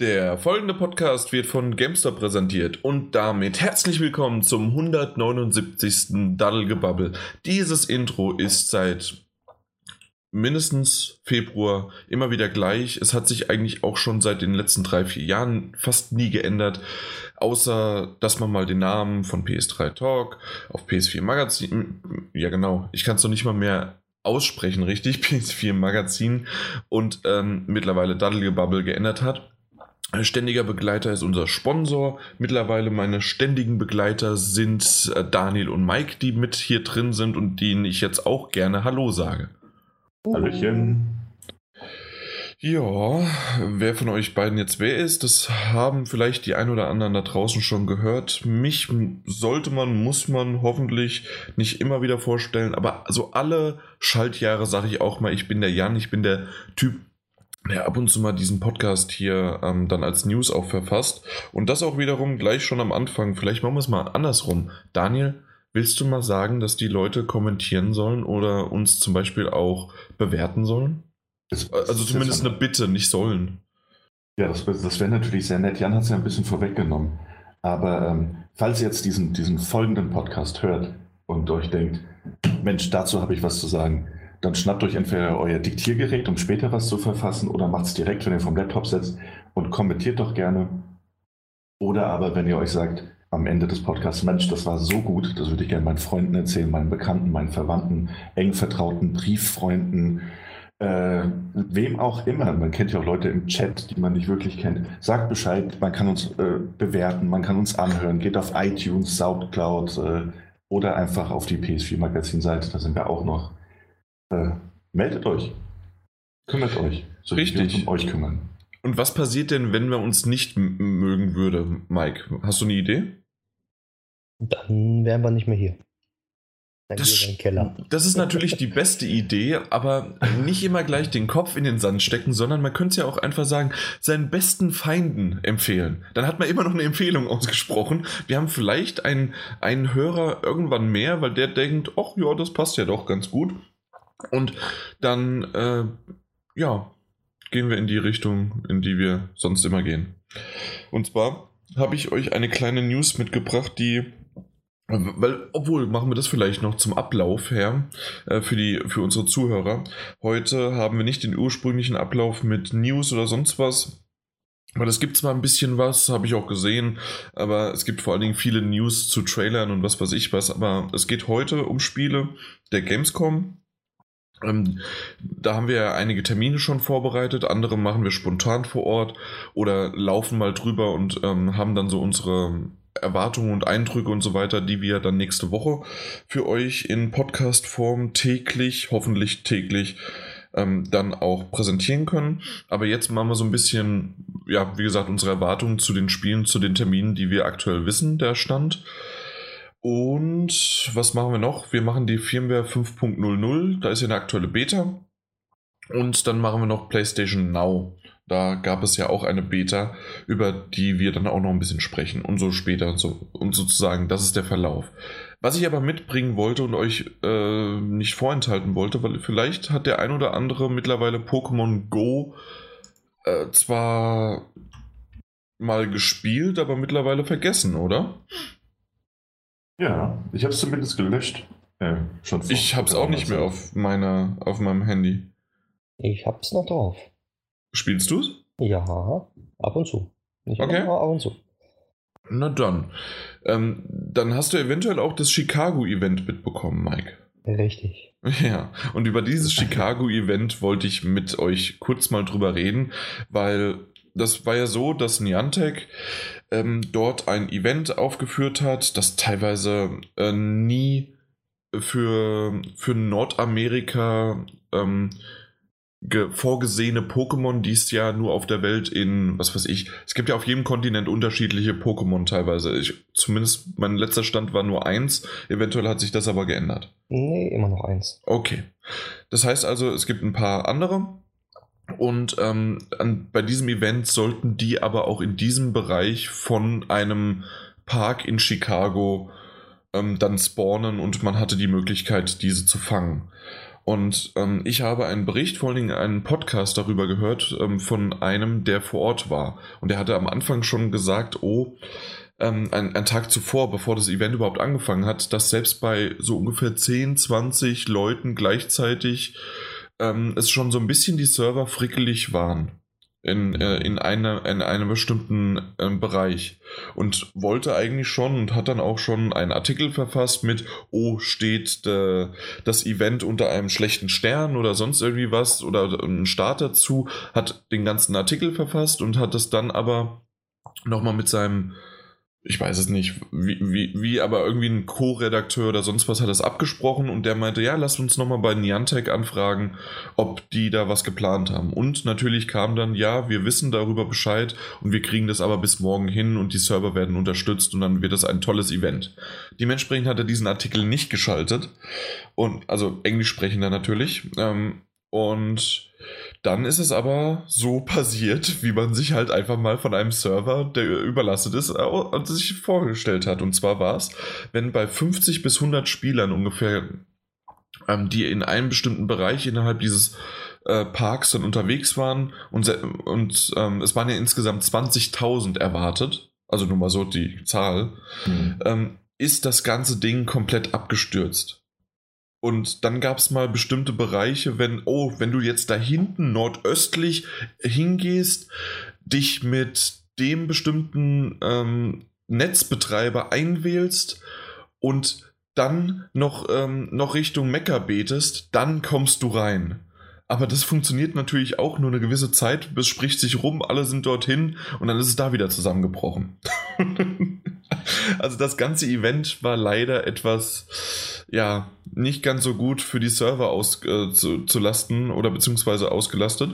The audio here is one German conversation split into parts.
Der folgende Podcast wird von Gamester präsentiert und damit herzlich willkommen zum 179. Daddelgebabbel. Dieses Intro ist seit mindestens Februar immer wieder gleich. Es hat sich eigentlich auch schon seit den letzten drei, vier Jahren fast nie geändert, außer dass man mal den Namen von PS3 Talk auf PS4 Magazin, ja genau, ich kann es noch nicht mal mehr aussprechen, richtig, PS4 Magazin und ähm, mittlerweile Daddelgebabbel geändert hat. Ständiger Begleiter ist unser Sponsor. Mittlerweile meine ständigen Begleiter sind äh, Daniel und Mike, die mit hier drin sind und denen ich jetzt auch gerne Hallo sage. Hallöchen. Ja, wer von euch beiden jetzt wer ist, das haben vielleicht die ein oder anderen da draußen schon gehört. Mich sollte man, muss man hoffentlich nicht immer wieder vorstellen, aber so alle Schaltjahre sage ich auch mal, ich bin der Jan, ich bin der Typ, der ab und zu mal diesen Podcast hier ähm, dann als News auch verfasst. Und das auch wiederum gleich schon am Anfang. Vielleicht machen wir es mal andersrum. Daniel, willst du mal sagen, dass die Leute kommentieren sollen oder uns zum Beispiel auch bewerten sollen? Das, das also zumindest eine Bitte, nicht sollen. Ja, das, das wäre natürlich sehr nett. Jan hat es ja ein bisschen vorweggenommen. Aber ähm, falls ihr jetzt diesen, diesen folgenden Podcast hört und euch denkt, Mensch, dazu habe ich was zu sagen, dann schnappt euch entweder euer Diktiergerät, um später was zu verfassen, oder macht es direkt, wenn ihr vom Laptop setzt und kommentiert doch gerne. Oder aber, wenn ihr euch sagt, am Ende des Podcasts, Mensch, das war so gut, das würde ich gerne meinen Freunden erzählen, meinen Bekannten, meinen Verwandten, eng vertrauten Brieffreunden, äh, wem auch immer. Man kennt ja auch Leute im Chat, die man nicht wirklich kennt. Sagt Bescheid, man kann uns äh, bewerten, man kann uns anhören, geht auf iTunes, Soundcloud äh, oder einfach auf die PS4-Magazin-Seite, da sind wir auch noch. Äh, meldet euch. Kümmert euch. So Richtig. Wir uns um euch kümmern. Und was passiert denn, wenn wir uns nicht mögen würde, Mike? Hast du eine Idee? Dann wären wir nicht mehr hier. Dann das, in den Keller. das ist natürlich die beste Idee, aber nicht immer gleich den Kopf in den Sand stecken, sondern man könnte es ja auch einfach sagen, seinen besten Feinden empfehlen. Dann hat man immer noch eine Empfehlung ausgesprochen. Wir haben vielleicht einen, einen Hörer irgendwann mehr, weil der denkt, ach ja, das passt ja doch ganz gut. Und dann, äh, ja, gehen wir in die Richtung, in die wir sonst immer gehen. Und zwar habe ich euch eine kleine News mitgebracht, die weil, obwohl, machen wir das vielleicht noch zum Ablauf her äh, für, die, für unsere Zuhörer. Heute haben wir nicht den ursprünglichen Ablauf mit News oder sonst was. Weil es gibt zwar ein bisschen was, habe ich auch gesehen, aber es gibt vor allen Dingen viele News zu Trailern und was weiß ich was. Aber es geht heute um Spiele der Gamescom ähm, da haben wir ja einige Termine schon vorbereitet, andere machen wir spontan vor Ort oder laufen mal drüber und ähm, haben dann so unsere Erwartungen und Eindrücke und so weiter, die wir dann nächste Woche für euch in Podcast-Form täglich, hoffentlich täglich, ähm, dann auch präsentieren können. Aber jetzt machen wir so ein bisschen, ja, wie gesagt, unsere Erwartungen zu den Spielen, zu den Terminen, die wir aktuell wissen, der Stand. Und was machen wir noch? Wir machen die Firmware 5.00, da ist ja eine aktuelle Beta. Und dann machen wir noch PlayStation Now. Da gab es ja auch eine Beta, über die wir dann auch noch ein bisschen sprechen und so später und so und sozusagen, das ist der Verlauf. Was ich aber mitbringen wollte und euch äh, nicht vorenthalten wollte, weil vielleicht hat der ein oder andere mittlerweile Pokémon Go äh, zwar mal gespielt, aber mittlerweile vergessen, oder? Ja, ich habe es zumindest gelöscht. Äh, schon ich habe es auch nicht mehr auf, meiner, auf meinem Handy. Ich habe es noch drauf. Spielst du es? Ja, ab und zu. Nicht okay. Immer, ab und zu. Na dann. Ähm, dann hast du eventuell auch das Chicago-Event mitbekommen, Mike. Richtig. Ja, und über dieses Chicago-Event wollte ich mit euch kurz mal drüber reden, weil das war ja so, dass Niantic ähm, dort ein Event aufgeführt hat, das teilweise äh, nie für, für Nordamerika ähm, vorgesehene Pokémon, die es ja nur auf der Welt in, was weiß ich, es gibt ja auf jedem Kontinent unterschiedliche Pokémon teilweise. Ich, zumindest mein letzter Stand war nur eins, eventuell hat sich das aber geändert. Nee, immer noch eins. Okay. Das heißt also, es gibt ein paar andere und ähm, an, bei diesem Event sollten die aber auch in diesem Bereich von einem Park in Chicago ähm, dann spawnen und man hatte die Möglichkeit, diese zu fangen. Und ähm, ich habe einen Bericht, vor allen Dingen einen Podcast darüber gehört ähm, von einem, der vor Ort war. Und der hatte am Anfang schon gesagt, oh, ähm, ein, ein Tag zuvor, bevor das Event überhaupt angefangen hat, dass selbst bei so ungefähr 10, 20 Leuten gleichzeitig ähm, es schon so ein bisschen die Server frickelig waren in, äh, in, eine, in einem bestimmten äh, Bereich und wollte eigentlich schon und hat dann auch schon einen Artikel verfasst mit, oh, steht äh, das Event unter einem schlechten Stern oder sonst irgendwie was oder ein Start dazu, hat den ganzen Artikel verfasst und hat es dann aber nochmal mit seinem ich weiß es nicht, wie, wie, wie aber irgendwie ein Co-Redakteur oder sonst was hat das abgesprochen und der meinte, ja, lass uns nochmal bei Niantic anfragen, ob die da was geplant haben. Und natürlich kam dann, ja, wir wissen darüber Bescheid und wir kriegen das aber bis morgen hin und die Server werden unterstützt und dann wird das ein tolles Event. Dementsprechend hat er diesen Artikel nicht geschaltet und, also Englisch sprechender natürlich, ähm, und dann ist es aber so passiert, wie man sich halt einfach mal von einem Server, der überlastet ist, sich vorgestellt hat. Und zwar war es, wenn bei 50 bis 100 Spielern ungefähr, ähm, die in einem bestimmten Bereich innerhalb dieses äh, Parks dann unterwegs waren und, und ähm, es waren ja insgesamt 20.000 erwartet, also nur mal so die Zahl, mhm. ähm, ist das ganze Ding komplett abgestürzt. Und dann gab es mal bestimmte Bereiche, wenn, oh, wenn du jetzt da hinten nordöstlich hingehst, dich mit dem bestimmten ähm, Netzbetreiber einwählst und dann noch, ähm, noch Richtung Mekka betest, dann kommst du rein. Aber das funktioniert natürlich auch nur eine gewisse Zeit, es spricht sich rum, alle sind dorthin und dann ist es da wieder zusammengebrochen. also das ganze Event war leider etwas, ja, nicht ganz so gut für die Server aus, äh, zu, zu lasten oder beziehungsweise ausgelastet.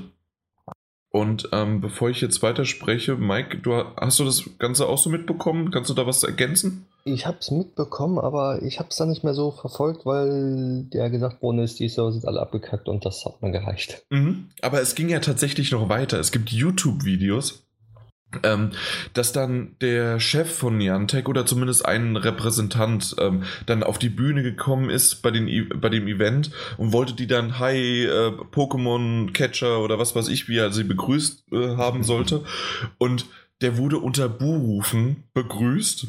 Und ähm, bevor ich jetzt weiterspreche, Mike, du hast du das Ganze auch so mitbekommen? Kannst du da was ergänzen? Ich habe es mitbekommen, aber ich habe es dann nicht mehr so verfolgt, weil der gesagt worden ist, die Server sind alle abgekackt und das hat mir gereicht. Mhm. Aber es ging ja tatsächlich noch weiter. Es gibt YouTube-Videos, ähm, dass dann der Chef von Niantic oder zumindest ein Repräsentant ähm, dann auf die Bühne gekommen ist bei, den, e bei dem Event und wollte die dann Hi äh, Pokémon Catcher oder was weiß ich, wie er sie begrüßt äh, haben sollte. Und der wurde unter Buhrufen begrüßt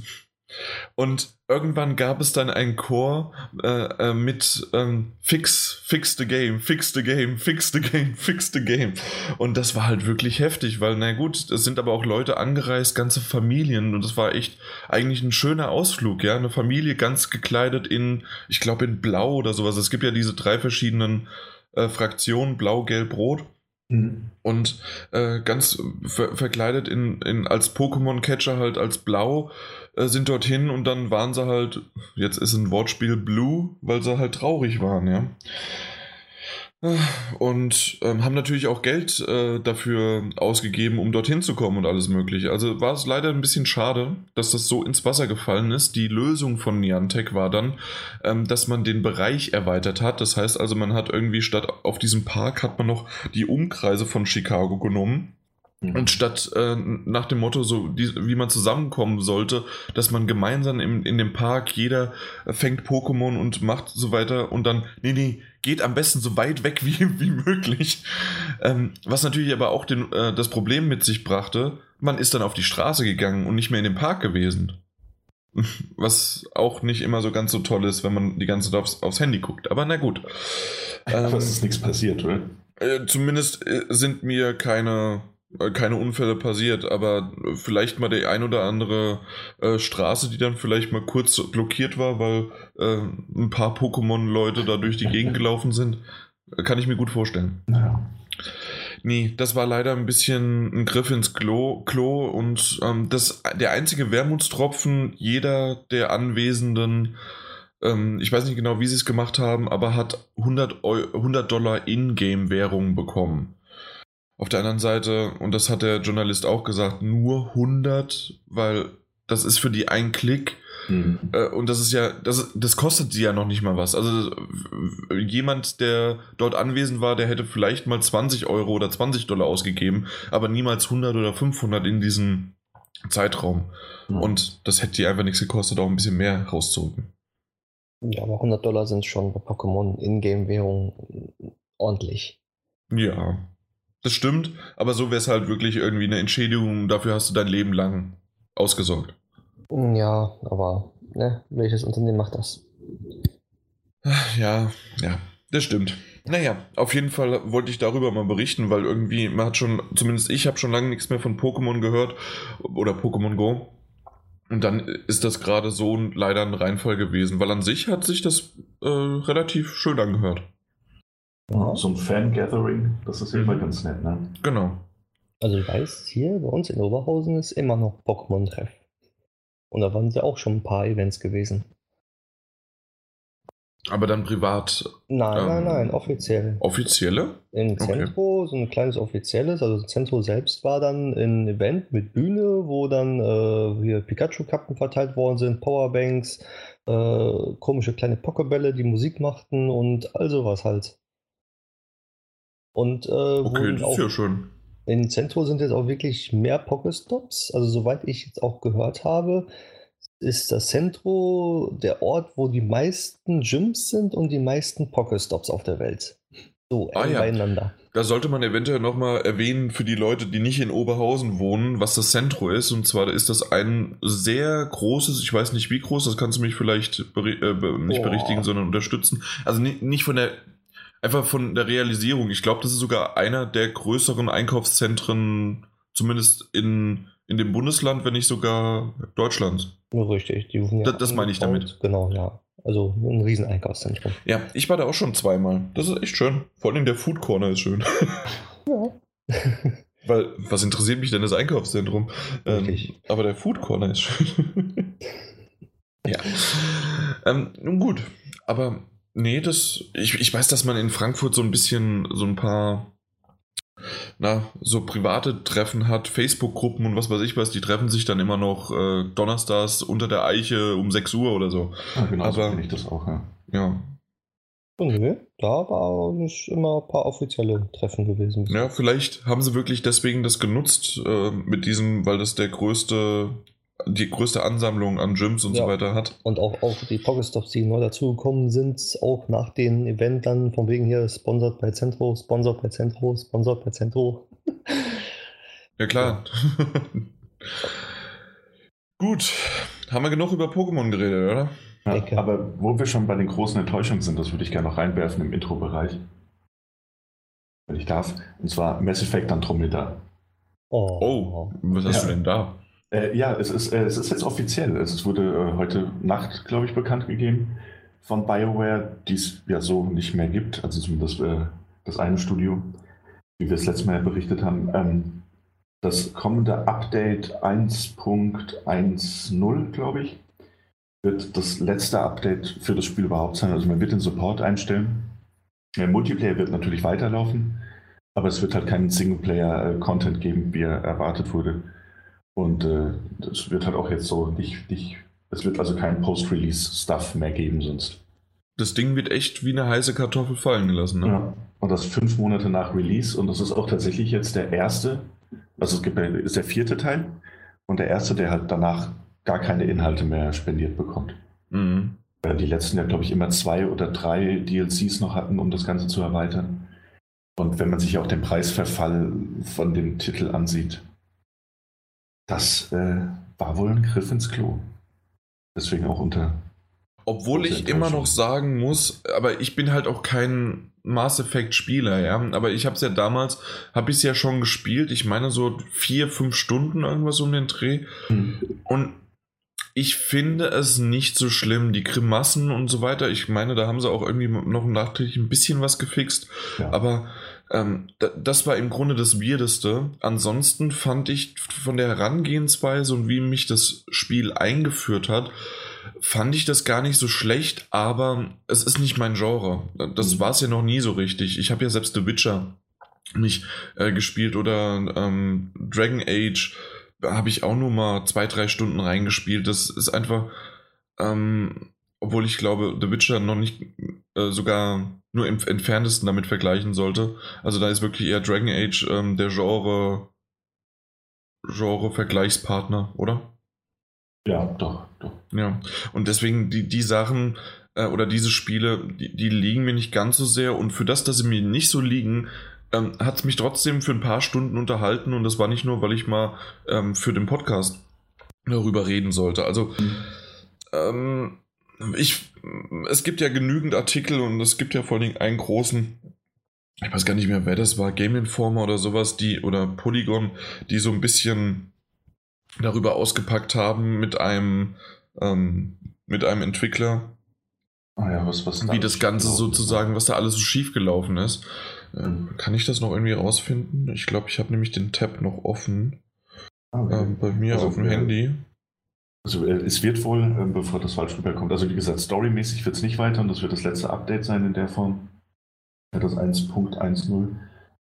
und irgendwann gab es dann einen Chor äh, äh, mit ähm, Fix, fix the game, fix the game, fix the game, fix the game. Und das war halt wirklich heftig, weil, na gut, es sind aber auch Leute angereist, ganze Familien. Und das war echt eigentlich ein schöner Ausflug, ja. Eine Familie ganz gekleidet in, ich glaube, in Blau oder sowas. Es gibt ja diese drei verschiedenen äh, Fraktionen, Blau, Gelb, Rot. Mhm. Und äh, ganz ver verkleidet in, in, als Pokémon-Catcher halt als Blau äh, sind dorthin und dann waren sie halt, jetzt ist ein Wortspiel Blue, weil sie halt traurig waren, ja. Und ähm, haben natürlich auch Geld äh, dafür ausgegeben, um dorthin zu kommen und alles Mögliche. Also war es leider ein bisschen schade, dass das so ins Wasser gefallen ist. Die Lösung von Niantic war dann, ähm, dass man den Bereich erweitert hat. Das heißt also, man hat irgendwie statt auf diesem Park hat man noch die Umkreise von Chicago genommen Mhm. Und statt äh, nach dem Motto, so die, wie man zusammenkommen sollte, dass man gemeinsam im, in dem Park, jeder fängt Pokémon und macht so weiter und dann, nee, nee, geht am besten so weit weg wie, wie möglich. Ähm, was natürlich aber auch den, äh, das Problem mit sich brachte, man ist dann auf die Straße gegangen und nicht mehr in dem Park gewesen. Was auch nicht immer so ganz so toll ist, wenn man die ganze Zeit aufs, aufs Handy guckt. Aber na gut. Ähm, aber es ist nichts passiert, oder? Äh, zumindest äh, sind mir keine keine Unfälle passiert, aber vielleicht mal die ein oder andere äh, Straße, die dann vielleicht mal kurz blockiert war, weil äh, ein paar Pokémon-Leute da durch die Gegend gelaufen sind, kann ich mir gut vorstellen. Ja. Nee, das war leider ein bisschen ein Griff ins Klo, Klo und ähm, das, der einzige Wermutstropfen jeder der Anwesenden, ähm, ich weiß nicht genau, wie sie es gemacht haben, aber hat 100, Eu 100 Dollar Ingame-Währung bekommen. Auf der anderen Seite, und das hat der Journalist auch gesagt, nur 100, weil das ist für die ein Klick. Mhm. Äh, und das ist ja, das, das kostet sie ja noch nicht mal was. Also jemand, der dort anwesend war, der hätte vielleicht mal 20 Euro oder 20 Dollar ausgegeben, aber niemals 100 oder 500 in diesem Zeitraum. Mhm. Und das hätte die einfach nichts gekostet, auch ein bisschen mehr rauszurücken. Ja, aber 100 Dollar sind schon bei Pokémon Ingame-Währung ordentlich. Ja, das stimmt, aber so wäre es halt wirklich irgendwie eine Entschädigung, dafür hast du dein Leben lang ausgesorgt. Ja, aber ne, welches Unternehmen macht das? Ja, ja, das stimmt. Naja, auf jeden Fall wollte ich darüber mal berichten, weil irgendwie, man hat schon, zumindest ich habe schon lange nichts mehr von Pokémon gehört oder Pokémon Go. Und dann ist das gerade so leider ein Reinfall gewesen, weil an sich hat sich das äh, relativ schön angehört. Ja. So ein Fan-Gathering, das ist immer ganz nett, ne? Genau. Also ich weiß, hier bei uns in Oberhausen ist immer noch Pokémon-Treff. Und da waren ja auch schon ein paar Events gewesen. Aber dann privat. Nein, ähm, nein, nein, offiziell. Offizielle? In Zentro, okay. so ein kleines offizielles. Also Zentro selbst war dann ein Event mit Bühne, wo dann äh, hier Pikachu-Kappen verteilt worden sind, Powerbanks, äh, komische kleine Pokebälle, die Musik machten und all sowas halt. Und äh, okay, das ist ja schön. In Zentro sind jetzt auch wirklich mehr Pokestops. Also soweit ich jetzt auch gehört habe, ist das Centro der Ort, wo die meisten Gyms sind und die meisten Pokestops auf der Welt. So, ah, ja. beieinander. Da sollte man eventuell nochmal erwähnen für die Leute, die nicht in Oberhausen wohnen, was das Centro ist. Und zwar ist das ein sehr großes, ich weiß nicht wie groß, das kannst du mich vielleicht beri äh, nicht Boah. berichtigen, sondern unterstützen. Also nicht von der, einfach von der Realisierung. Ich glaube, das ist sogar einer der größeren Einkaufszentren, zumindest in, in dem Bundesland, wenn nicht sogar Deutschland. Richtig, die ja das, das meine ich damit. Genau, ja. Also ein riesen Einkaufszentrum. Ja, ich war da auch schon zweimal. Das ist echt schön. Vor allem der Food Corner ist schön. Ja. Weil, was interessiert mich denn das Einkaufszentrum? Ähm, aber der Food Corner ist schön. ja. Ähm, nun gut, aber nee, das. Ich, ich weiß, dass man in Frankfurt so ein bisschen so ein paar na, so private Treffen hat, Facebook-Gruppen und was weiß ich was, die treffen sich dann immer noch äh, donnerstags unter der Eiche um 6 Uhr oder so. Ja, genau, Aber, so ich das auch, ja. Ja. Nee, da war nicht immer ein paar offizielle Treffen gewesen. Ja, vielleicht haben sie wirklich deswegen das genutzt, äh, mit diesem, weil das der größte die größte Ansammlung an Gyms und ja. so weiter hat. Und auch, auch die Pokestops, die neu dazugekommen sind, auch nach den Event dann von wegen hier sponsored bei Centro, sponsored bei Centro, sponsored bei Centro. Ja klar. Gut, haben wir genug über Pokémon geredet, oder? Ja, aber wo wir schon bei den großen Enttäuschungen sind, das würde ich gerne noch reinwerfen im Intro-Bereich. Wenn ich darf. Und zwar Mass Effect Andromeda. Oh, oh was hast ja. du denn da? Äh, ja, es ist, äh, es ist jetzt offiziell. Es wurde äh, heute Nacht, glaube ich, bekannt gegeben von BioWare, die es ja so nicht mehr gibt. Also zumindest äh, das eine Studio, wie wir es letztes Mal berichtet haben. Ähm, das kommende Update 1.10, glaube ich, wird das letzte Update für das Spiel überhaupt sein. Also man wird den Support einstellen. Der Multiplayer wird natürlich weiterlaufen, aber es wird halt keinen Singleplayer-Content geben, wie er erwartet wurde. Und äh, das wird halt auch jetzt so nicht, nicht es wird also kein Post-Release-Stuff mehr geben sonst. Das Ding wird echt wie eine heiße Kartoffel fallen gelassen, ne? Ja, und das fünf Monate nach Release und das ist auch tatsächlich jetzt der erste, also es gibt, ist der vierte Teil und der erste, der halt danach gar keine Inhalte mehr spendiert bekommt. Mhm. Die letzten ja, glaube ich, immer zwei oder drei DLCs noch hatten, um das Ganze zu erweitern. Und wenn man sich auch den Preisverfall von dem Titel ansieht, das äh, war wohl ein Griff ins Klo. Deswegen auch unter. Obwohl ich immer noch sagen muss, aber ich bin halt auch kein Mass Effect Spieler, ja. Aber ich habe es ja damals, habe ich es ja schon gespielt. Ich meine so vier, fünf Stunden irgendwas um den Dreh. Mhm. Und ich finde es nicht so schlimm. Die Grimassen und so weiter. Ich meine, da haben sie auch irgendwie noch nachträglich ein bisschen was gefixt. Ja. Aber ähm, das war im Grunde das Weirdeste. Ansonsten fand ich von der Herangehensweise und wie mich das Spiel eingeführt hat, fand ich das gar nicht so schlecht, aber es ist nicht mein Genre. Das mhm. war es ja noch nie so richtig. Ich habe ja selbst The Witcher nicht äh, gespielt oder ähm, Dragon Age habe ich auch nur mal zwei, drei Stunden reingespielt. Das ist einfach, ähm, obwohl ich glaube, The Witcher noch nicht äh, sogar nur im entferntesten damit vergleichen sollte. Also da ist wirklich eher Dragon Age ähm, der Genre Genre-Vergleichspartner, oder? Ja, doch, doch. Ja, und deswegen die, die Sachen, äh, oder diese Spiele, die, die, liegen mir nicht ganz so sehr und für das, dass sie mir nicht so liegen, ähm, hat es mich trotzdem für ein paar Stunden unterhalten und das war nicht nur, weil ich mal ähm, für den Podcast darüber reden sollte. Also mhm. ähm, ich, es gibt ja genügend Artikel und es gibt ja vor allen Dingen einen großen, ich weiß gar nicht mehr, wer das war, Game Informer oder sowas, die oder Polygon, die so ein bisschen darüber ausgepackt haben mit einem ähm, mit einem Entwickler, oh ja, was, was wie das Ganze sozusagen, was da alles so schief gelaufen ist. Ähm, kann ich das noch irgendwie rausfinden? Ich glaube, ich habe nämlich den Tab noch offen. Okay. Ähm, bei mir also, auf dem Handy. Also äh, es wird wohl, äh, bevor das falsch rüberkommt, also wie gesagt, storymäßig wird es nicht weiter und das wird das letzte Update sein in der Form. Das 1.10.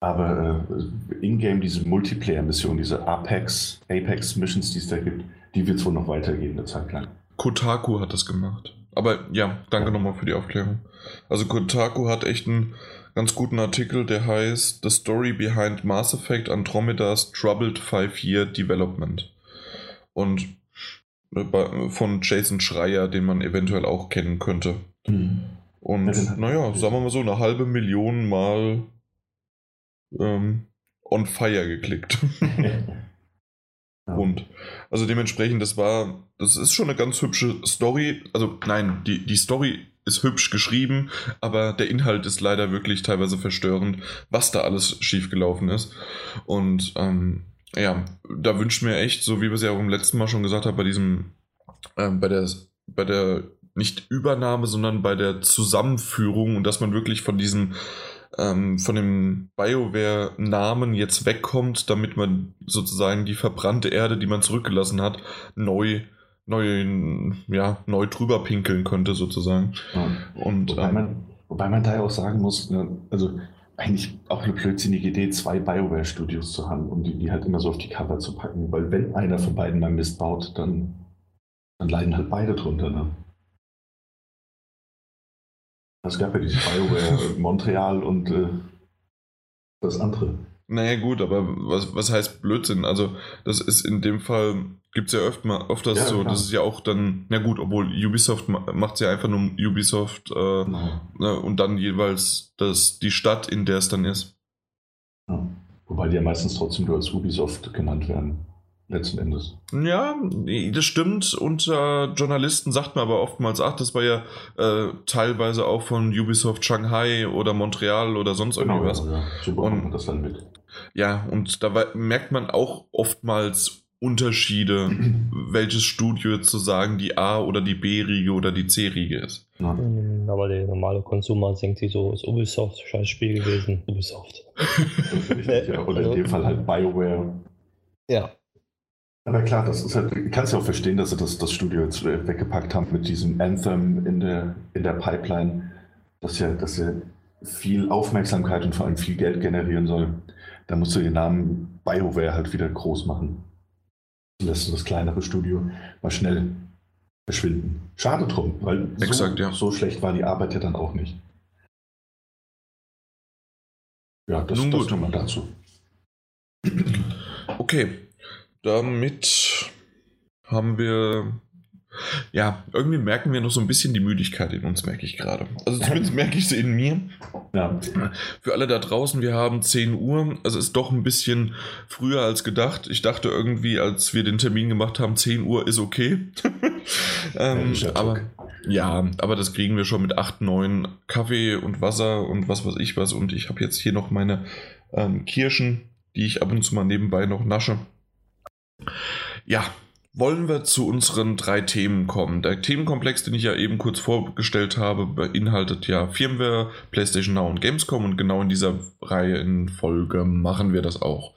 Aber äh, in-game diese Multiplayer-Mission, diese Apex, Apex-Missions, die es da gibt, die wird es wohl noch weitergehen eine Zeit lang. Kotaku hat das gemacht. Aber ja, danke ja. nochmal für die Aufklärung. Also Kotaku hat echt einen ganz guten Artikel, der heißt The Story Behind Mass Effect Andromeda's Troubled Five-Year Development. Und von Jason Schreier, den man eventuell auch kennen könnte. Mhm. Und ja, naja, sagen wir mal so, eine halbe Million Mal ähm, on fire geklickt. Und also dementsprechend, das war, das ist schon eine ganz hübsche Story. Also nein, die, die Story ist hübsch geschrieben, aber der Inhalt ist leider wirklich teilweise verstörend, was da alles schiefgelaufen ist. Und ähm, ja, da wünscht mir echt, so wie wir es ja auch im letzten Mal schon gesagt haben, bei diesem, ähm, bei der, bei der nicht Übernahme, sondern bei der Zusammenführung und dass man wirklich von diesem ähm, von dem BioWare-Namen jetzt wegkommt, damit man sozusagen die verbrannte Erde, die man zurückgelassen hat, neu neu, ja, neu drüber pinkeln könnte, sozusagen. Ja. Und, wobei, ähm, man, wobei man da ja auch sagen muss, ne, also eigentlich auch eine blödsinnige Idee, zwei BioWare-Studios zu haben und die, die halt immer so auf die Cover zu packen, weil wenn einer von beiden mal Mist baut, dann, dann leiden halt beide drunter. Ne? Es gab ja diese BioWare Montreal und äh, das andere. Naja, gut, aber was, was heißt Blödsinn? Also, das ist in dem Fall, gibt es ja öfter mal, öfters ja, so, klar. das ist ja auch dann, na gut, obwohl Ubisoft macht es ja einfach nur Ubisoft äh, genau. ne, und dann jeweils das, die Stadt, in der es dann ist. Ja. Wobei die ja meistens trotzdem nur als Ubisoft genannt werden letzten Endes. Ja, das stimmt. Unter Journalisten sagt man aber oftmals, ach, das war ja äh, teilweise auch von Ubisoft Shanghai oder Montreal oder sonst genau, irgendwie was. Ja, so bekommt man das dann mit. Ja, und da merkt man auch oftmals Unterschiede, welches Studio zu sagen die A- oder die B-Riege oder die C-Riege ist. Ja. Hm, aber der normale Konsumer denkt sich so, ist Ubisoft scheiß Spiel gewesen. Ubisoft. ja, oder in dem Fall halt BioWare. Ja. Aber klar, das ist halt, kannst ja auch verstehen, dass sie das, das Studio jetzt weggepackt haben mit diesem Anthem in der, in der Pipeline, dass ja, dass ja viel Aufmerksamkeit und vor allem viel Geld generieren soll. Da musst du den Namen BioWare halt wieder groß machen. Lässt du das kleinere Studio mal schnell verschwinden. Schade drum, weil Exakt, so, ja. so schlecht war die Arbeit ja dann auch nicht. Ja, das, Nun das nochmal dazu. Okay, damit haben wir. Ja, irgendwie merken wir noch so ein bisschen die Müdigkeit in uns, merke ich gerade. Also zumindest merke ich sie in mir. Ja. Für alle da draußen, wir haben 10 Uhr. Also ist doch ein bisschen früher als gedacht. Ich dachte irgendwie, als wir den Termin gemacht haben, 10 Uhr ist okay. ähm, aber ja, aber das kriegen wir schon mit 8, 9 Kaffee und Wasser und was weiß ich was. Und ich habe jetzt hier noch meine ähm, Kirschen, die ich ab und zu mal nebenbei noch nasche. Ja, wollen wir zu unseren drei Themen kommen. Der Themenkomplex, den ich ja eben kurz vorgestellt habe, beinhaltet ja Firmware, PlayStation Now und Gamescom und genau in dieser Reihe in Folge machen wir das auch.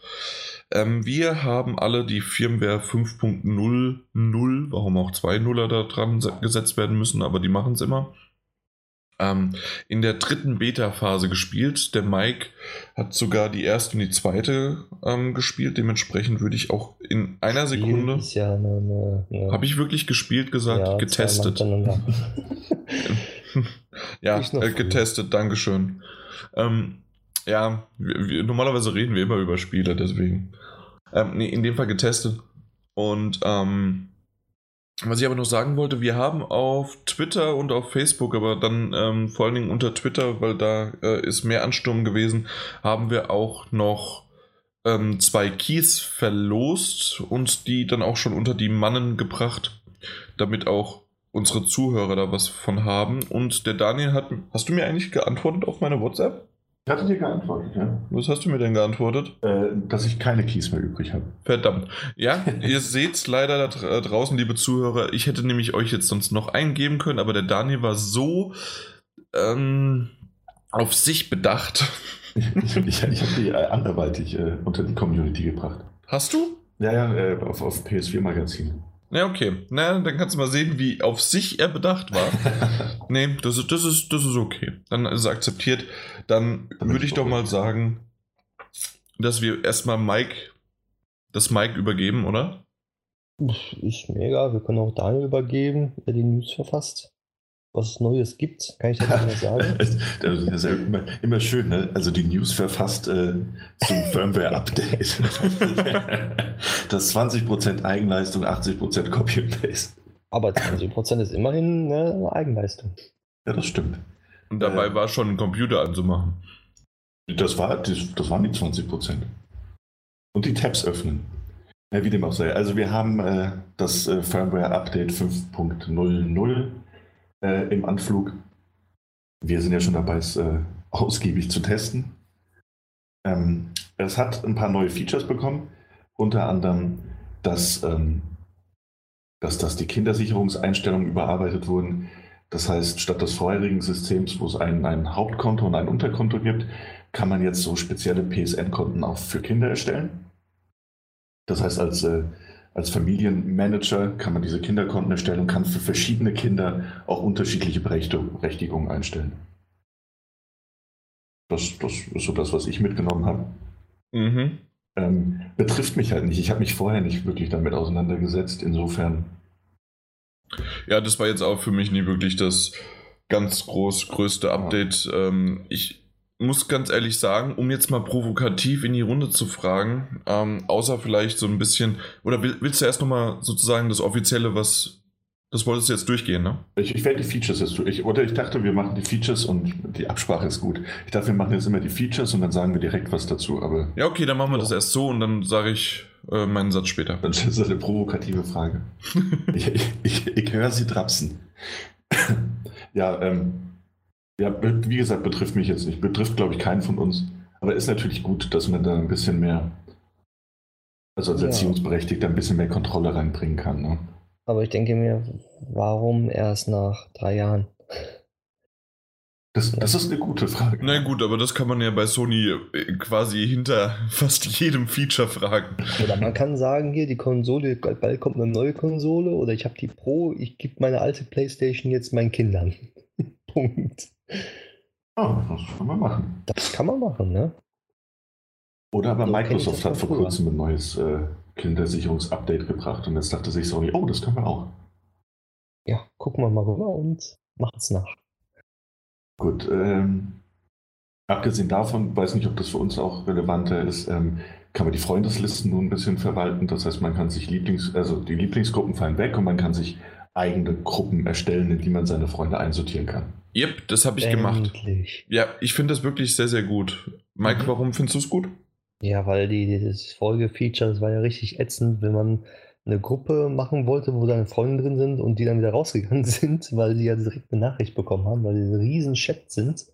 Ähm, wir haben alle die Firmware 5.00, warum auch zwei Nuller da dran gesetzt werden müssen, aber die machen es immer ähm, in der dritten Beta-Phase gespielt. Der Mike hat sogar die erste und die zweite ähm, gespielt. Dementsprechend würde ich auch in einer Spiel Sekunde. Ja eine, eine, Habe ich wirklich gespielt, gesagt, ja, getestet. ja, äh, getestet, Dankeschön. Ähm, ja, wir, wir, normalerweise reden wir immer über Spiele, deswegen. Ähm, nee, in dem Fall getestet. Und ähm, Was ich aber noch sagen wollte, wir haben auf Twitter und auf Facebook, aber dann ähm, vor allen Dingen unter Twitter, weil da äh, ist mehr Ansturm gewesen, haben wir auch noch ähm, zwei Keys verlost und die dann auch schon unter die Mannen gebracht, damit auch unsere Zuhörer da was von haben. Und der Daniel hat, hast du mir eigentlich geantwortet auf meine WhatsApp? Ich hatte dir geantwortet, ja. Was hast du mir denn geantwortet? Äh, dass ich keine Keys mehr übrig habe. Verdammt. Ja, ihr seht leider da draußen, liebe Zuhörer, ich hätte nämlich euch jetzt sonst noch eingeben können, aber der Daniel war so ähm, auf sich bedacht. ich, ich, ich habe die äh, anderweitig äh, unter die Community gebracht. Hast du? Ja, ja, äh, auf, auf PS4 Magazin. Ja, okay. Na, dann kannst du mal sehen, wie auf sich er bedacht war. nee, das ist, das, ist, das ist okay. Dann ist es akzeptiert. Dann würde ich doch mal sagen, dass wir erstmal Mike das Mike übergeben, oder? Ist mega. Wir können auch Daniel übergeben, der die News verfasst was es Neues gibt. Kann ich das nicht sagen? das ist ja immer, immer schön, ne? Also die News verfasst äh, zum Firmware-Update. das 20% Eigenleistung, 80% Copy and Paste. Aber 20% ist immerhin ne, eine Eigenleistung. Ja, das stimmt. Und dabei äh, war schon ein Computer anzumachen. Das, war, das, das waren die 20%. Und die Tabs öffnen. Ja, wie dem auch sei. Also wir haben äh, das äh, Firmware-Update 5.00 äh, im Anflug. Wir sind ja schon dabei, es äh, ausgiebig zu testen. Ähm, es hat ein paar neue Features bekommen, unter anderem, dass, ähm, dass, dass die Kindersicherungseinstellungen überarbeitet wurden. Das heißt, statt des vorherigen Systems, wo es ein, ein Hauptkonto und ein Unterkonto gibt, kann man jetzt so spezielle PSN-Konten auch für Kinder erstellen. Das heißt, als äh, als Familienmanager kann man diese Kinderkonten erstellen und kann für verschiedene Kinder auch unterschiedliche Berechtigungen einstellen. Das, das ist so das, was ich mitgenommen habe. Mhm. Ähm, betrifft mich halt nicht. Ich habe mich vorher nicht wirklich damit auseinandergesetzt. Insofern. Ja, das war jetzt auch für mich nie wirklich das ganz groß größte Update. Ja. Ähm, ich muss ganz ehrlich sagen, um jetzt mal provokativ in die Runde zu fragen, ähm, außer vielleicht so ein bisschen, oder will, willst du erst nochmal sozusagen das Offizielle, was, das wolltest du jetzt durchgehen, ne? Ich, ich werde die Features jetzt durch. Oder ich dachte, wir machen die Features und die Absprache ist gut. Ich dachte, wir machen jetzt immer die Features und dann sagen wir direkt was dazu, aber. Ja, okay, dann machen wir das erst so und dann sage ich äh, meinen Satz später. Das ist eine provokative Frage. ich, ich, ich, höre sie trapsen. ja, ähm, ja, wie gesagt, betrifft mich jetzt nicht. Betrifft, glaube ich, keinen von uns. Aber ist natürlich gut, dass man da ein bisschen mehr, also als ja. Erziehungsberechtigter, ein bisschen mehr Kontrolle reinbringen kann. Ne? Aber ich denke mir, warum erst nach drei Jahren? Das, das, ist eine gute Frage. Na gut, aber das kann man ja bei Sony äh, quasi hinter fast jedem Feature fragen. Oder man kann sagen, hier, die Konsole, bald kommt eine neue Konsole oder ich habe die Pro, ich gebe meine alte Playstation jetzt meinen Kindern. Punkt. Oh, das kann man machen. Das kann man machen, ne? Oder aber so Microsoft hat vor kurzem ein neues äh, Kindersicherungsupdate gebracht und jetzt dachte sich Sony, oh, das können wir auch. Ja, gucken wir mal rüber und machen es nach. Gut, ähm, abgesehen davon, weiß nicht, ob das für uns auch relevanter ist, ähm, kann man die Freundeslisten nun ein bisschen verwalten. Das heißt, man kann sich Lieblings, also die Lieblingsgruppen fallen weg und man kann sich eigene Gruppen erstellen, in die man seine Freunde einsortieren kann. Yep, das habe ich Endlich. gemacht. Ja, ich finde das wirklich sehr, sehr gut. Mike, mhm. warum findest du es gut? Ja, weil die, dieses Folge-Feature, das war ja richtig ätzend, wenn man eine Gruppe machen wollte, wo seine Freunde drin sind und die dann wieder rausgegangen sind, weil sie ja direkt eine Nachricht bekommen haben, weil sie ein riesen Chat sind.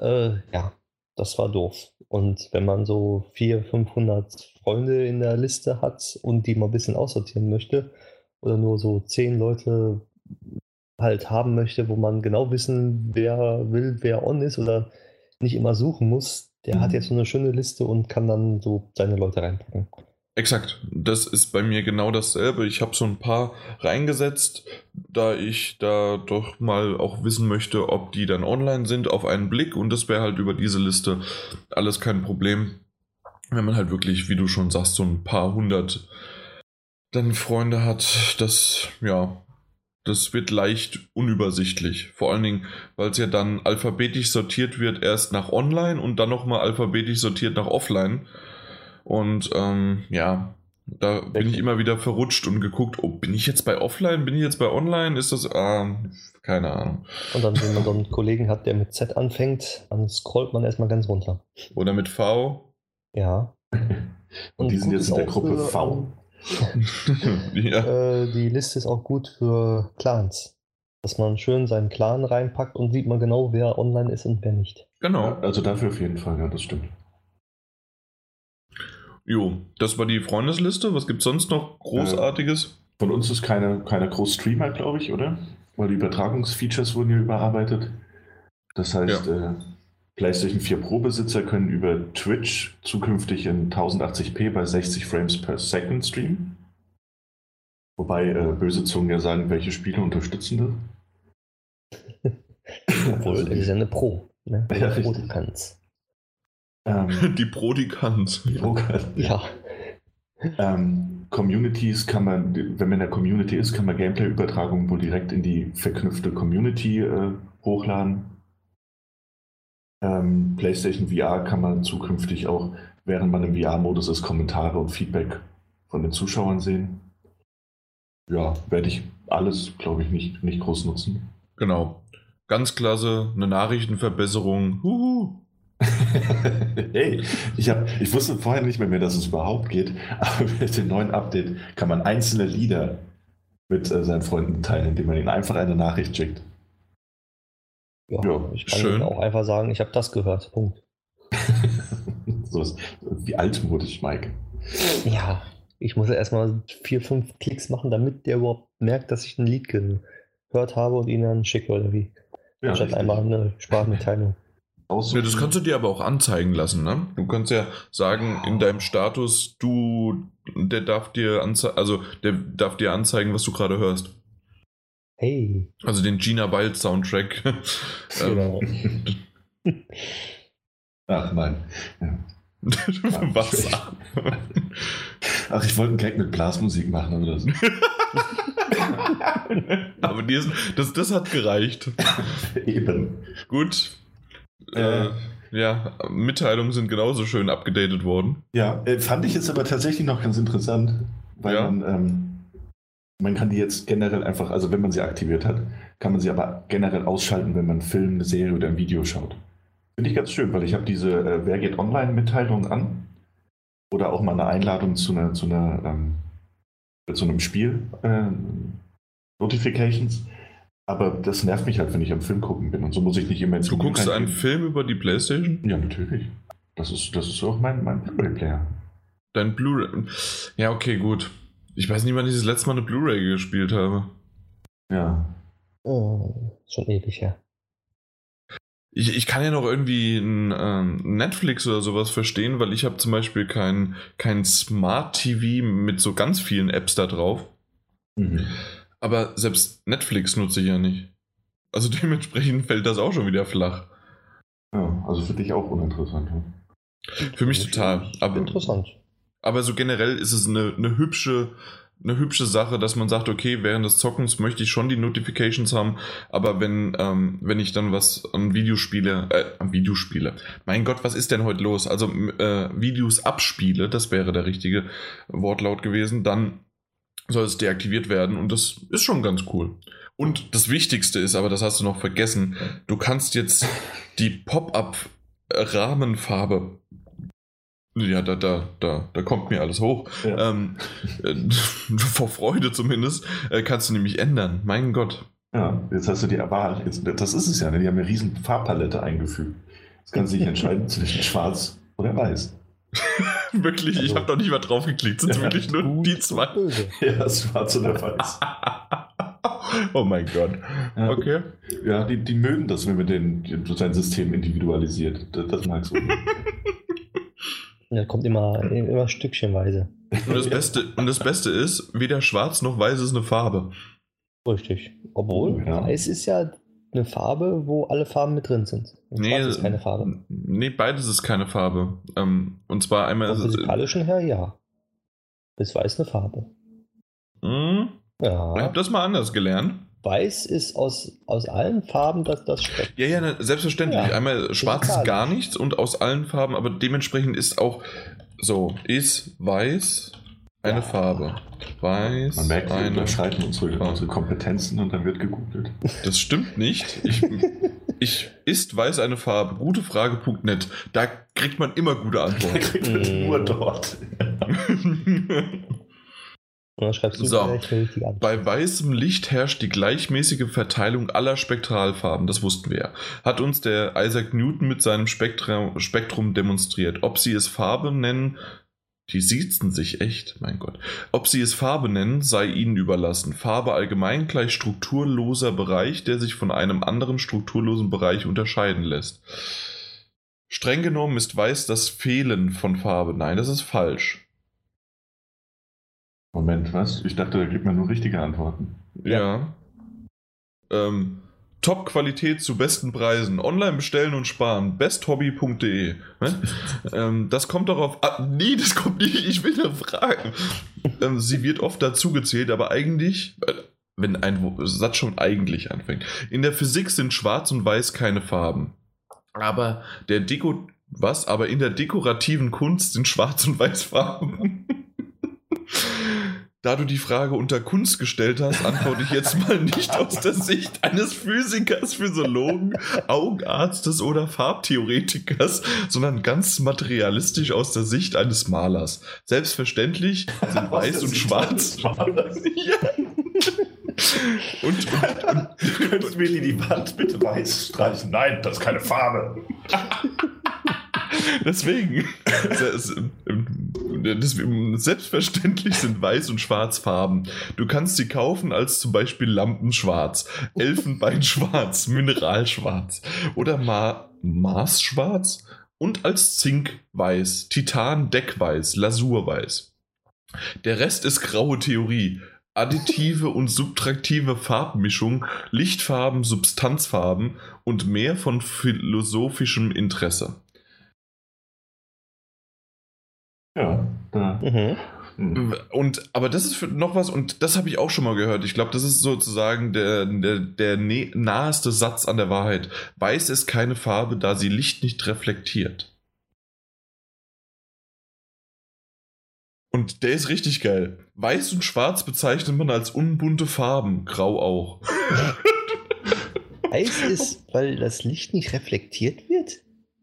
Äh, ja, das war doof. Und wenn man so 400, 500 Freunde in der Liste hat und die mal ein bisschen aussortieren möchte, oder nur so zehn Leute halt haben möchte, wo man genau wissen, wer will, wer on ist oder nicht immer suchen muss, der mhm. hat jetzt so eine schöne Liste und kann dann so seine Leute reinpacken. Exakt, das ist bei mir genau dasselbe. Ich habe so ein paar reingesetzt, da ich da doch mal auch wissen möchte, ob die dann online sind auf einen Blick und das wäre halt über diese Liste alles kein Problem. Wenn man halt wirklich, wie du schon sagst, so ein paar hundert dann Freunde hat, das, ja, das wird leicht unübersichtlich. Vor allen Dingen, weil es ja dann alphabetisch sortiert wird, erst nach online und dann nochmal alphabetisch sortiert nach offline. Und ähm, ja, Da bin ich immer wieder verrutscht und geguckt, oh, bin ich jetzt bei Offline, bin ich jetzt bei Online? Ist das, äh, keine Ahnung. Und dann, wenn man so einen Kollegen hat, der mit Z anfängt, dann scrollt man erstmal ganz runter. Oder mit V. Ja. Und, und die sind jetzt in der Gruppe für, V. ja. äh, die Liste ist auch gut für Clans. Dass man schön seinen Clan reinpackt und sieht man genau, wer online ist und wer nicht. Genau. also dafür auf jeden Fall, ja, das stimmt. Jo, das war die Freundesliste. Was gibt es sonst noch Großartiges? Äh, von uns ist keine, keine Groß-Streamer, glaube ich, oder? Weil die Übertragungsfeatures wurden ja überarbeitet. Das heißt, ja. äh, PlayStation 4 Pro-Besitzer können über Twitch zukünftig in 1080p bei 60 Frames per Second streamen. Wobei äh, böse Zungen ja sagen, welche Spiele unterstützen das? Obwohl, also, ist ja eine Pro. Ne? Ja, Pro, du kannst. Ähm, die Prodikant. Ja. Ähm, Communities kann man, wenn man in der Community ist, kann man Gameplay-Übertragungen wohl direkt in die verknüpfte Community äh, hochladen. Ähm, PlayStation VR kann man zukünftig auch, während man im VR-Modus ist, Kommentare und Feedback von den Zuschauern sehen. Ja, werde ich alles, glaube ich, nicht, nicht groß nutzen. Genau. Ganz klasse, eine Nachrichtenverbesserung. Huhu. hey, ich, hab, ich wusste vorher nicht mehr, mehr, dass es überhaupt geht, aber mit dem neuen Update kann man einzelne Lieder mit äh, seinen Freunden teilen, indem man ihnen einfach eine Nachricht schickt. Ja, ja ich kann schön. auch einfach sagen, ich habe das gehört. Punkt. so ist, wie altmodisch, Mike. Ja, ich muss ja erstmal vier, fünf Klicks machen, damit der überhaupt merkt, dass ich ein Lied gehört habe und ihn dann schicke oder wie. Ja, Anstatt einmal eine Sprachmitteilung. Ja, das kannst du dir aber auch anzeigen lassen, ne? Du kannst ja sagen, in deinem Status, du, der darf dir anzeigen, also der darf dir anzeigen, was du gerade hörst. Hey. Also den Gina Bild Soundtrack. Genau. Ach nein. Ja. was? Ach, ich wollte einen Gag mit Blasmusik machen, aber das. aber die ist, das, das hat gereicht. Eben. Gut, äh, ja, Mitteilungen sind genauso schön abgedatet worden. Ja, äh, fand ich jetzt aber tatsächlich noch ganz interessant, weil ja. man, ähm, man kann die jetzt generell einfach, also wenn man sie aktiviert hat, kann man sie aber generell ausschalten, wenn man einen Film, eine Serie oder ein Video schaut. Finde ich ganz schön, weil ich habe diese äh, Wer geht online-Mitteilung an oder auch mal eine Einladung zu einer, zu einer ähm, zu einem Spiel äh, Notifications aber das nervt mich halt, wenn ich am Film gucken bin. Und so muss ich nicht immer ins Du guckst einen Film über die Playstation? Ja, natürlich. Das ist, das ist auch mein, mein Blu-ray-Player. Dein Blu-ray. Ja, okay, gut. Ich weiß nicht, wann ich das letzte Mal eine Blu-ray gespielt habe. Ja. Oh, schon ewig her. Ich, ich kann ja noch irgendwie ein ähm, Netflix oder sowas verstehen, weil ich habe zum Beispiel kein, kein Smart TV mit so ganz vielen Apps da drauf. Mhm. Aber selbst Netflix nutze ich ja nicht. Also dementsprechend fällt das auch schon wieder flach. Ja, also für dich auch uninteressant. Ja? Für mich total. Aber, interessant. Aber so generell ist es eine, eine hübsche eine hübsche Sache, dass man sagt, okay, während des Zockens möchte ich schon die Notifications haben, aber wenn, ähm, wenn ich dann was an Videospiele, äh, an Videospiele, mein Gott, was ist denn heute los? Also äh, Videos abspiele, das wäre der richtige Wortlaut gewesen, dann soll es deaktiviert werden und das ist schon ganz cool. Und das Wichtigste ist, aber das hast du noch vergessen, du kannst jetzt die Pop-up-Rahmenfarbe ja, da, da, da, da kommt mir alles hoch. Ja. Ähm, äh, vor Freude zumindest, äh, kannst du nämlich ändern. Mein Gott. Ja, jetzt hast du die Wahl. Das ist es ja, ne? die haben eine riesen Farbpalette eingefügt. Jetzt kannst du dich entscheiden zwischen schwarz oder weiß. wirklich, also, ich habe noch nicht mal drauf geklickt. Sind ja, wirklich nur die zwei? Ja, schwarz oder weiß. oh mein Gott. Ja, okay. Ja, die, die mögen das, wenn man den, sein System individualisiert. Das, das magst du. Ja, kommt immer, immer stückchenweise. Und das, Beste, und das Beste ist, weder schwarz noch weiß ist eine Farbe. Richtig. Obwohl, ja. weiß ist ja eine Farbe, wo alle Farben mit drin sind. Und nee, ist keine Farbe. Nee, beides ist keine Farbe. Ähm, und zwar einmal. Vom physikalischen her, ja. Ist weiß eine Farbe. Mhm. Ja. Ich habe das mal anders gelernt. Weiß ist aus, aus allen Farben das, das Spektrum. Ja, ja, selbstverständlich. Ja, Einmal schwarz ist gar nichts und aus allen Farben, aber dementsprechend ist auch so, ist weiß eine ja. Farbe. Weiß. Man merkt, wir unterscheiden unsere, unsere, Kompetenzen und dann wird gegoogelt. Das stimmt nicht. Ich, ich ist weiß eine Farbe? Gutefrage.net. Da kriegt man immer gute Antworten. kriegt man nur dort. so, bei weißem Licht herrscht die gleichmäßige Verteilung aller Spektralfarben, das wussten wir ja. Hat uns der Isaac Newton mit seinem Spektrum, Spektrum demonstriert. Ob sie es Farbe nennen, die siezen sich echt, mein Gott. Ob sie es Farbe nennen, sei ihnen überlassen. Farbe allgemein gleich strukturloser Bereich, der sich von einem anderen strukturlosen Bereich unterscheiden lässt. Streng genommen ist weiß das Fehlen von Farbe. Nein, das ist falsch. Moment, was? Ich dachte, da gibt man nur richtige Antworten. Ja. ja. Ähm, Top-Qualität zu besten Preisen. Online bestellen und sparen. besthobby.de. Ne? ähm, das kommt darauf. Ah, nee, das kommt nicht. Ich will nur fragen. Ähm, sie wird oft dazu gezählt, aber eigentlich, äh, wenn ein Satz schon eigentlich anfängt. In der Physik sind Schwarz und Weiß keine Farben. Aber der Deko. Was? Aber in der dekorativen Kunst sind Schwarz und Weiß Farben. Da du die Frage unter Kunst gestellt hast, antworte ich jetzt mal nicht aus der Sicht eines Physikers, Physiologen, Augenarztes oder Farbtheoretikers, sondern ganz materialistisch aus der Sicht eines Malers. Selbstverständlich sind weiß und schwarz. ja. Und, und, und, und mir die Wand bitte weiß streichen? Nein, das ist keine Farbe. Deswegen. Selbstverständlich sind Weiß und Schwarz Farben. Du kannst sie kaufen als zum Beispiel Lampenschwarz, Elfenbeinschwarz, Mineralschwarz oder Ma Marsschwarz und als Zinkweiß, Titan Deckweiß, Lasurweiß. Der Rest ist graue Theorie. Additive und subtraktive Farbmischung, Lichtfarben, Substanzfarben und mehr von philosophischem Interesse. Ja. Da. Mhm. mhm. Und, aber das ist für noch was, und das habe ich auch schon mal gehört. Ich glaube, das ist sozusagen der, der, der naheste Satz an der Wahrheit. Weiß ist keine Farbe, da sie Licht nicht reflektiert. Und der ist richtig geil. Weiß und Schwarz bezeichnet man als unbunte Farben, Grau auch. Weiß ist, weil das Licht nicht reflektiert wird?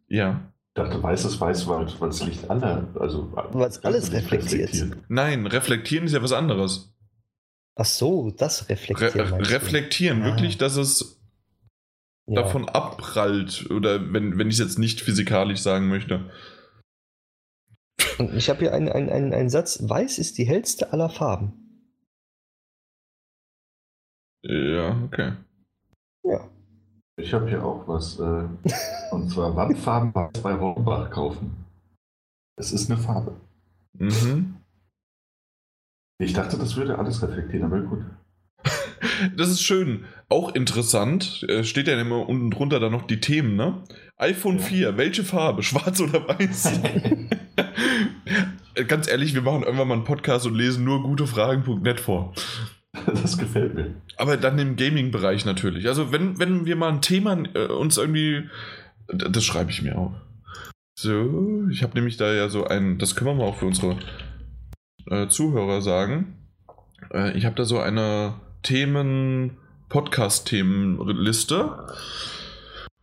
Ja dachte, weißes Weiß, weil das Licht alle, also was alles reflektiert. Nein, reflektieren ist ja was anderes. Ach so, das reflektieren. Re reflektieren, ah. wirklich, dass es ja. davon abprallt. Oder wenn, wenn ich es jetzt nicht physikalisch sagen möchte. Und ich habe hier einen, einen, einen, einen Satz: Weiß ist die hellste aller Farben. Ja, okay. Ja. Ich habe hier auch was. Äh, und zwar Wandfarben bei Rombach kaufen. Es ist eine Farbe. Mhm. Ich dachte, das würde alles reflektieren, aber gut. Das ist schön. Auch interessant. Äh, steht ja immer unten drunter dann noch die Themen, ne? iPhone ja. 4, welche Farbe? Schwarz oder weiß? Ganz ehrlich, wir machen irgendwann mal einen Podcast und lesen nur gutefragen.net vor. Das gefällt mir. Aber dann im Gaming-Bereich natürlich. Also wenn, wenn wir mal ein Thema äh, uns irgendwie. Das schreibe ich mir auch. So, ich habe nämlich da ja so ein. Das können wir mal auch für unsere äh, Zuhörer sagen. Äh, ich habe da so eine Themen. Podcast-Themenliste.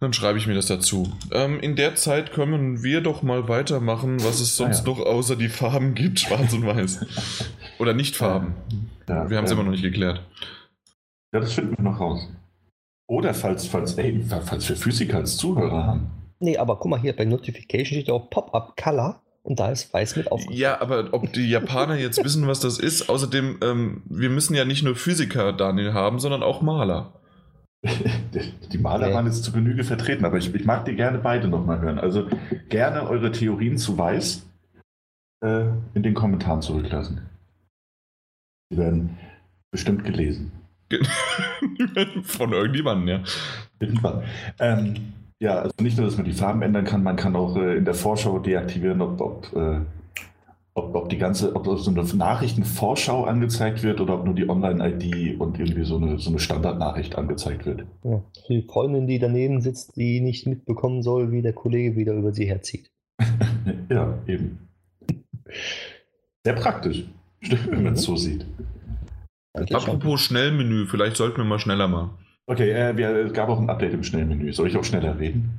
Dann schreibe ich mir das dazu. Ähm, in der Zeit können wir doch mal weitermachen, was es sonst ah, ja. noch außer die Farben gibt, schwarz und weiß. Oder nicht Farben. Ja, wir haben es ja. immer noch nicht geklärt. Ja, das finden wir noch raus. Oder falls, falls, ey, falls wir Physiker als Zuhörer haben. Nee, aber guck mal hier, bei Notification steht auch Pop-Up Color und da ist weiß mit aufgekommen. Ja, aber ob die Japaner jetzt wissen, was das ist, außerdem, ähm, wir müssen ja nicht nur Physiker, Daniel, haben, sondern auch Maler. die Maler okay. waren jetzt zu Genüge vertreten, aber ich, ich mag die gerne beide nochmal hören. Also gerne eure Theorien zu weiß äh, in den Kommentaren zurücklassen. Die werden bestimmt gelesen. Von irgendjemandem, ja. Ähm, ja, also nicht nur, dass man die Farben ändern kann, man kann auch äh, in der Vorschau deaktivieren, ob, ob, äh, ob, ob die ganze, ob so eine Nachrichtenvorschau angezeigt wird oder ob nur die Online-ID und irgendwie so eine, so eine Standardnachricht angezeigt wird. Ja, die Freundin, die daneben sitzt, die nicht mitbekommen soll, wie der Kollege wieder über sie herzieht. ja, eben. Sehr praktisch. Stimmt, wenn man es so sieht. Apropos Schnellmenü, vielleicht sollten wir mal schneller machen. Okay, äh, wir, es gab auch ein Update im Schnellmenü. Soll ich auch schneller reden?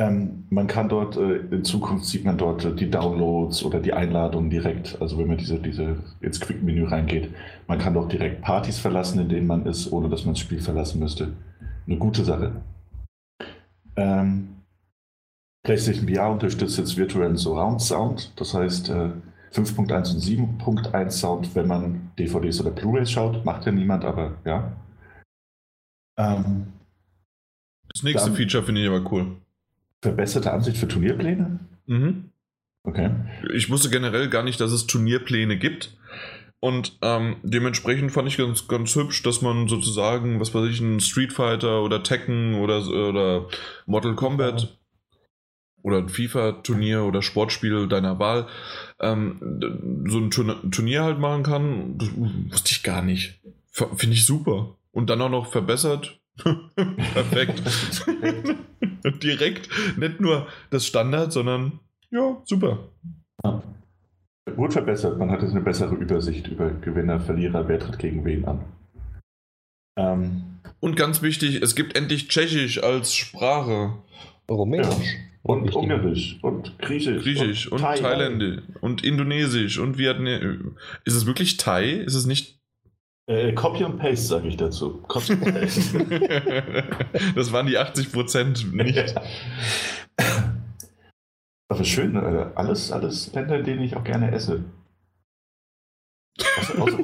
Ähm, man kann dort, äh, in Zukunft sieht man dort äh, die Downloads oder die Einladungen direkt, also wenn man diese, diese ins Quick-Menü reingeht, man kann dort direkt Partys verlassen, in denen man ist, ohne dass man das Spiel verlassen müsste. Eine gute Sache. Ähm, PlayStation VR unterstützt jetzt virtuellen Surround Sound, das heißt äh, 5.1 und 7.1 Sound, wenn man DVDs oder Blu-rays schaut. Macht ja niemand, aber ja. Ähm, das nächste Feature finde ich aber cool. Verbesserte Ansicht für Turnierpläne? Mhm. Okay. Ich wusste generell gar nicht, dass es Turnierpläne gibt. Und ähm, dementsprechend fand ich ganz, ganz hübsch, dass man sozusagen, was weiß ich, ein Street Fighter oder Tekken oder, oder Mortal Kombat oder ein FIFA-Turnier oder Sportspiel deiner Wahl ähm, so ein Turnier halt machen kann. Das wusste ich gar nicht. Finde ich super. Und dann auch noch verbessert. Perfekt. Direkt. Nicht nur das Standard, sondern ja, super. Ja. Gut verbessert. Man hat jetzt eine bessere Übersicht über Gewinner, Verlierer, wer tritt gegen wen an. Ähm, Und ganz wichtig, es gibt endlich Tschechisch als Sprache. Rumänisch. Ja. Und Ungarisch und Griechisch. Griechisch und, und Thailändisch und Indonesisch und Vietnamesisch. Ist es wirklich Thai? Ist es nicht. Äh, Copy und Paste sage ich dazu. Copy und Paste. das waren die 80 Prozent nicht. Aber schön, äh, alles, alles Länder, in denen ich auch gerne esse. Außer, außer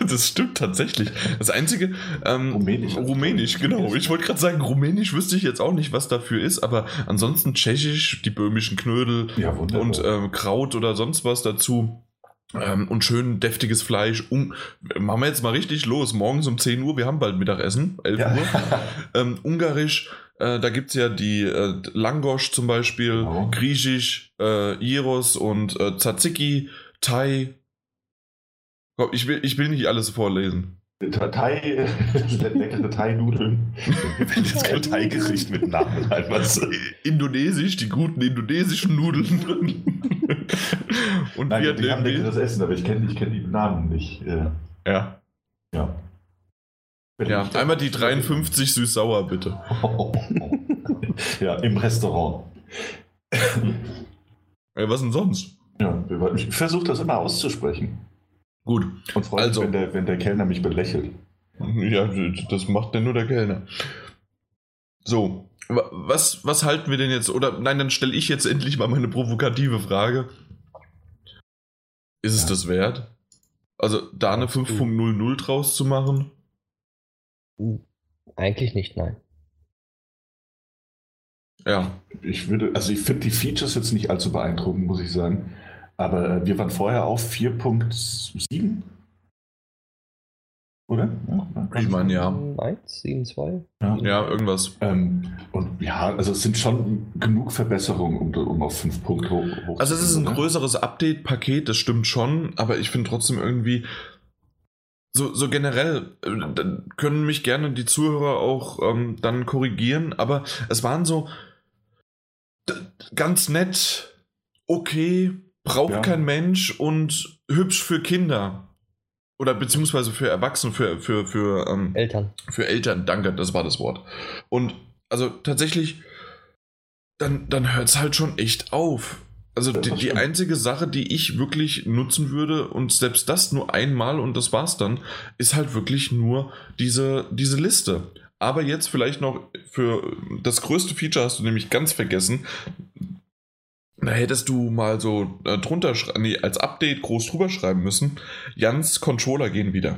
Das stimmt tatsächlich. Das einzige. Ähm, Rumänisch. Rumänisch, genau. Ich wollte gerade sagen, Rumänisch wüsste ich jetzt auch nicht, was dafür ist, aber ansonsten Tschechisch, die böhmischen Knödel ja, und ähm, Kraut oder sonst was dazu. Ähm, und schön deftiges Fleisch. Um, machen wir jetzt mal richtig los. Morgens um 10 Uhr, wir haben bald Mittagessen, 11 ja. Uhr. Ähm, Ungarisch, äh, da gibt es ja die äh, Langosch zum Beispiel, genau. Griechisch, äh, Iros und äh, Tzatziki, Thai, Komm, ich will, ich will nicht alles vorlesen. Thai, leckere Thai-Nudeln. Jetzt kein Thai-Gericht mit Namen halt was. Indonesisch, die guten indonesischen Nudeln. Und Nein, wir die haben leckeres Essen, aber ich kenne ich kenn die Namen nicht. Ja. Ja. Ja, einmal die 53 süß-sauer, bitte. ja, im Restaurant. Ja, was denn sonst? Ja, ich versuche das immer auszusprechen. Gut. Und also, mich, wenn der, wenn der Kellner mich belächelt. Ja, das macht denn nur der Kellner. So, was, was halten wir denn jetzt? Oder nein, dann stelle ich jetzt endlich mal meine provokative Frage. Ist es ja. das wert? Also da eine 5.00 draus zu machen? Uh, eigentlich nicht, nein. Ja. Ich würde, also ich finde die Features jetzt nicht allzu beeindruckend, muss ich sagen. Aber äh, wir waren vorher auf 4.7. Oder? Ja, ich meine, ja. 1, 7, 2. Ja, ja irgendwas. Ähm, und ja, also es sind schon genug Verbesserungen, um, um auf 5 Punkte hoch, hoch Also es ist ein größeres Update-Paket, das stimmt schon, aber ich finde trotzdem irgendwie, so, so generell äh, können mich gerne die Zuhörer auch ähm, dann korrigieren, aber es waren so ganz nett, okay, braucht ja. kein Mensch und hübsch für Kinder. Oder beziehungsweise für Erwachsene, für, für, für ähm, Eltern. Für Eltern, danke, das war das Wort. Und also tatsächlich, dann, dann hört es halt schon echt auf. Also die, die, einzige Sache, die ich wirklich nutzen würde, und selbst das nur einmal und das war's dann, ist halt wirklich nur diese, diese Liste. Aber jetzt vielleicht noch für das größte Feature hast du nämlich ganz vergessen. Da hättest du mal so äh, drunter nee, als Update groß drüber schreiben müssen. Jans Controller gehen wieder.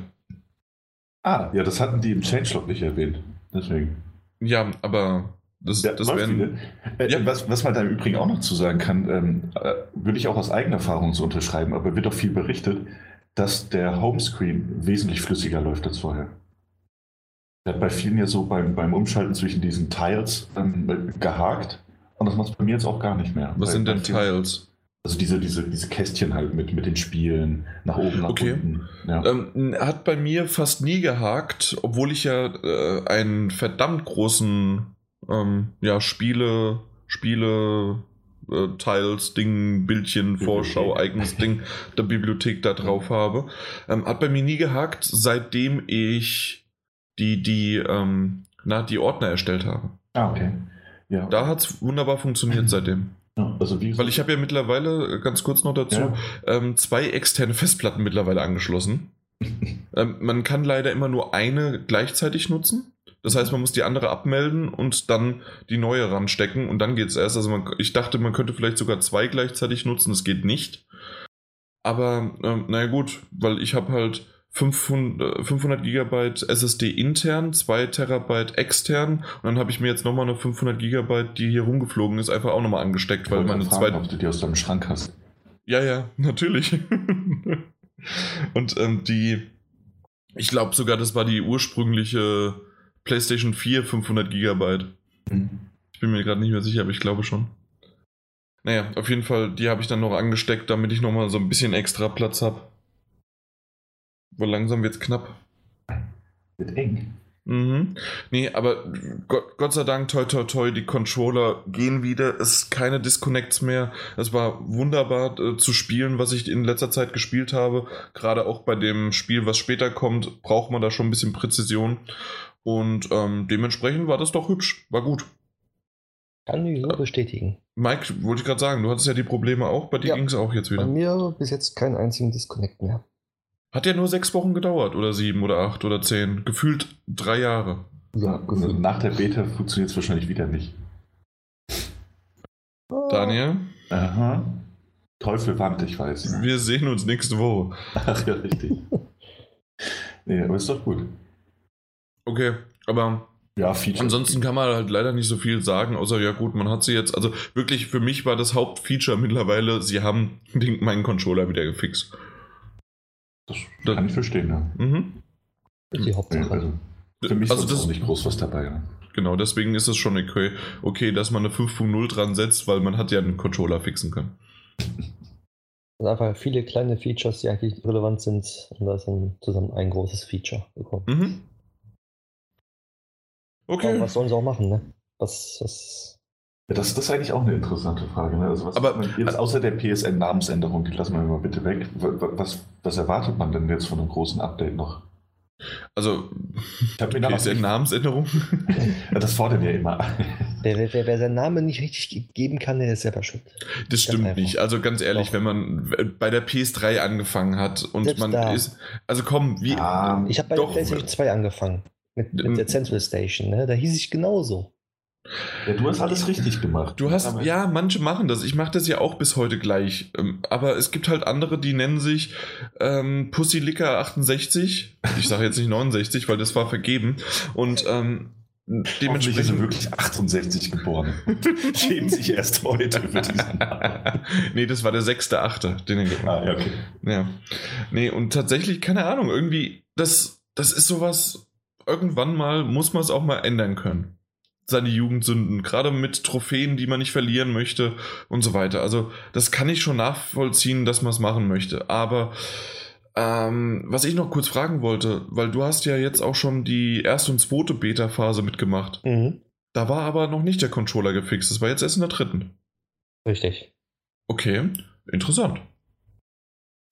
Ah, ja, das hatten die im Changelog nicht erwähnt. Deswegen. Ja, aber das, ja, das wären. Äh, ja. was, was man da im Übrigen auch noch zu sagen kann, ähm, äh, würde ich auch aus eigener Erfahrung so unterschreiben, aber wird auch viel berichtet, dass der Homescreen wesentlich flüssiger läuft als vorher. Der hat bei vielen ja so beim, beim Umschalten zwischen diesen Tiles ähm, gehakt und das macht es bei mir jetzt auch gar nicht mehr. Was sind denn Tiles? Also diese, diese, diese Kästchen halt mit, mit den Spielen, nach oben, nach okay. unten. Ja. Ähm, hat bei mir fast nie gehakt, obwohl ich ja äh, einen verdammt großen ähm, ja, Spiele, Spiele äh, Tiles, Ding, Bildchen, Vorschau, eigenes Ding der Bibliothek da drauf habe. Ähm, hat bei mir nie gehakt, seitdem ich die, die, ähm, na, die Ordner erstellt habe. Ah, okay. Ja. Da hat es wunderbar funktioniert seitdem. Ja, also wie Weil ich habe ja mittlerweile, äh, ganz kurz noch dazu, Ja. ähm, zwei externe Festplatten mittlerweile angeschlossen. ähm, man kann leider immer nur eine gleichzeitig nutzen. Das heißt, man muss die andere abmelden und dann die neue ranstecken und dann geht es erst. Also man, ich dachte, man könnte vielleicht sogar zwei gleichzeitig nutzen. Das geht nicht. Aber ähm, naja gut, weil ich habe halt 500, äh, 500 Gigabyte SSD intern, 2 Terabyte extern und dann habe ich mir jetzt nochmal eine 500 Gigabyte, die hier rumgeflogen ist, einfach auch nochmal angesteckt, weil meine fragen, zwei ob du die aus deinem Schrank hast. ja, ja, natürlich. Und ähm, die, ich glaube sogar, das war die ursprüngliche PlayStation 4 500 Gigabyte. Ich bin mir gerade nicht mehr sicher, aber ich glaube schon. Naja, auf jeden Fall, die habe ich dann noch angesteckt, damit ich nochmal so ein bisschen extra Platz habe. Weil langsam wird's knapp. Wird eng. Mhm. Nee, aber Gott, Gott sei Dank, toi toi toi, die Controller gehen wieder. Es ist keine Disconnects mehr. Es war wunderbar äh, zu spielen, was ich in letzter Zeit gespielt habe. Gerade auch bei dem Spiel, was später kommt, braucht man da schon ein bisschen Präzision. Und ähm, dementsprechend war das doch hübsch. War gut. Kann ich so bestätigen. Mike, wollte ich gerade sagen, du hattest ja die Probleme auch. Bei dir Ja. ging es auch jetzt Bei wieder. mir bis jetzt keinen einzigen Disconnect mehr. Hat ja nur sechs Wochen gedauert. Oder sieben oder acht oder zehn. Gefühlt drei Jahre. Ja, Also nach der Beta funktioniert es wahrscheinlich wieder nicht. Daniel, Aha. Teufel warnt, ich weiß. wir sehen uns nächste Woche. Ach ja, richtig. nee, aber ist doch gut. Okay, aber Ja, Feature. Ansonsten kann man halt leider nicht so viel sagen, außer ja gut, man hat sie jetzt, also wirklich für mich war das Hauptfeature mittlerweile, sie haben den, meinen Controller wieder gefixt. Das kann ich verstehen, ja. Mhm. Das ist die Hauptsache. also, für mich also ist das, auch nicht groß was dabei. Ne? genau, deswegen ist es schon okay, okay, dass man eine 5.0 dran setzt, weil man hat ja einen Controller fixen können. Das sind einfach viele kleine Features, die eigentlich relevant sind. Und da ist dann zusammen ein großes Feature bekommen. Mhm. Aber Okay. was sollen sie auch machen, ne? Was, was Ja, das, das ist eigentlich auch eine interessante Frage. Ne? Also was Aber- jetzt außer der PSN-Namensänderung, die lassen wir mal bitte weg. wa- wa- Was, was erwartet man denn jetzt von einem großen Update noch? Also, Ich habe mir PSN-Namensänderung? Ja, das fordern wir immer. wer, wer, wer, wer seinen Namen nicht richtig ge- geben kann, der ist selber schuld. Das stimmt einfach. nicht. Also ganz ehrlich, Doch. wenn man bei der PS3 angefangen hat und Selbst man da. ist. Also komm, wie. Ja, Ich habe bei Doch. der PlayStation 2 angefangen. Mit, mit der Central Station, ne? Da hieß ich genauso. Ja, du hast alles richtig gemacht. Du hast, Aber- ja, manche machen das. Ich mache das ja auch bis heute gleich. Ähm, Aber es gibt halt andere, die nennen sich ähm, Pussylicker 68. Ich sage jetzt nicht 69, weil das war vergeben. Und ähm, Hoffentlich ist er dementsprechend. wirklich 68 geboren. Schämt sich erst heute für diesen nee, das war der 6.8., den er gemacht Ah, ja, okay. Ja. Nee, und tatsächlich, keine Ahnung, irgendwie, das, das ist sowas, irgendwann mal muss man es auch mal ändern können. Seine Jugendsünden, gerade mit Trophäen, die man nicht verlieren möchte und so weiter. Also, das kann ich schon nachvollziehen, dass man es machen möchte. Aber ähm, was ich noch kurz fragen wollte, weil du hast ja jetzt auch schon die erste und zweite Beta-Phase mitgemacht. Mhm. Da war aber noch nicht der Controller gefixt. Das war jetzt erst in der dritten. Richtig. Okay, interessant.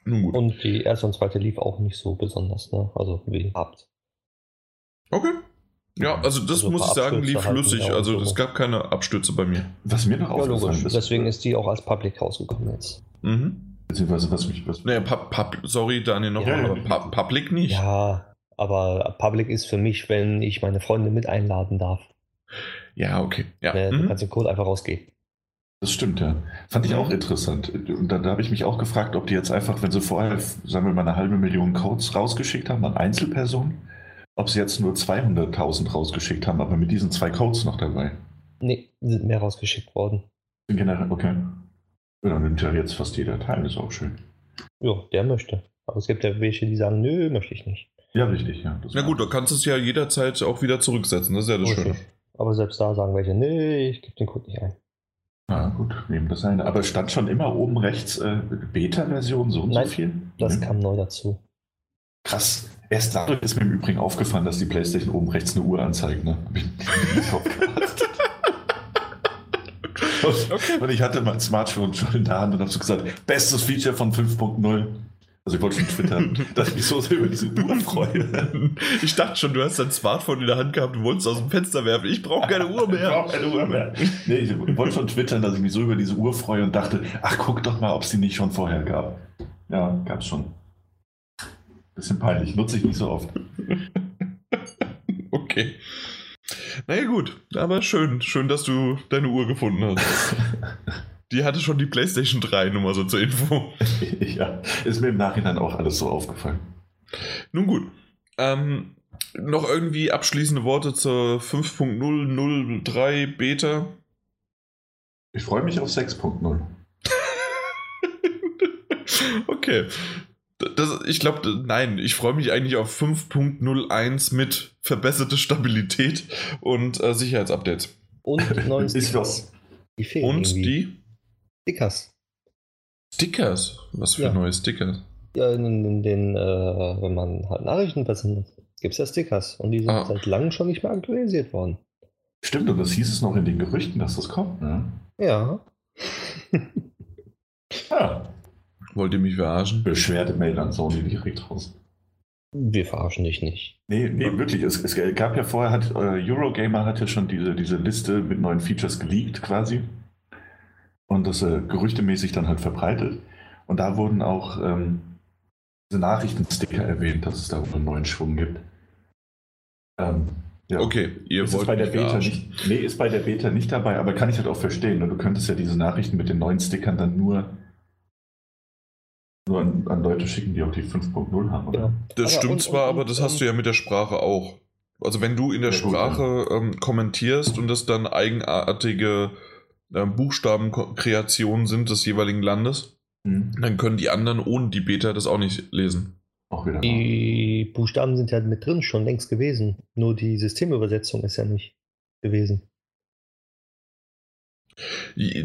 Nun gut. Und die erste und zweite lief auch nicht so besonders, ne? Also wie gehabt. Okay. Ja, also das Also muss ich sagen, lief Abstürze halt, flüssig. Also so. es gab keine Abstürze bei mir. Was mir noch Ja, aufgefallen logisch. ist, Deswegen ist die auch als Public rausgekommen jetzt. Mhm. beziehungsweise was mich, was, Naja, pub, pub, sorry, Daniel, nochmal, Ja, aber pub, Public nicht. Ja, aber Public ist für mich, wenn ich meine Freunde mit einladen darf. Ja, okay. Ja. Ne, Du Mhm. kannst den Code einfach rausgeben. Das stimmt, ja. Fand ich Mhm. auch interessant. Und da, da habe ich mich auch gefragt, ob die jetzt einfach, wenn sie vorher, sagen wir mal, eine halbe Million Codes rausgeschickt haben an Einzelpersonen, ob sie jetzt nur 200.000 rausgeschickt haben, aber mit diesen zwei Codes noch dabei. Nee, sind mehr rausgeschickt worden. Generell, okay. Ja, dann nimmt ja jetzt fast jeder teil, ist auch schön. Ja, der möchte. Aber es gibt ja welche, die sagen, nö, möchte ich nicht. Ja, richtig, ja. Das Na gut, da kannst du es ja jederzeit auch wieder zurücksetzen. Das ist ja das Schöne. Richtig. Aber selbst da sagen welche, nee, ich gebe den Code nicht ein. Ja, gut, nehmen das eine. Aber es stand schon immer oben rechts äh, Beta-Version, so und Nein, so viel? Das Mhm. kam neu dazu. Krass. Erst dadurch ist mir im Übrigen aufgefallen, dass die PlayStation oben rechts eine Uhr anzeigt. Ne? Geachtet. okay. Und ich hatte mein Smartphone schon in der Hand und habe so gesagt, bestes Feature von 5.0. Also ich wollte schon twittern, dass ich mich so sehr über diese Uhr freue. Ich dachte schon, du hast dein Smartphone in der Hand gehabt und wolltest aus dem Fenster werfen. Ich brauche keine Uhr mehr. Ich brauche keine Uhr mehr. Nee, ich wollte schon twittern, dass ich mich so über diese Uhr freue und dachte, ach guck doch mal, ob es die nicht schon vorher gab. Ja, gab es schon. Bisschen peinlich, nutze ich nicht so oft. okay. Naja gut, aber schön, schön, dass du deine Uhr gefunden hast. Die hatte schon die PlayStation 3, nur mal so zur Info. ja, ist mir im Nachhinein auch alles so aufgefallen. Nun gut. Ähm, noch irgendwie abschließende Worte zur 5.003 Beta? Ich freue mich auf 6.0. okay. Das, ich glaube, nein, ich freue mich eigentlich auf 5.01 mit verbesserte Stabilität und äh, Sicherheitsupdates. Und neuen Stickers. Die und irgendwie. die? Stickers. Stickers? Was für ja. neue Stickers? Ja, in, in den, äh, wenn man halt Nachrichten versendet, gibt es ja Stickers. Und die sind ah. seit langem schon nicht mehr aktualisiert worden. Stimmt, und das hieß es noch in den Gerüchten, dass das kommt, ne? Ja. ja. Wollt ihr mich verarschen? Beschwerdemail an Sony direkt raus. Wir verarschen dich nicht. Nee, nee, wirklich. Es, es gab ja vorher, hat, äh, Eurogamer hat ja schon diese, diese Liste mit neuen Features geleakt quasi. Und das äh, gerüchtemäßig dann halt verbreitet. Und da wurden auch ähm, diese Nachrichtensticker erwähnt, dass es da einen neuen Schwung gibt. Ähm, ja. Okay, ihr ist wollt bei der Beta nicht, Nee, ist bei der Beta nicht dabei, aber kann ich halt auch verstehen. Und du könntest ja diese Nachrichten mit den neuen Stickern dann nur nur an, an Leute schicken, die auch die 5.0 haben, oder? Ja. Das aber stimmt und, zwar, und, aber das hast du ja mit der Sprache auch. Also wenn du in der ja, Sprache ähm, kommentierst und das dann eigenartige äh, Buchstabenkreationen sind des jeweiligen Landes, mhm. dann können die anderen ohne die Beta das auch nicht lesen. Auch wieder die Buchstaben sind ja mit drin schon längst gewesen. Nur die Systemübersetzung ist ja nicht gewesen.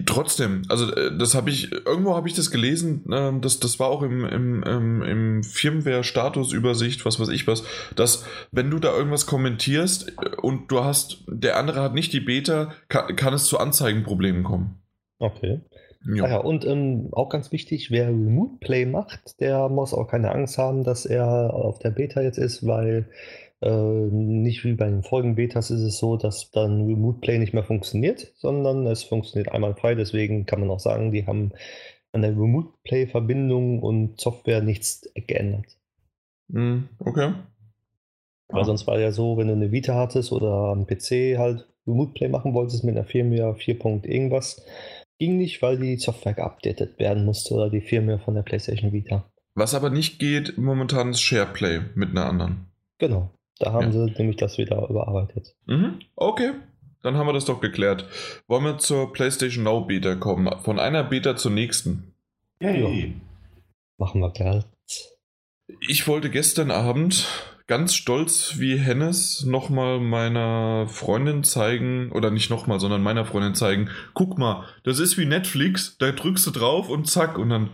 Trotzdem, also äh, das habe ich, irgendwo habe ich das gelesen, ähm, das, das war auch im, im, im, im Firmware-Statusübersicht, was weiß ich was, dass wenn du da irgendwas kommentierst äh, und du hast, der andere hat nicht die Beta, kann, kann es zu Anzeigenproblemen kommen. Okay. Ja. Ah ja, und ähm, auch ganz wichtig, wer Remote Play macht, der muss auch keine Angst haben, dass er auf der Beta jetzt ist, weil äh, nicht wie bei den Folgen Betas ist es so, dass dann Remote Play nicht mehr funktioniert, sondern es funktioniert einmal frei. Deswegen kann man auch sagen, die haben an der Remote Play Verbindung und Software nichts geändert. Mm, okay. Weil sonst war ja so, wenn du eine Vita hattest oder am PC halt Remote Play machen wolltest mit einer Firmware 4. irgendwas, ging nicht, weil die Software geupdatet werden musste oder die Firmware von der PlayStation Vita. Was aber nicht geht, momentan ist SharePlay mit einer anderen. Genau. Da haben ja. sie nämlich das wieder überarbeitet. Mhm. Okay, dann haben wir das doch geklärt. Wollen wir zur PlayStation Now Beta kommen? Von einer Beta zur nächsten. Yay. Ja. Machen wir klar. Ich wollte gestern Abend ganz stolz wie Hennes nochmal meiner Freundin zeigen, oder nicht nochmal, sondern meiner Freundin zeigen, guck mal, das ist wie Netflix, da drückst du drauf und zack, und dann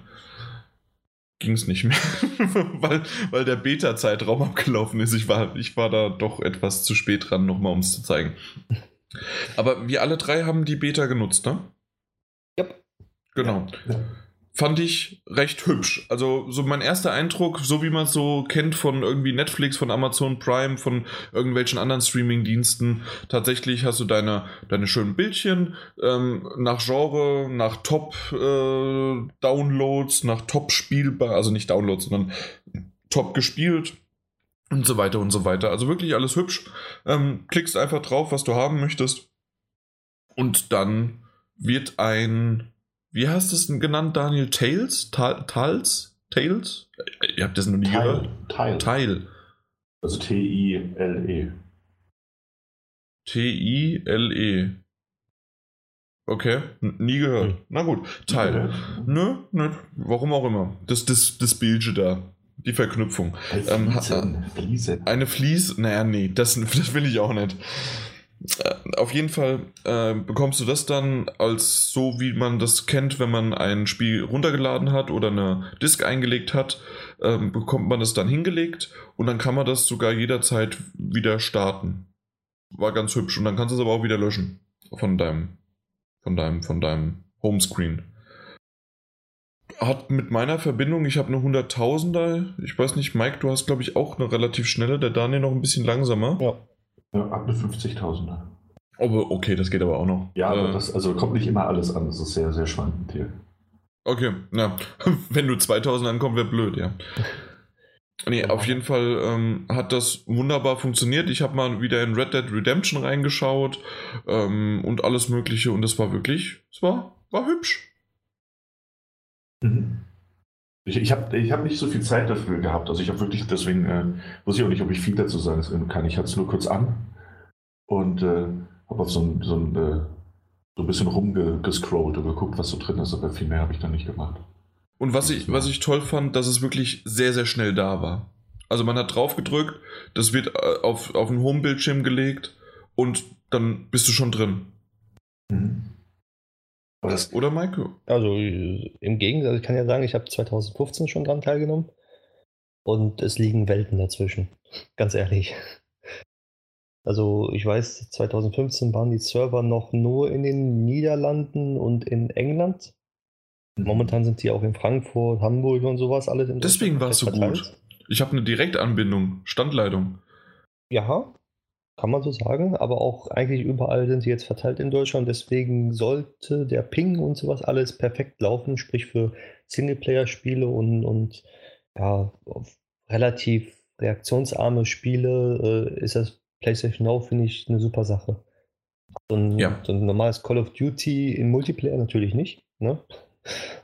ging es nicht mehr, weil, weil der Beta-Zeitraum abgelaufen ist. Ich war, ich war da doch etwas zu spät dran, nochmal um es zu zeigen. Aber wir alle drei haben die Beta genutzt, ne? Ja. Genau. Ja fand ich recht hübsch. Also so mein erster Eindruck, so wie man es so kennt von irgendwie Netflix, von Amazon Prime, von irgendwelchen anderen Streaming-Diensten. Tatsächlich hast du deine, deine schönen Bildchen ähm, nach Genre, nach Top-Downloads, äh, nach Top-Spielbar, also nicht Downloads, sondern top gespielt und so weiter und so weiter. Also wirklich alles hübsch. Ähm, klickst einfach drauf, was du haben möchtest. Und dann wird ein wie hast du es denn genannt, Daniel? Tails? Tals? Tails? Ihr habt das noch nie Teil. gehört? Teil. Teil. Also T-I-L-E. T-I-L-E. Okay, N nie gehört. Hm. Na gut, Teil. Nö, nö, warum auch immer. Das, das, das Bildchen da. Die Verknüpfung. Ähm, Fliese. Eine Fliese? Naja, nee, das, das will ich auch nicht. Äh, auf jeden Fall äh, bekommst du das dann als so, wie man das kennt, wenn man ein Spiel runtergeladen hat oder eine Disk eingelegt hat, äh, bekommt man das dann hingelegt und dann kann man das sogar jederzeit wieder starten. War ganz hübsch und dann kannst du es aber auch wieder löschen von deinem von deinem, von deinem Homescreen. Hat mit meiner Verbindung, ich habe eine 100.000er, ich weiß nicht, Mike, du hast glaube ich auch eine relativ schnelle, der Daniel noch ein bisschen langsamer. Ja. Ja ab eine 50.000er. Aber okay, das geht aber auch noch. Ja, aber äh, das also kommt nicht immer alles an, das ist sehr, sehr schwankend hier. Okay, na, wenn du 2000 ankommst, wäre blöd, ja. Nee, auf jeden Fall ähm, hat das wunderbar funktioniert. Ich habe mal wieder in Red Dead Redemption reingeschaut ähm, und alles Mögliche und es war wirklich, es war, war hübsch. Mhm. Ich, ich habe ich hab nicht so viel Zeit dafür gehabt. Also ich habe wirklich, deswegen äh, weiß ich auch nicht, ob ich viel dazu sagen kann. Ich hatte es nur kurz an und äh, habe auf so ein, so ein, äh, so ein bisschen rumgescrollt und geguckt, was so drin ist, aber viel mehr habe ich dann nicht gemacht. Und was ich, was ich toll fand, dass es wirklich sehr, sehr schnell da war. Also man hat drauf gedrückt, das wird äh, auf, auf den Home-Bildschirm gelegt und dann bist du schon drin. Mhm. Oder Maike? Also im Gegenteil, ich kann ja sagen, ich habe 2015 schon dran teilgenommen und es liegen Welten dazwischen. Ganz ehrlich. Also ich weiß, 2015 waren die Server noch nur in den Niederlanden und in England. Mhm. Momentan sind die auch in Frankfurt, Hamburg und sowas alles. In Deswegen war es so gut. Ich habe eine Direktanbindung, Standleitung. Ja, kann man so sagen, aber auch eigentlich überall sind sie jetzt verteilt in Deutschland. Deswegen sollte der Ping und sowas alles perfekt laufen, sprich für Singleplayer-Spiele und, und ja, relativ reaktionsarme Spiele äh, ist das PlayStation Now, finde ich, eine super Sache. So ein, ja. so ein normales Call of Duty in Multiplayer natürlich nicht, ne?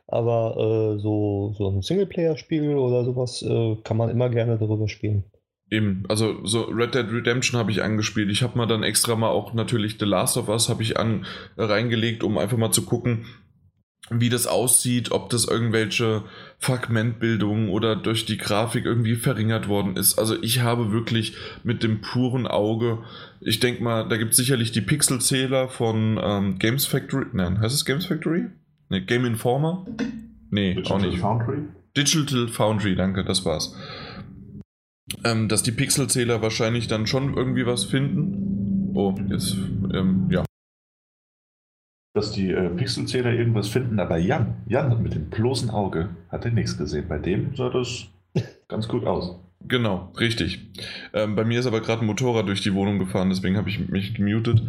Aber äh, so, so ein Singleplayer-Spiel oder sowas äh, kann man immer gerne darüber spielen. Eben, also so Red Dead Redemption habe ich angespielt. Ich habe mal dann extra mal auch natürlich The Last of Us habe ich an reingelegt, um einfach mal zu gucken, wie das aussieht, ob das irgendwelche Fragmentbildungen oder durch die Grafik irgendwie verringert worden ist. Also ich habe wirklich mit dem puren Auge, ich denke mal, da gibt es sicherlich die Pixelzähler von ähm, Games Factory. Nein, heißt es Games Factory? Ne, Game Informer? Nee, Digital auch nicht. Foundry? Digital Foundry, danke, das war's ähm, dass die Pixelzähler wahrscheinlich dann schon irgendwie was finden. Oh, jetzt, ähm, ja. Dass die äh, Pixelzähler irgendwas finden, aber Jan, Jan hat mit dem bloßen Auge hat er nichts gesehen. Bei dem sah das ganz gut aus. Genau, richtig. Ähm, bei mir ist aber gerade ein Motorrad durch die Wohnung gefahren, deswegen habe ich mich gemutet.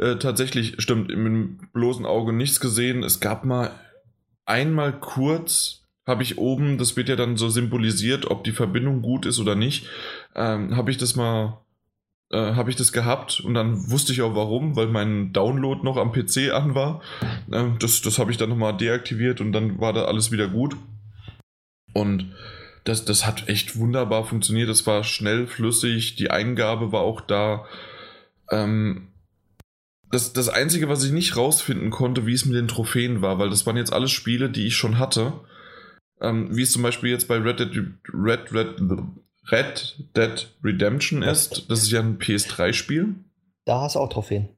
Äh, tatsächlich stimmt, mit dem bloßen Auge nichts gesehen. Es gab mal einmal kurz habe ich oben, das wird ja dann so symbolisiert, ob die Verbindung gut ist oder nicht, ähm, habe ich das mal, äh, habe ich das gehabt und dann wusste ich auch warum, weil mein Download noch am PC an war. Äh, das das habe ich dann nochmal deaktiviert und dann war da alles wieder gut. Und das, das hat echt wunderbar funktioniert. Das war schnell, flüssig, die Eingabe war auch da. Ähm, das, das Einzige, was ich nicht rausfinden konnte, wie es mit den Trophäen war, weil das waren jetzt alles Spiele, die ich schon hatte. Ähm, wie es zum Beispiel jetzt bei Red Dead, Red, Red, Red Dead Redemption ist. Das ist ja ein PS3-Spiel. Da hast du auch Trophäen.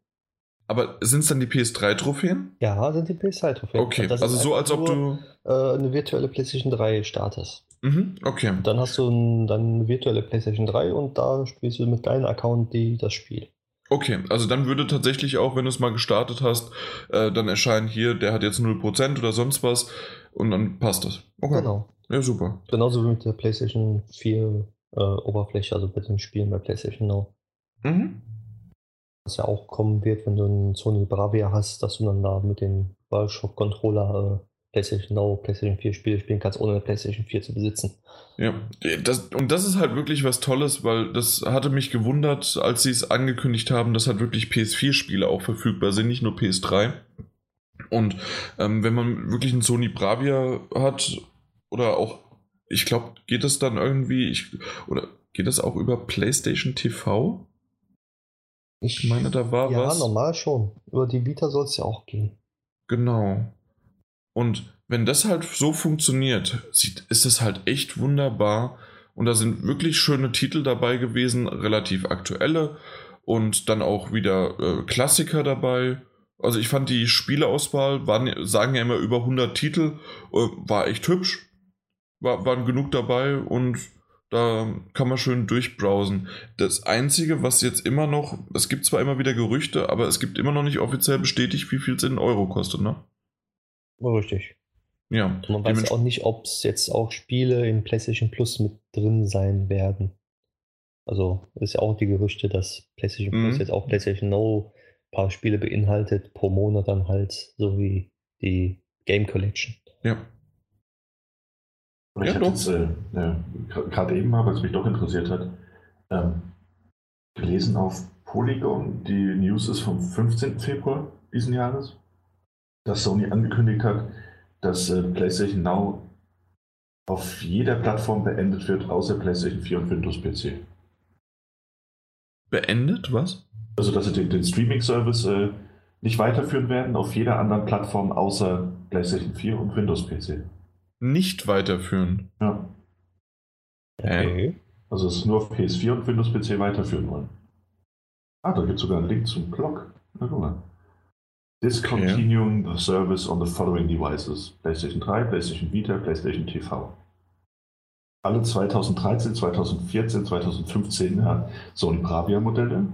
Aber sind es dann die PS3-Trophäen? Ja, sind die PS3-Trophäen. Okay, also so als ob du. Äh, eine virtuelle PlayStation 3 startest. Mhm, okay. Dann hast du ein, dann eine virtuelle PlayStation 3 und da spielst du mit deinem Account die, das Spiel. Okay, also dann würde tatsächlich auch, wenn du es mal gestartet hast, äh, dann erscheinen hier, der hat jetzt 0% oder sonst was und dann passt das. Okay. Genau. Ja, super. Genauso wie mit der PlayStation 4 äh, Oberfläche, also bei den Spielen bei PlayStation Now. Mhm. Was ja auch kommen wird, wenn du einen Sony Bravia hast, dass du dann da mit dem DualShock Controller äh, PlayStation Now, PlayStation 4 Spiele spielen kannst, ohne eine PlayStation 4 zu besitzen. Ja, das, und das ist halt wirklich was Tolles, weil das hatte mich gewundert, als sie es angekündigt haben, dass halt wirklich PS4-Spiele auch verfügbar sind, nicht nur PS3. Und ähm, wenn man wirklich einen Sony Bravia hat oder auch, ich glaube, geht das dann irgendwie, ich, oder geht das auch über PlayStation TV? Ich meine, da war ja, was. Ja, normal schon. Über die Vita soll es ja auch gehen. Genau. Und wenn das halt so funktioniert, ist es halt echt wunderbar. Und da sind wirklich schöne Titel dabei gewesen, relativ aktuelle und dann auch wieder äh, Klassiker dabei. Also ich fand die Spieleauswahl, waren, sagen ja immer über 100 Titel, äh, war echt hübsch. War, waren genug dabei und Da kann man schön durchbrowsen. Das Einzige, was jetzt immer noch, es gibt zwar immer wieder Gerüchte, aber es gibt immer noch nicht offiziell bestätigt, wie viel es in Euro kostet, ne? Richtig. Ja. Man weiß auch nicht, ob es jetzt auch Spiele in PlayStation Plus mit drin sein werden. Also ist ja auch die Gerüchte, dass PlayStation Plus mhm. jetzt auch PlayStation ein paar Spiele beinhaltet, pro Monat dann halt, so wie die Game Collection. Ja. Ich ja, habe jetzt äh, ja, gerade eben mal, weil es mich doch interessiert hat, ähm, gelesen auf Polygon, die News ist vom 15. Februar diesen Jahres, dass Sony angekündigt hat, dass äh, PlayStation Now auf jeder Plattform beendet wird, außer PlayStation 4 und Windows PC. Beendet? Was? Also, dass sie den, den Streaming-Service äh, nicht weiterführen werden auf jeder anderen Plattform außer PlayStation 4 und Windows PC. Nicht weiterführen? Ja. Okay. Also es nur auf PS4 und Windows PC weiterführen wollen. Ah, da gibt es sogar einen Link zum Blog. Na, guck mal. Discontinuing okay. the service on the following devices: PlayStation 3, PlayStation Vita, PlayStation TV. Alle 2013, 2014, 2015 ja, Sony Bravia Modelle,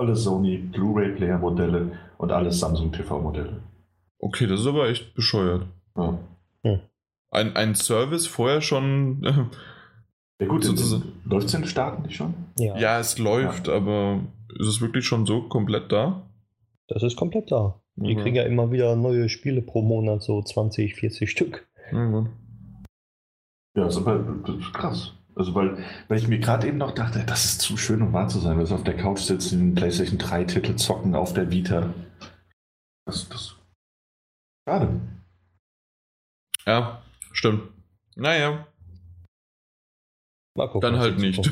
alle Sony Blu-ray Player Modelle und alle Samsung TV Modelle. Okay, das ist aber echt bescheuert. Ja. Hm. Ein, ein Service vorher schon. ja, gut, läuft es in den Staaten nicht schon? Ja, ja es läuft, ja. aber ist es wirklich schon so komplett da? Das ist komplett da. Die mhm. kriegen ja immer wieder neue Spiele pro Monat, so 20, 40 Stück. Mhm. Ja, das ist aber das ist krass. Also, weil, weil ich mir gerade eben noch dachte, das ist zu schön, um wahr zu sein, weil sie auf der Couch sitzen, PlayStation 3 Titel zocken auf der Vita. Das, das. Schade. Ja, stimmt. Naja. Mal gucken, Dann halt nicht.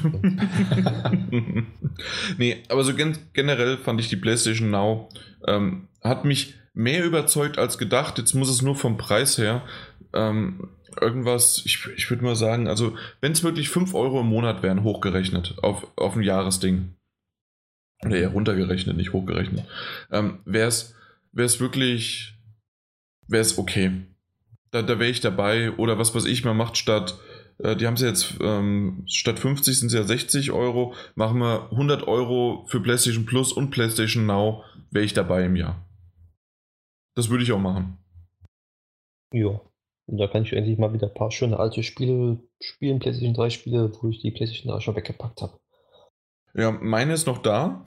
nee, aber so gen generell fand ich die PlayStation Now ähm, hat mich mehr überzeugt als gedacht. Jetzt muss es nur vom Preis her ähm, irgendwas, ich, ich würde mal sagen, also wenn es wirklich 5 Euro im Monat wären, hochgerechnet auf, auf ein Jahresding, oder eher runtergerechnet, nicht hochgerechnet, ähm, wäre es wirklich, wäre es okay. Da, da wäre ich dabei. Oder was weiß ich, man macht statt, äh, die haben es jetzt, ähm, statt 50 sind es ja 60 Euro, machen wir 100 Euro für PlayStation Plus und PlayStation Now, wäre ich dabei im Jahr. Das würde ich auch machen. Ja. Und da kann ich endlich mal wieder ein paar schöne alte Spiele spielen, PlayStation 3 Spiele, wo ich die PlayStation 3 schon weggepackt habe. Ja, meine ist noch da.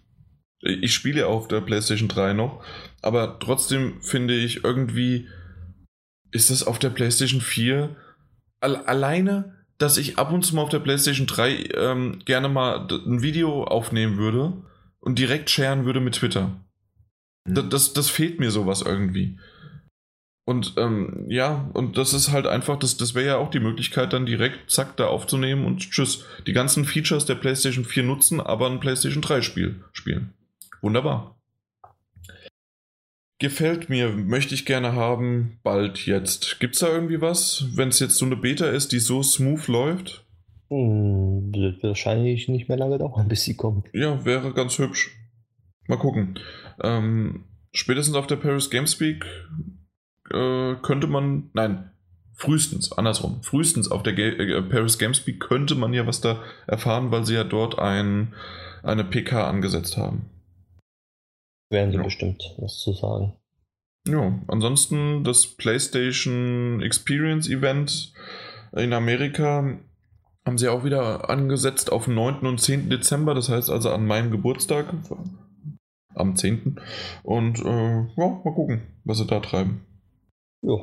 ich spiele auf der PlayStation 3 noch, aber trotzdem finde ich irgendwie ist das auf der PlayStation 4 alleine, dass ich ab und zu mal auf der PlayStation 3 ähm, gerne mal ein Video aufnehmen würde und direkt sharen würde mit Twitter. Mhm. Das, das, das, fehlt mir sowas irgendwie. Und ähm, ja, und das ist halt einfach, das, das wäre ja auch die Möglichkeit, dann direkt zack da aufzunehmen und tschüss. Die ganzen Features der PlayStation 4 nutzen, aber ein PlayStation 3 Spiel spielen. Wunderbar. Gefällt mir, möchte ich gerne haben, bald jetzt. Gibt es da irgendwie was, wenn es jetzt so eine Beta ist, die so smooth läuft? Hm, wird wahrscheinlich nicht mehr lange dauern, bis sie kommt. Ja, wäre ganz hübsch. Mal gucken. Ähm, spätestens auf der Paris Gamespeak äh, könnte man, nein, frühestens, andersrum, frühestens auf der Ga äh, Paris Gamespeak könnte man ja was da erfahren, weil sie ja dort ein, eine PK angesetzt haben werden sie ja. bestimmt was zu sagen. Ja, ansonsten das PlayStation Experience Event in Amerika haben sie auch wieder angesetzt auf 9. und 10. Dezember, das heißt also an meinem Geburtstag, am 10. Und äh, ja, mal gucken, was sie da treiben. Ja.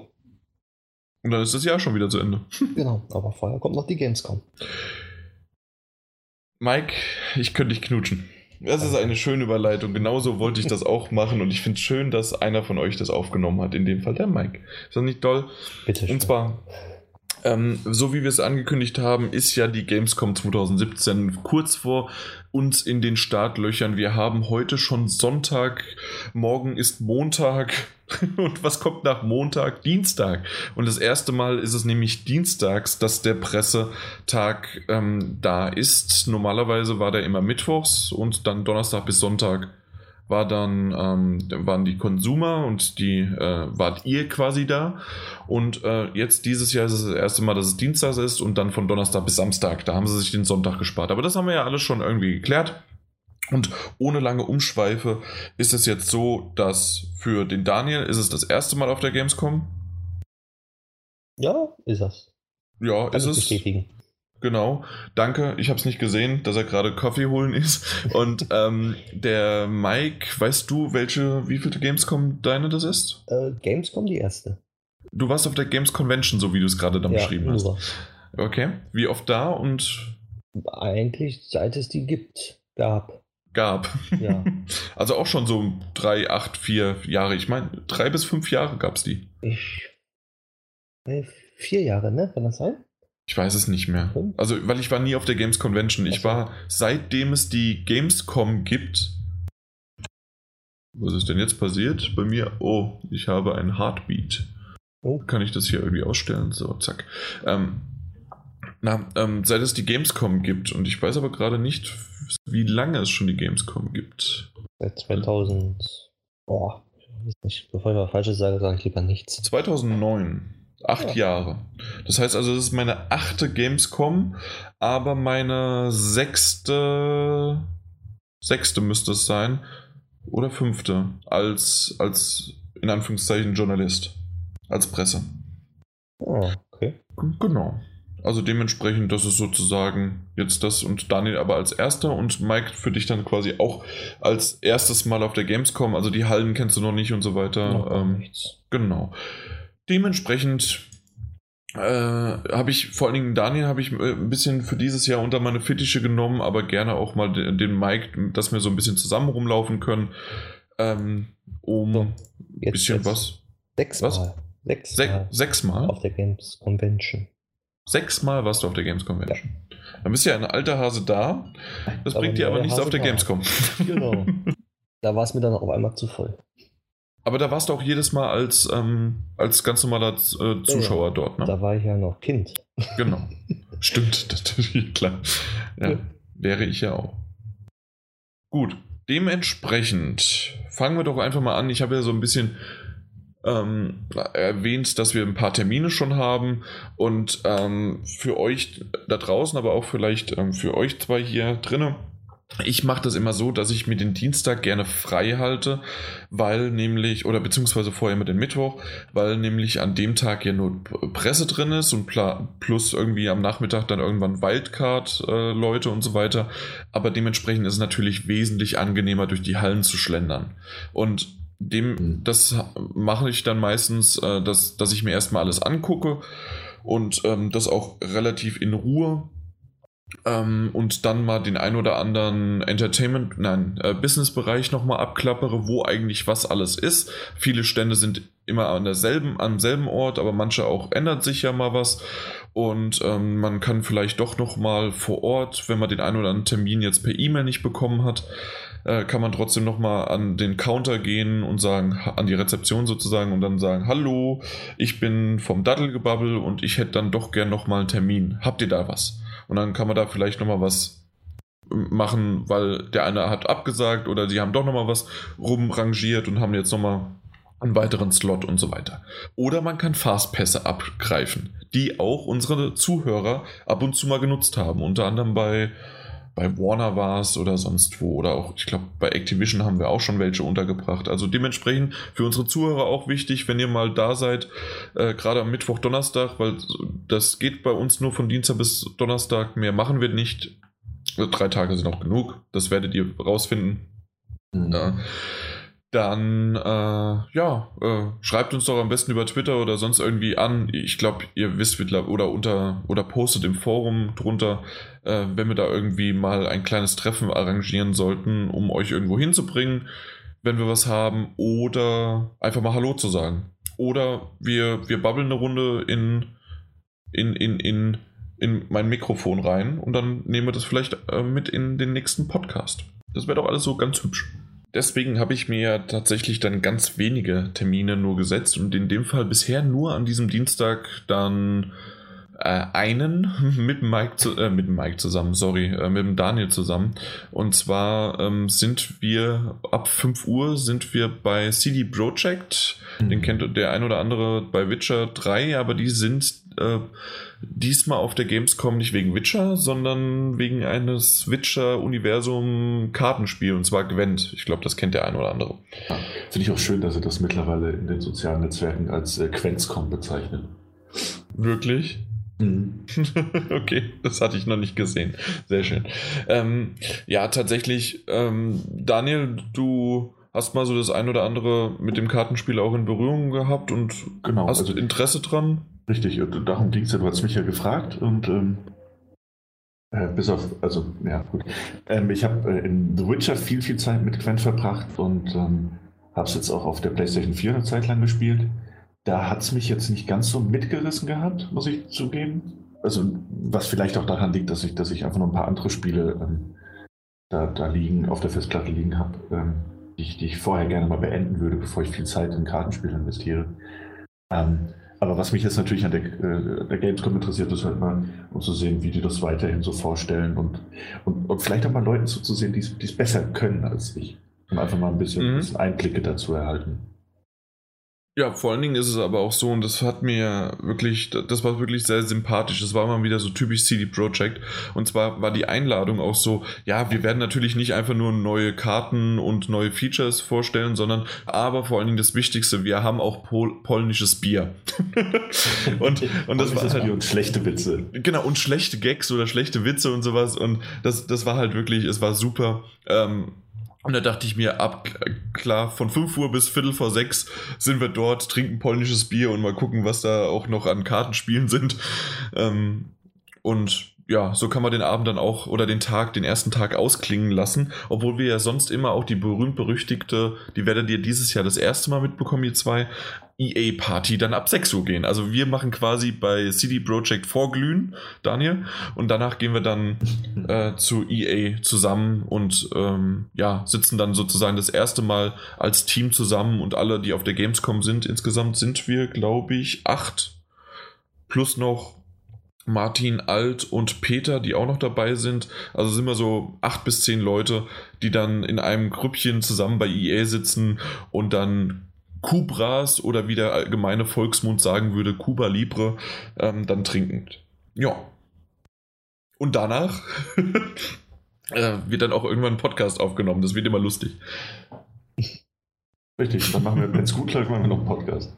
Und dann ist das Jahr schon wieder zu Ende. Genau, aber vorher kommt noch die Gamescom. Mike, ich könnte dich knutschen. Das ist eine schöne Überleitung. Genauso wollte ich das auch machen und ich finde es schön, dass einer von euch das aufgenommen hat. In dem Fall der Mike. Ist das nicht toll? Bitte. Schön. Und zwar, ähm, so wie wir es angekündigt haben, ist ja die Gamescom 2017 kurz vor uns in den Startlöchern. Wir haben heute schon Sonntag, morgen ist Montag. Und was kommt nach Montag? Dienstag. Und das erste Mal ist es nämlich dienstags, dass der Pressetag ähm, da ist. Normalerweise war der immer mittwochs und dann Donnerstag bis Sonntag war dann, ähm, waren die Consumer und die äh, wart ihr quasi da. Und äh, jetzt dieses Jahr ist es das erste Mal, dass es Dienstag ist und dann von Donnerstag bis Samstag. Da haben sie sich den Sonntag gespart. Aber das haben wir ja alles schon irgendwie geklärt. Und ohne lange Umschweife ist es jetzt so, dass für den Daniel ist es das erste Mal auf der Gamescom. Ja, ist das. Ja, Kann ist es. Bestätigen. Genau, danke. Ich habe es nicht gesehen, dass er gerade Kaffee holen ist. Und ähm, der Mike, weißt du, welche, wie viele Gamescom deine das ist? Äh, Gamescom die erste. Du warst auf der Games Convention, so wie du es gerade dann ja, beschrieben hast. Okay, wie oft da und? Eigentlich seit es die gibt, gab. Gab. Ja. also auch schon so drei, acht, vier Jahre. Ich meine, drei bis fünf Jahre gab es die. Ich. Vier Jahre, ne? Kann das sein? Ich weiß es nicht mehr. Also, weil ich war nie auf der Games Convention. Ich war, seitdem es die Gamescom gibt. Was ist denn jetzt passiert? Bei mir, oh, ich habe ein Heartbeat. Oh. Kann ich das hier irgendwie ausstellen? So, zack. Ähm, na, ähm, seit es die Gamescom gibt, und ich weiß aber gerade nicht, wie lange es schon die Gamescom gibt. Seit 2000. Boah, ich weiß nicht. Bevor ich mal Falsches sage, sage ich lieber nichts. 2009. Acht ja. Jahre. Das heißt also, das ist meine achte Gamescom, aber meine sechste, sechste müsste es sein, oder fünfte, als, als in Anführungszeichen Journalist, als Presse. Oh, okay. Genau. Also dementsprechend, das ist sozusagen jetzt das und Daniel aber als erster und Mike für dich dann quasi auch als erstes Mal auf der Gamescom. Also die Hallen kennst du noch nicht und so weiter. Noch ähm, nichts. Genau. Dementsprechend äh, habe ich, vor allen Dingen Daniel, habe ich äh, ein bisschen für dieses Jahr unter meine Fittiche genommen, aber gerne auch mal den, den Mike, dass wir so ein bisschen zusammen rumlaufen können, ähm, um so, ein bisschen was. Sechsmal. Sechs Sech, sechsmal? Auf der Games Convention. Sechsmal warst du auf der Games Convention. Ja. Dann bist du ja ein alter Hase da. Das aber bringt dir aber nichts Hase auf der Gamescom. Genau. da war es mir dann auf einmal zu voll. Aber da warst du auch jedes Mal als, ähm, als ganz normaler äh, Zuschauer ja, dort, ne? Da war ich ja noch Kind. Genau. Stimmt, natürlich, klar. Ja, ja. Wäre ich ja auch. Gut, dementsprechend fangen wir doch einfach mal an. Ich habe ja so ein bisschen ähm, erwähnt, dass wir ein paar Termine schon haben und ähm, für euch da draußen, aber auch vielleicht ähm, für euch zwei hier drinnen ich mache das immer so, dass ich mir den Dienstag gerne frei halte, weil nämlich, oder beziehungsweise vorher mit den Mittwoch, weil nämlich an dem Tag ja nur Presse drin ist und plus irgendwie am Nachmittag dann irgendwann Wildcard-Leute äh, und so weiter. Aber dementsprechend ist es natürlich wesentlich angenehmer, durch die Hallen zu schlendern. Und dem, mhm. das mache ich dann meistens, äh, dass, dass ich mir erstmal alles angucke und ähm, das auch relativ in Ruhe ähm, und dann mal den ein oder anderen Entertainment, nein, äh, Business-Bereich nochmal abklappere, wo eigentlich was alles ist. Viele Stände sind immer an derselben, am selben Ort, aber manche auch ändert sich ja mal was. Und ähm, man kann vielleicht doch nochmal vor Ort, wenn man den einen oder anderen Termin jetzt per E-Mail nicht bekommen hat, äh, kann man trotzdem nochmal an den Counter gehen und sagen, an die Rezeption sozusagen und dann sagen, hallo, ich bin vom Dattelgebabbel und ich hätte dann doch gern nochmal einen Termin. Habt ihr da was? Und dann kann man da vielleicht nochmal was machen, weil der eine hat abgesagt oder sie haben doch nochmal was rumrangiert und haben jetzt nochmal einen weiteren Slot und so weiter. Oder man kann Fastpässe abgreifen, die auch unsere Zuhörer ab und zu mal genutzt haben. Unter anderem bei bei Warner war es oder sonst wo. Oder auch, ich glaube, bei Activision haben wir auch schon welche untergebracht. Also dementsprechend für unsere Zuhörer auch wichtig, wenn ihr mal da seid, äh, gerade am Mittwoch, Donnerstag, weil das geht bei uns nur von Dienstag bis Donnerstag. Mehr machen wir nicht. Drei Tage sind auch genug. Das werdet ihr rausfinden. Mhm. Ja dann äh, ja, äh, schreibt uns doch am besten über Twitter oder sonst irgendwie an. Ich glaube, ihr wisst oder unter oder postet im Forum drunter, äh, wenn wir da irgendwie mal ein kleines Treffen arrangieren sollten, um euch irgendwo hinzubringen, wenn wir was haben, oder einfach mal Hallo zu sagen. Oder wir, wir babbeln eine Runde in, in, in, in, in mein Mikrofon rein und dann nehmen wir das vielleicht äh, mit in den nächsten Podcast. Das wäre doch alles so ganz hübsch. Deswegen habe ich mir tatsächlich dann ganz wenige Termine nur gesetzt und in dem Fall bisher nur an diesem Dienstag dann einen mit Mike, zu, äh, mit Mike zusammen, sorry, äh, mit dem Daniel zusammen. Und zwar ähm, sind wir ab 5 Uhr sind wir bei CD Projekt. Mhm. Den kennt der ein oder andere bei Witcher 3, aber die sind äh, diesmal auf der Gamescom nicht wegen Witcher, sondern wegen eines Witcher-Universum-Kartenspiel und zwar Gwent. Ich glaube, das kennt der ein oder andere. Ja, Finde ich auch schön, dass sie das mittlerweile in den sozialen Netzwerken als äh, Quenzcom bezeichnen. Wirklich? Mhm. okay, das hatte ich noch nicht gesehen. Sehr schön. Ähm, ja, tatsächlich, ähm, Daniel, du hast mal so das ein oder andere mit dem Kartenspiel auch in Berührung gehabt und genau, hast also, Interesse dran? Richtig, und darum ging es ja, du hast mich ja gefragt und ähm, äh, bis auf, also, ja, gut. Ähm, ich habe äh, in The Witcher viel, viel Zeit mit Quent verbracht und ähm, habe es jetzt auch auf der PlayStation 4 eine Zeit lang gespielt. Da hat es mich jetzt nicht ganz so mitgerissen gehabt, muss ich zugeben. Also, was vielleicht auch daran liegt, dass ich, dass ich einfach noch ein paar andere Spiele ähm, da, da liegen, auf der Festplatte liegen habe, ähm, die, ich, die ich vorher gerne mal beenden würde, bevor ich viel Zeit in Kartenspiele investiere. Ähm, aber was mich jetzt natürlich an der, äh, der Gamescom interessiert, ist halt mal, um zu sehen, wie die das weiterhin so vorstellen und, und, und vielleicht auch mal Leuten zuzusehen, die es besser können als ich. Um einfach mal ein bisschen, mhm. bisschen Einblicke dazu erhalten. Ja, vor allen Dingen ist es aber auch so, und das hat mir wirklich, das war wirklich sehr sympathisch. Das war mal wieder so typisch CD Projekt. Und zwar war die Einladung auch so, ja, wir werden natürlich nicht einfach nur neue Karten und neue Features vorstellen, sondern aber vor allen Dingen das Wichtigste, wir haben auch Pol polnisches Bier. und, und das war halt, und schlechte Witze. Genau, und schlechte Gags oder schlechte Witze und sowas. Und das, das war halt wirklich, es war super. Ähm, und da dachte ich mir, ab klar, von 5 Uhr bis Viertel vor 6 sind wir dort, trinken polnisches Bier und mal gucken, was da auch noch an Kartenspielen sind. Ähm, und ja, so kann man den Abend dann auch oder den Tag, den ersten Tag ausklingen lassen, obwohl wir ja sonst immer auch die berühmt-berüchtigte, die werdet ihr dieses Jahr das erste Mal mitbekommen, ihr zwei, EA-Party dann ab 6 Uhr gehen. Also wir machen quasi bei CD Projekt vorglühen, Daniel, und danach gehen wir dann äh, zu EA zusammen und ähm, ja, sitzen dann sozusagen das erste Mal als Team zusammen und alle, die auf der Gamescom sind, insgesamt sind wir, glaube ich, acht plus noch Martin Alt und Peter, die auch noch dabei sind. Also sind wir so acht bis zehn Leute, die dann in einem Grüppchen zusammen bei EA sitzen und dann Kubras oder wie der allgemeine Volksmund sagen würde, Cuba Libre, ähm, dann trinkend. Ja. Und danach äh, wird dann auch irgendwann ein Podcast aufgenommen. Das wird immer lustig. Richtig, dann machen wir, wenn es gut läuft, machen wir noch einen Podcast.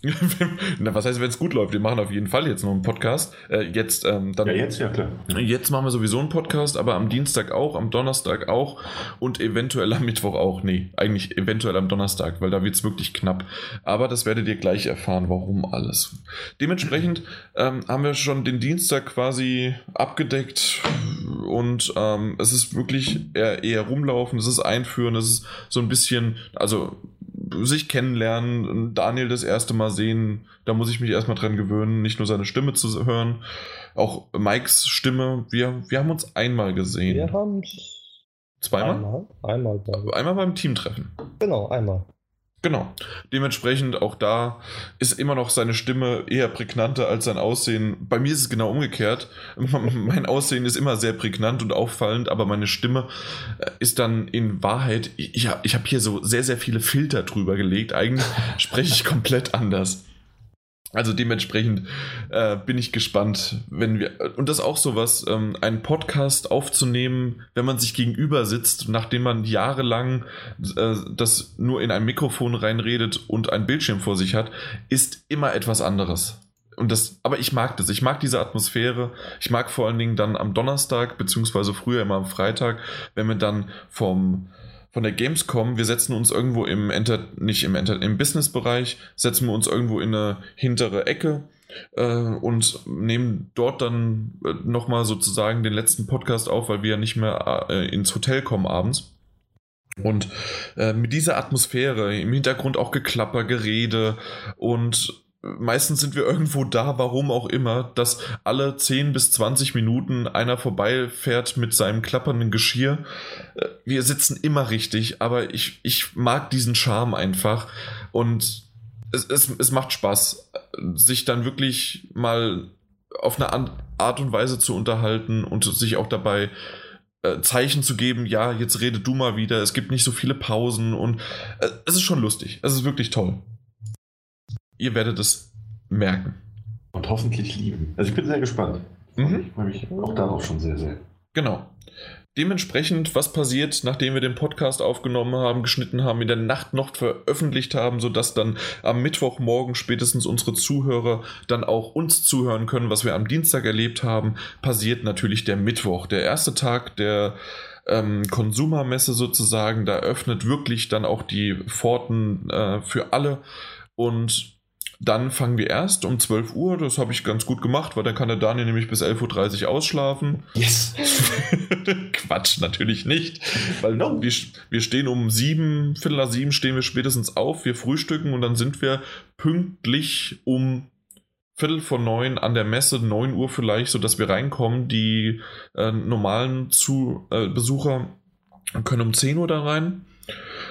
Na, was heißt, wenn es gut läuft? Wir machen auf jeden Fall jetzt noch einen Podcast. Äh, jetzt, ähm, dann, ja, jetzt, ja, klar. Jetzt machen wir sowieso einen Podcast, aber am Dienstag auch, am Donnerstag auch und eventuell am Mittwoch auch. Nee, eigentlich eventuell am Donnerstag, weil da wird es wirklich knapp. Aber das werdet ihr gleich erfahren, warum alles. Dementsprechend ähm, haben wir schon den Dienstag quasi abgedeckt und ähm, es ist wirklich eher, eher rumlaufen, es ist einführen, es ist so ein bisschen, also sich kennenlernen, Daniel das erste Mal sehen, da muss ich mich erstmal dran gewöhnen, nicht nur seine Stimme zu hören, auch Mikes Stimme. Wir, wir haben uns einmal gesehen. Wir haben Zweimal? Einmal, einmal, einmal beim Teamtreffen. Genau, einmal. Genau. Dementsprechend auch da ist immer noch seine Stimme eher prägnanter als sein Aussehen. Bei mir ist es genau umgekehrt. mein Aussehen ist immer sehr prägnant und auffallend, aber meine Stimme äh, ist dann in Wahrheit, ich, ich habe hier so sehr, sehr viele Filter drüber gelegt. Eigentlich spreche ich komplett anders. Also dementsprechend äh, bin ich gespannt, wenn wir und das auch sowas, ähm, einen Podcast aufzunehmen, wenn man sich gegenüber sitzt, nachdem man jahrelang äh, das nur in ein Mikrofon reinredet und ein Bildschirm vor sich hat, ist immer etwas anderes. Und das, aber ich mag das. Ich mag diese Atmosphäre. Ich mag vor allen Dingen dann am Donnerstag, beziehungsweise früher immer am Freitag, wenn wir dann vom von der Gamescom, wir setzen uns irgendwo im Enter, nicht im Enter, im Business-Bereich, setzen wir uns irgendwo in eine hintere Ecke äh, und nehmen dort dann äh, nochmal sozusagen den letzten Podcast auf, weil wir ja nicht mehr äh, ins Hotel kommen abends. Und äh, mit dieser Atmosphäre, im Hintergrund auch Geklapper, Gerede und meistens sind wir irgendwo da, warum auch immer, dass alle 10 bis 20 Minuten einer vorbeifährt mit seinem klappernden Geschirr. Äh, wir sitzen immer richtig, aber ich, ich mag diesen Charme einfach und es, es, es macht Spaß, sich dann wirklich mal auf eine Art und Weise zu unterhalten und sich auch dabei äh, Zeichen zu geben, ja, jetzt rede du mal wieder, es gibt nicht so viele Pausen und äh, es ist schon lustig. Es ist wirklich toll. Ihr werdet es merken. Und hoffentlich lieben. Also ich bin sehr gespannt. Mhm. Ich freue mich auch darauf schon sehr, sehr. Genau. Dementsprechend, was passiert, nachdem wir den Podcast aufgenommen haben, geschnitten haben, in der Nacht noch veröffentlicht haben, sodass dann am Mittwochmorgen spätestens unsere Zuhörer dann auch uns zuhören können, was wir am Dienstag erlebt haben, passiert natürlich der Mittwoch, der erste Tag der ähm, Konsumermesse sozusagen. Da öffnet wirklich dann auch die Pforten äh, für alle und dann fangen wir erst um 12 Uhr, das habe ich ganz gut gemacht, weil dann kann der Daniel nämlich bis 11.30 Uhr ausschlafen. Yes! Quatsch, natürlich nicht. Weil no. wir, wir stehen um sieben, Viertel nach sieben stehen wir spätestens auf, wir frühstücken und dann sind wir pünktlich um Viertel vor neun an der Messe, 9 Uhr vielleicht, sodass wir reinkommen. Die äh, normalen Zu äh, Besucher können um 10 Uhr da rein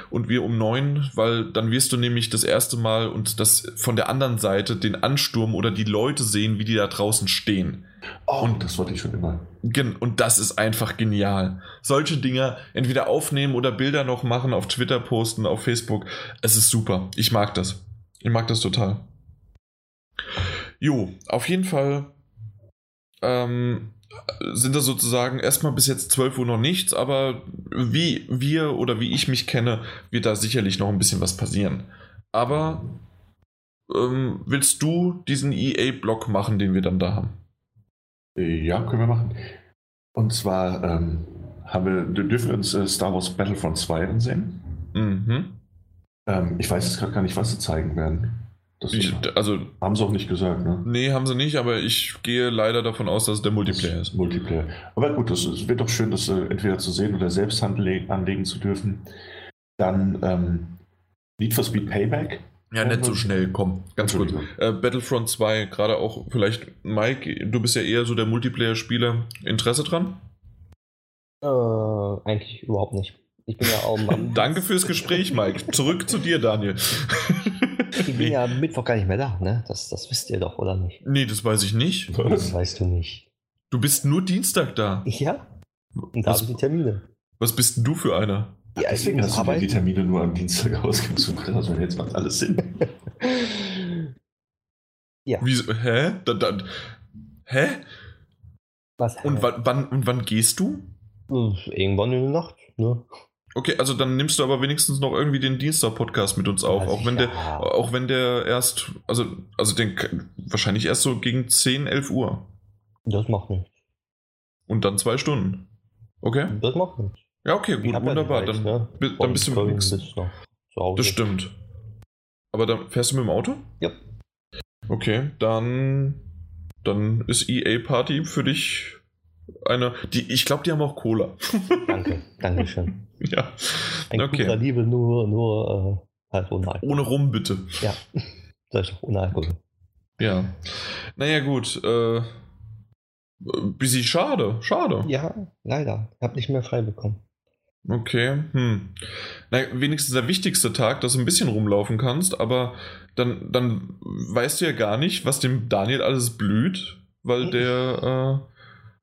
und wir um neun, weil dann wirst du nämlich das erste Mal und das von der anderen Seite den Ansturm oder die Leute sehen, wie die da draußen stehen. Oh, und das wollte ich schon immer. Und das ist einfach genial. Solche Dinge entweder aufnehmen oder Bilder noch machen, auf Twitter posten, auf Facebook. Es ist super. Ich mag das. Ich mag das total. Jo, auf jeden Fall ähm, sind das sozusagen erstmal bis jetzt 12 Uhr noch nichts, aber wie wir oder wie ich mich kenne, wird da sicherlich noch ein bisschen was passieren. Aber ähm, willst du diesen EA-Block machen, den wir dann da haben? Ja, können wir machen. Und zwar ähm, haben wir, dürfen wir uns äh, Star Wars Battlefront 2 ansehen. Mhm. Ähm, ich weiß jetzt gerade gar nicht, was sie zeigen werden. Ich, also, haben sie auch nicht gesagt, ne? Nee, haben sie nicht, aber ich gehe leider davon aus, dass es der Multiplayer ist. Multiplayer. Aber gut, es wird doch schön, das äh, entweder zu sehen oder selbst anlegen zu dürfen. Dann ähm, Need for Speed Payback. Ja, nicht so schnell, komm, ganz kurz. Äh, Battlefront 2, gerade auch vielleicht, Mike, du bist ja eher so der Multiplayer-Spieler. Interesse dran? Äh, eigentlich überhaupt nicht. Ich bin ja auch am Danke fürs Gespräch, Mike. Zurück zu dir, Daniel. Ich bin ja am Mittwoch gar nicht mehr da, ne? Das, das wisst ihr doch, oder nicht? Nee, das weiß ich nicht. Das weißt du nicht. Du bist nur Dienstag da. Ja. Und da habe ich die Termine. Was bist denn du für einer? Ja, deswegen hast du die Termine nur am Dienstag ausgesucht. Also jetzt macht alles Sinn. ja. Wieso? Hä? Da, da, hä? Was? Und wann, und wann gehst du? Irgendwann in der Nacht, ne? Okay, also dann nimmst du aber wenigstens noch irgendwie den Dienstag-Podcast mit uns auf, also auch wenn ja. der, auch wenn der erst, also, also den wahrscheinlich erst so gegen 10, 11 Uhr. Das macht nichts. Und dann zwei Stunden. Okay? Das macht nichts. Ja, okay, gut, wunderbar. Weit, dann, ne? dann bist du mit nichts. Das stimmt. Aber dann fährst du mit dem Auto? Ja. Okay, dann, dann ist EA Party für dich eine, die, ich glaube, die haben auch Cola. Danke, danke schön. Ja. Ein okay. Liebe nur, nur äh, halt ohne Alkohol. Ohne Rum, bitte. Ja, sag ich doch, ohne Alkohol. Ja. Naja, gut. Äh, bisschen schade, schade. Ja, leider. Ich habe nicht mehr frei bekommen. Okay, hm. Na, wenigstens der wichtigste Tag, dass du ein bisschen rumlaufen kannst, aber dann, dann weißt du ja gar nicht, was dem Daniel alles blüht, weil der, äh,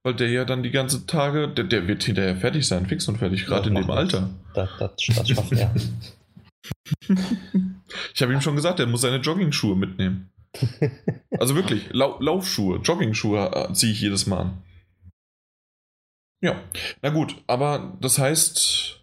weil der ja dann die ganze Tage, der, der wird hinterher fertig sein, fix und fertig, gerade in dem Alter. Das, das, das schafft er. ich habe ihm schon gesagt, er muss seine Jogging-Schuhe mitnehmen. Also wirklich, Lau Laufschuhe, Jogging-Schuhe äh, ziehe ich jedes Mal an. Ja, na gut, aber das heißt,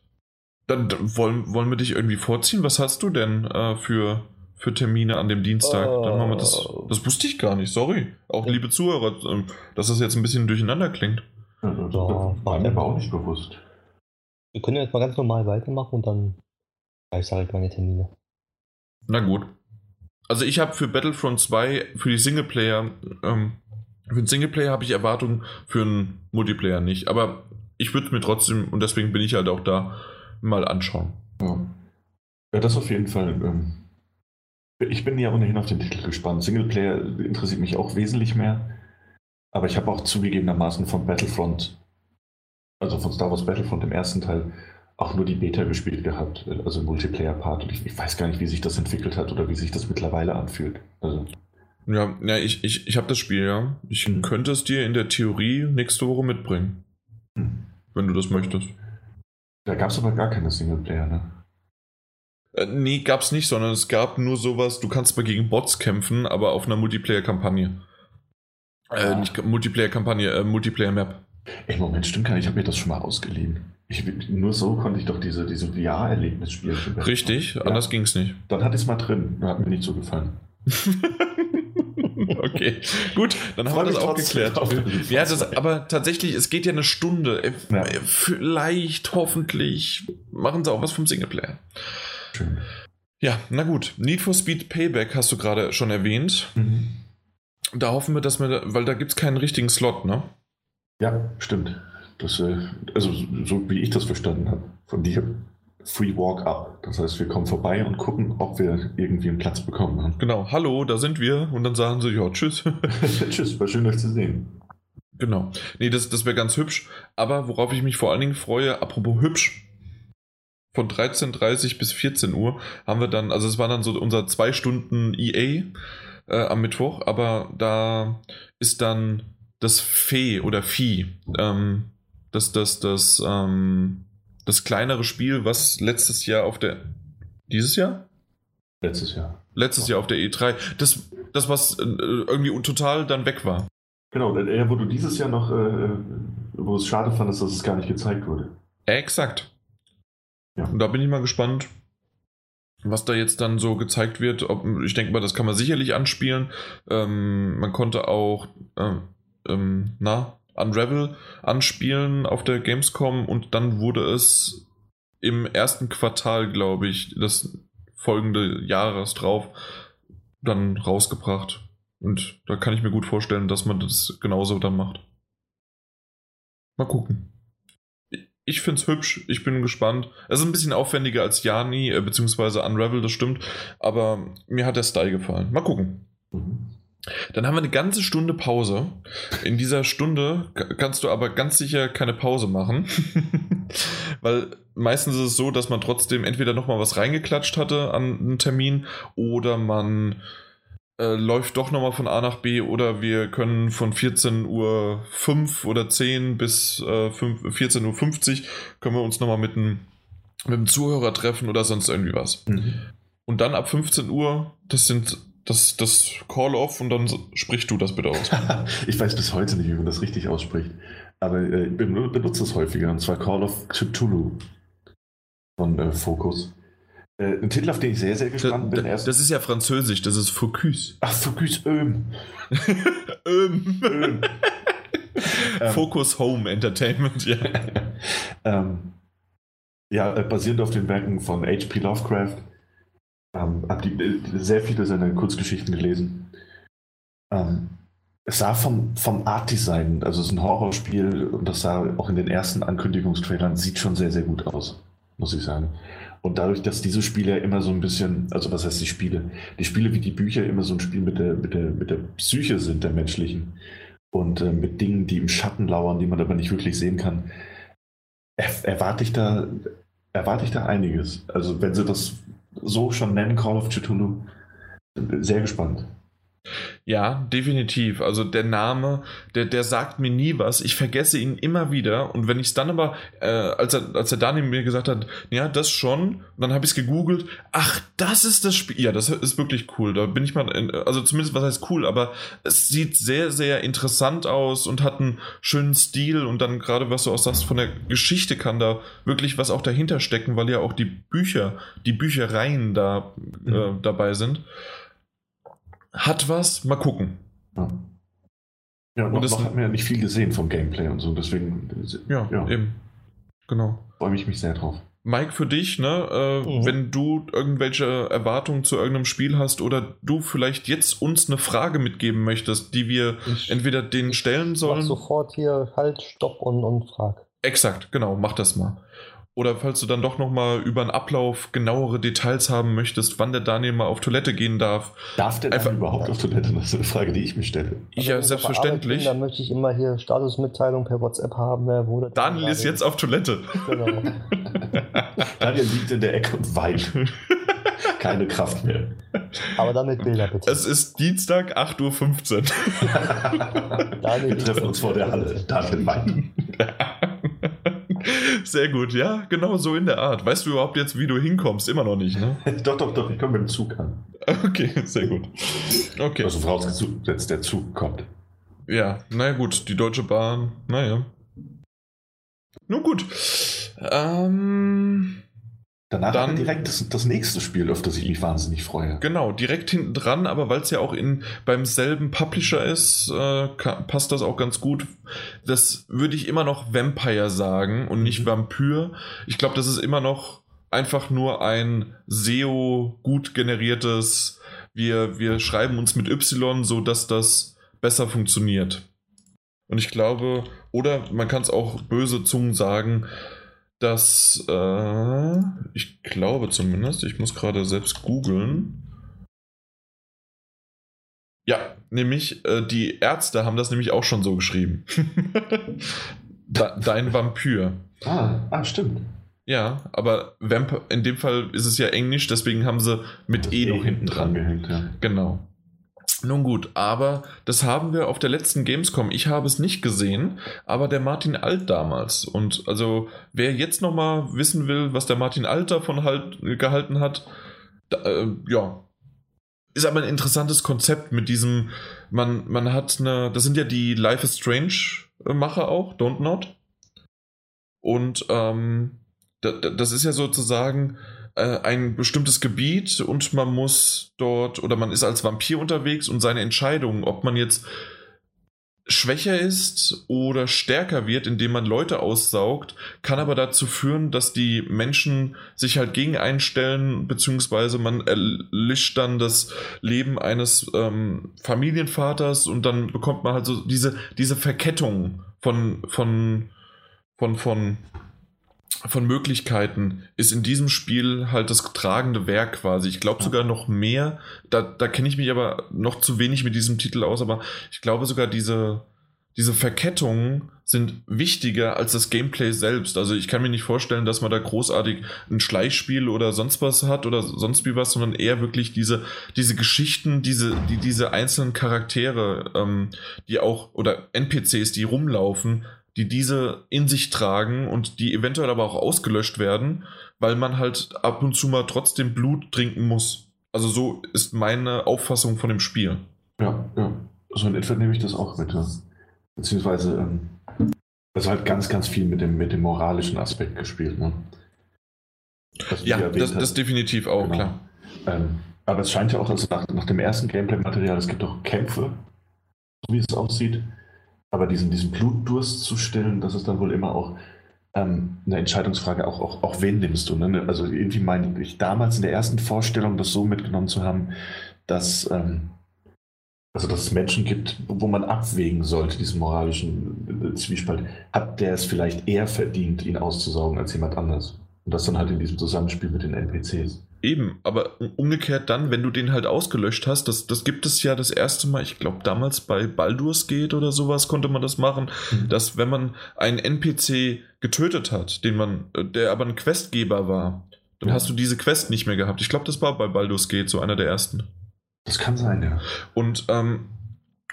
dann wollen, wollen wir dich irgendwie vorziehen? Was hast du denn äh, für für Termine an dem Dienstag. Uh, Dann machen wir das. Äh. Das wusste ich gar nicht, sorry. Auch liebe Zuhörer, ähm, dass das jetzt ein bisschen durcheinander klingt. Ja, das war mir aber auch nicht bewusst. Wir können jetzt mal ganz normal weitermachen und dann ich sage meine Termine. Na gut. Also ich habe für Battlefront 2, für die Singleplayer, ähm, für den Singleplayer habe ich Erwartungen, für einen Multiplayer nicht. Aber ich würde es mir trotzdem, und deswegen bin ich halt auch da, mal anschauen. Ja, ja das auf jeden Fall. Ähm, ich bin ja ohnehin auf den Titel gespannt. Singleplayer interessiert mich auch wesentlich mehr. Aber ich habe auch zugegebenermaßen von Battlefront, also von Star Wars Battlefront im ersten Teil, auch nur die Beta gespielt gehabt, also Multiplayer-Part. Und ich, ich, weiß gar nicht, wie sich das entwickelt hat oder wie sich das mittlerweile anfühlt. Also Ja, ja ich, ich, ich habe das Spiel, ja. Ich Mhm. könnte es dir in der Theorie nächste Woche mitbringen. Hm. Wenn du das möchtest. Da gab es aber gar keine Singleplayer, ne? Äh, nee, gab's nicht, sondern es gab nur sowas, du kannst mal gegen Bots kämpfen, aber auf einer Multiplayer-Kampagne. Äh, Ah. nicht Ka- Multiplayer-Kampagne, äh, Multiplayer-Map. Ey, Moment, stimmt gar nicht. Ich habe mir das schon mal ausgeliehen. Ich, nur so konnte ich doch diese, diese VR-Erlebnis spielen. Richtig, Ja. anders ging's nicht. Dann hatte ich es mal drin. Hat mir nicht so gefallen. okay, gut, dann haben wir das auch geklärt. Ja, das, aber tatsächlich, es geht ja eine Stunde. Äh, Ja. Vielleicht, hoffentlich, machen sie auch was vom Singleplayer. Schön. Ja, na gut. Need for Speed Payback hast du gerade schon erwähnt. Mhm. Da hoffen wir, dass wir, weil da gibt es keinen richtigen Slot, ne? Ja, stimmt. Das, äh, also so wie ich das verstanden habe, von dir, Free Walk Up. Das heißt, wir kommen vorbei und gucken, ob wir irgendwie einen Platz bekommen haben. Genau, hallo, da sind wir. Und dann sagen sie, ja, tschüss. Tschüss, war schön, euch zu sehen. genau. Nee, das, das wäre ganz hübsch. Aber worauf ich mich vor allen Dingen freue, apropos hübsch, von 13.30 bis 14 Uhr haben wir dann, also es war dann so unser zwei Stunden EA äh, am Mittwoch, aber da ist dann das Fee oder Vieh, ähm, das, das, das, ähm, das kleinere Spiel, was letztes Jahr auf der, dieses Jahr? Letztes Jahr. Letztes Jahr auf der E3, das, das was äh, irgendwie total dann weg war. Genau, äh, wo du dieses Jahr noch, äh, wo es schade fandest, dass es gar nicht gezeigt wurde. Exakt. Ja. Und da bin ich mal gespannt, was da jetzt dann so gezeigt wird. Ob, ich denke mal, das kann man sicherlich anspielen. Ähm, man konnte auch, ähm, ähm, na, Unravel anspielen auf der Gamescom und dann wurde es im ersten Quartal, glaube ich, des folgende Jahres drauf dann rausgebracht. Und da kann ich mir gut vorstellen, dass man das genauso dann macht. Mal gucken. Ich finde es hübsch, ich bin gespannt. Es ist ein bisschen aufwendiger als Jani, äh, beziehungsweise Unravel, das stimmt. Aber mir hat der Style gefallen. Mal gucken. Mhm. Dann haben wir eine ganze Stunde Pause. In dieser Stunde ka- kannst du aber ganz sicher keine Pause machen. Weil meistens ist es so, dass man trotzdem entweder nochmal was reingeklatscht hatte an einen Termin oder man äh, läuft doch nochmal von A nach B oder wir können von 14 Uhr 5 oder 10 bis äh, 5 14 Uhr 50 können wir uns nochmal mit einem mit einem Zuhörer treffen oder sonst irgendwie was. Mhm. Und dann ab 15 Uhr, das sind das, das Call-Off und dann sprichst du das bitte aus. ich weiß bis heute nicht, wie man das richtig ausspricht. Aber äh, ich ben- benutze es häufiger, und zwar Call of Cthulhu von äh, Focus. Äh, ein Titel, auf den ich sehr, sehr Das, gespannt bin. das Erst, ist ja französisch, das ist Focus. ach, Focus Öm. ähm. Öm. Ähm. Focus Home Entertainment, ja. ähm, ja, äh, basierend auf den Werken von H.P. Lovecraft. Ähm, hab die, äh, sehr viele seiner Kurzgeschichten gelesen. Ähm, es sah vom, vom Art-Design, also es ist ein Horrorspiel und das sah auch in den ersten Ankündigungstrailern, sieht schon sehr, sehr gut aus, muss ich sagen. Und dadurch, dass diese Spiele immer so ein bisschen, also was heißt die Spiele? Die Spiele wie die Bücher immer so ein Spiel mit der, mit der, mit der Psyche sind der menschlichen und äh, mit Dingen, die im Schatten lauern, die man aber nicht wirklich sehen kann, er, erwarte ich da, erwarte ich da einiges. Also wenn sie das so schon nennen, Call of Cthulhu, sehr gespannt. Ja, definitiv. Also der Name, der, der sagt mir nie was. Ich vergesse ihn immer wieder. Und wenn ich es dann aber, äh, als, er, als der Daniel mir gesagt hat, ja, das schon, dann habe ich es gegoogelt. Ach, das ist das Spiel. Ja, das ist wirklich cool. Da bin ich mal, in, also zumindest was heißt cool, aber es sieht sehr, sehr interessant aus und hat einen schönen Stil. Und dann gerade, was du auch sagst, von der Geschichte kann da wirklich was auch dahinter stecken, weil ja auch die Bücher, die Büchereien da äh, dabei sind. Hat was, mal gucken. Ja, ja und noch, das- noch hat man ja nicht viel gesehen vom Gameplay und so, deswegen Ja, Ja. eben. Genau. freue ich mich sehr drauf. Mike, für dich, ne, äh, Mhm. wenn du irgendwelche Erwartungen zu irgendeinem Spiel hast oder du vielleicht jetzt uns eine Frage mitgeben möchtest, die wir Ich entweder denen stellen mach sollen. sofort hier Halt, Stopp und, und frag. Exakt, genau, mach das mal. Oder falls du dann doch nochmal über einen Ablauf genauere Details haben möchtest, wann der Daniel mal auf Toilette gehen darf. Darf der Einfach- überhaupt auf Toilette? Das ist eine Frage, die ich mir stelle. Ich Also ja, Arbeit selbstverständlich. Bin, dann möchte ich immer hier Statusmitteilung per WhatsApp haben, wer wurde. Daniel ist jetzt auf Toilette. Genau. Daniel liegt in der Ecke und weint. Keine Kraft mehr. Aber dann mit Bildern bitte. Es ist Dienstag, 8.15 Uhr. Wir treffen uns vor der Halle. Daniel Wein. Sehr gut, ja, genau so in der Art. Weißt du überhaupt jetzt, wie du hinkommst? Immer noch nicht, ne? doch, doch, doch, ich komme mit dem Zug an. Okay, sehr gut. Okay. Also vorausgesetzt, der Zug kommt. Ja, naja gut, die Deutsche Bahn, naja. Nun gut. Ähm, Danach Dann- direkt das, das nächste Spiel, auf das ich mich wahnsinnig freue. genau, direkt hinten dran, aber weil es ja auch in, beim selben Publisher ist, äh, ka- passt das auch ganz gut. Das würde ich immer noch Vampire sagen und nicht Vampyr. Ich glaube, das ist immer noch einfach nur ein SEO gut generiertes, wir, wir schreiben uns mit Y, so dass das besser funktioniert. Und ich glaube, oder man kann es auch böse Zungen sagen, dass, äh, ich glaube zumindest, ich muss gerade selbst googeln. Ja, nämlich, äh, die Ärzte haben das nämlich auch schon so geschrieben. Dein Vampir. Ah, ah stimmt. Ja, aber Vamp in dem Fall ist es ja Englisch, deswegen haben sie mit Das E noch hinten dran. gehängt, ja. Genau. Nun gut, aber das haben wir auf der letzten Gamescom. Ich habe es nicht gesehen, aber der Martin Alt damals. Und also, wer jetzt nochmal wissen will, was der Martin Alt davon halt gehalten hat, da, äh, ja. Ist aber ein interessantes Konzept mit diesem, man, man hat eine, das sind ja die Life is Strange äh, auch, Don't Not. Und ähm, da, da, das ist ja sozusagen äh, ein bestimmtes Gebiet und man muss dort oder man ist als Vampir unterwegs und seine Entscheidung, ob man jetzt schwächer ist oder stärker wird, indem man Leute aussaugt, kann aber dazu führen, dass die Menschen sich halt gegen einstellen, beziehungsweise man erlischt dann das Leben eines ähm, Familienvaters und dann bekommt man halt so diese, diese Verkettung von, von, von, von, von Möglichkeiten ist in diesem Spiel halt das tragende Werk quasi. Ich glaube sogar noch mehr, da, da kenne ich mich aber noch zu wenig mit diesem Titel aus, aber ich glaube sogar diese, diese Verkettungen sind wichtiger als das Gameplay selbst. Also ich kann mir nicht vorstellen, dass man da großartig ein Schleichspiel oder sonst was hat oder sonst wie was, sondern eher wirklich diese, diese Geschichten, diese, die, diese einzelnen Charaktere, ähm, die auch, oder NPCs, die rumlaufen, die diese in sich tragen und die eventuell aber auch ausgelöscht werden, weil man halt ab und zu mal trotzdem Blut trinken muss. Also so ist meine Auffassung von dem Spiel. Ja, ja. So in etwa nehme ich das auch mit. Ja. Beziehungsweise, ähm, also halt ganz, ganz viel mit dem, mit dem moralischen Aspekt gespielt. Ne? Du Ja, das, das definitiv auch, Genau. klar. Ähm, aber es scheint ja auch, also nach, nach dem ersten Gameplay-Material, es gibt auch Kämpfe, so wie es aussieht. Aber diesen, diesen Blutdurst zu stillen, das ist dann wohl immer auch ähm, eine Entscheidungsfrage, auch, auch, auch wen nimmst du. Ne? Also irgendwie meine ich damals in der ersten Vorstellung, das so mitgenommen zu haben, dass, ähm, also dass es Menschen gibt, wo man abwägen sollte, diesen moralischen äh, Zwiespalt. Hat der es vielleicht eher verdient, ihn auszusaugen als jemand anders? Und das dann halt in diesem Zusammenspiel mit den NPCs. Eben, aber umgekehrt dann, wenn du den halt ausgelöscht hast, das, das gibt es ja das erste Mal, ich glaube damals bei Baldur's Gate oder sowas konnte man das machen, dass wenn man einen NPC getötet hat, den man, äh, der aber ein Questgeber war, dann Ja. hast du diese Quest nicht mehr gehabt. Ich glaube, das war bei Baldur's Gate so einer der ersten. Das kann sein, ja. Und, ähm,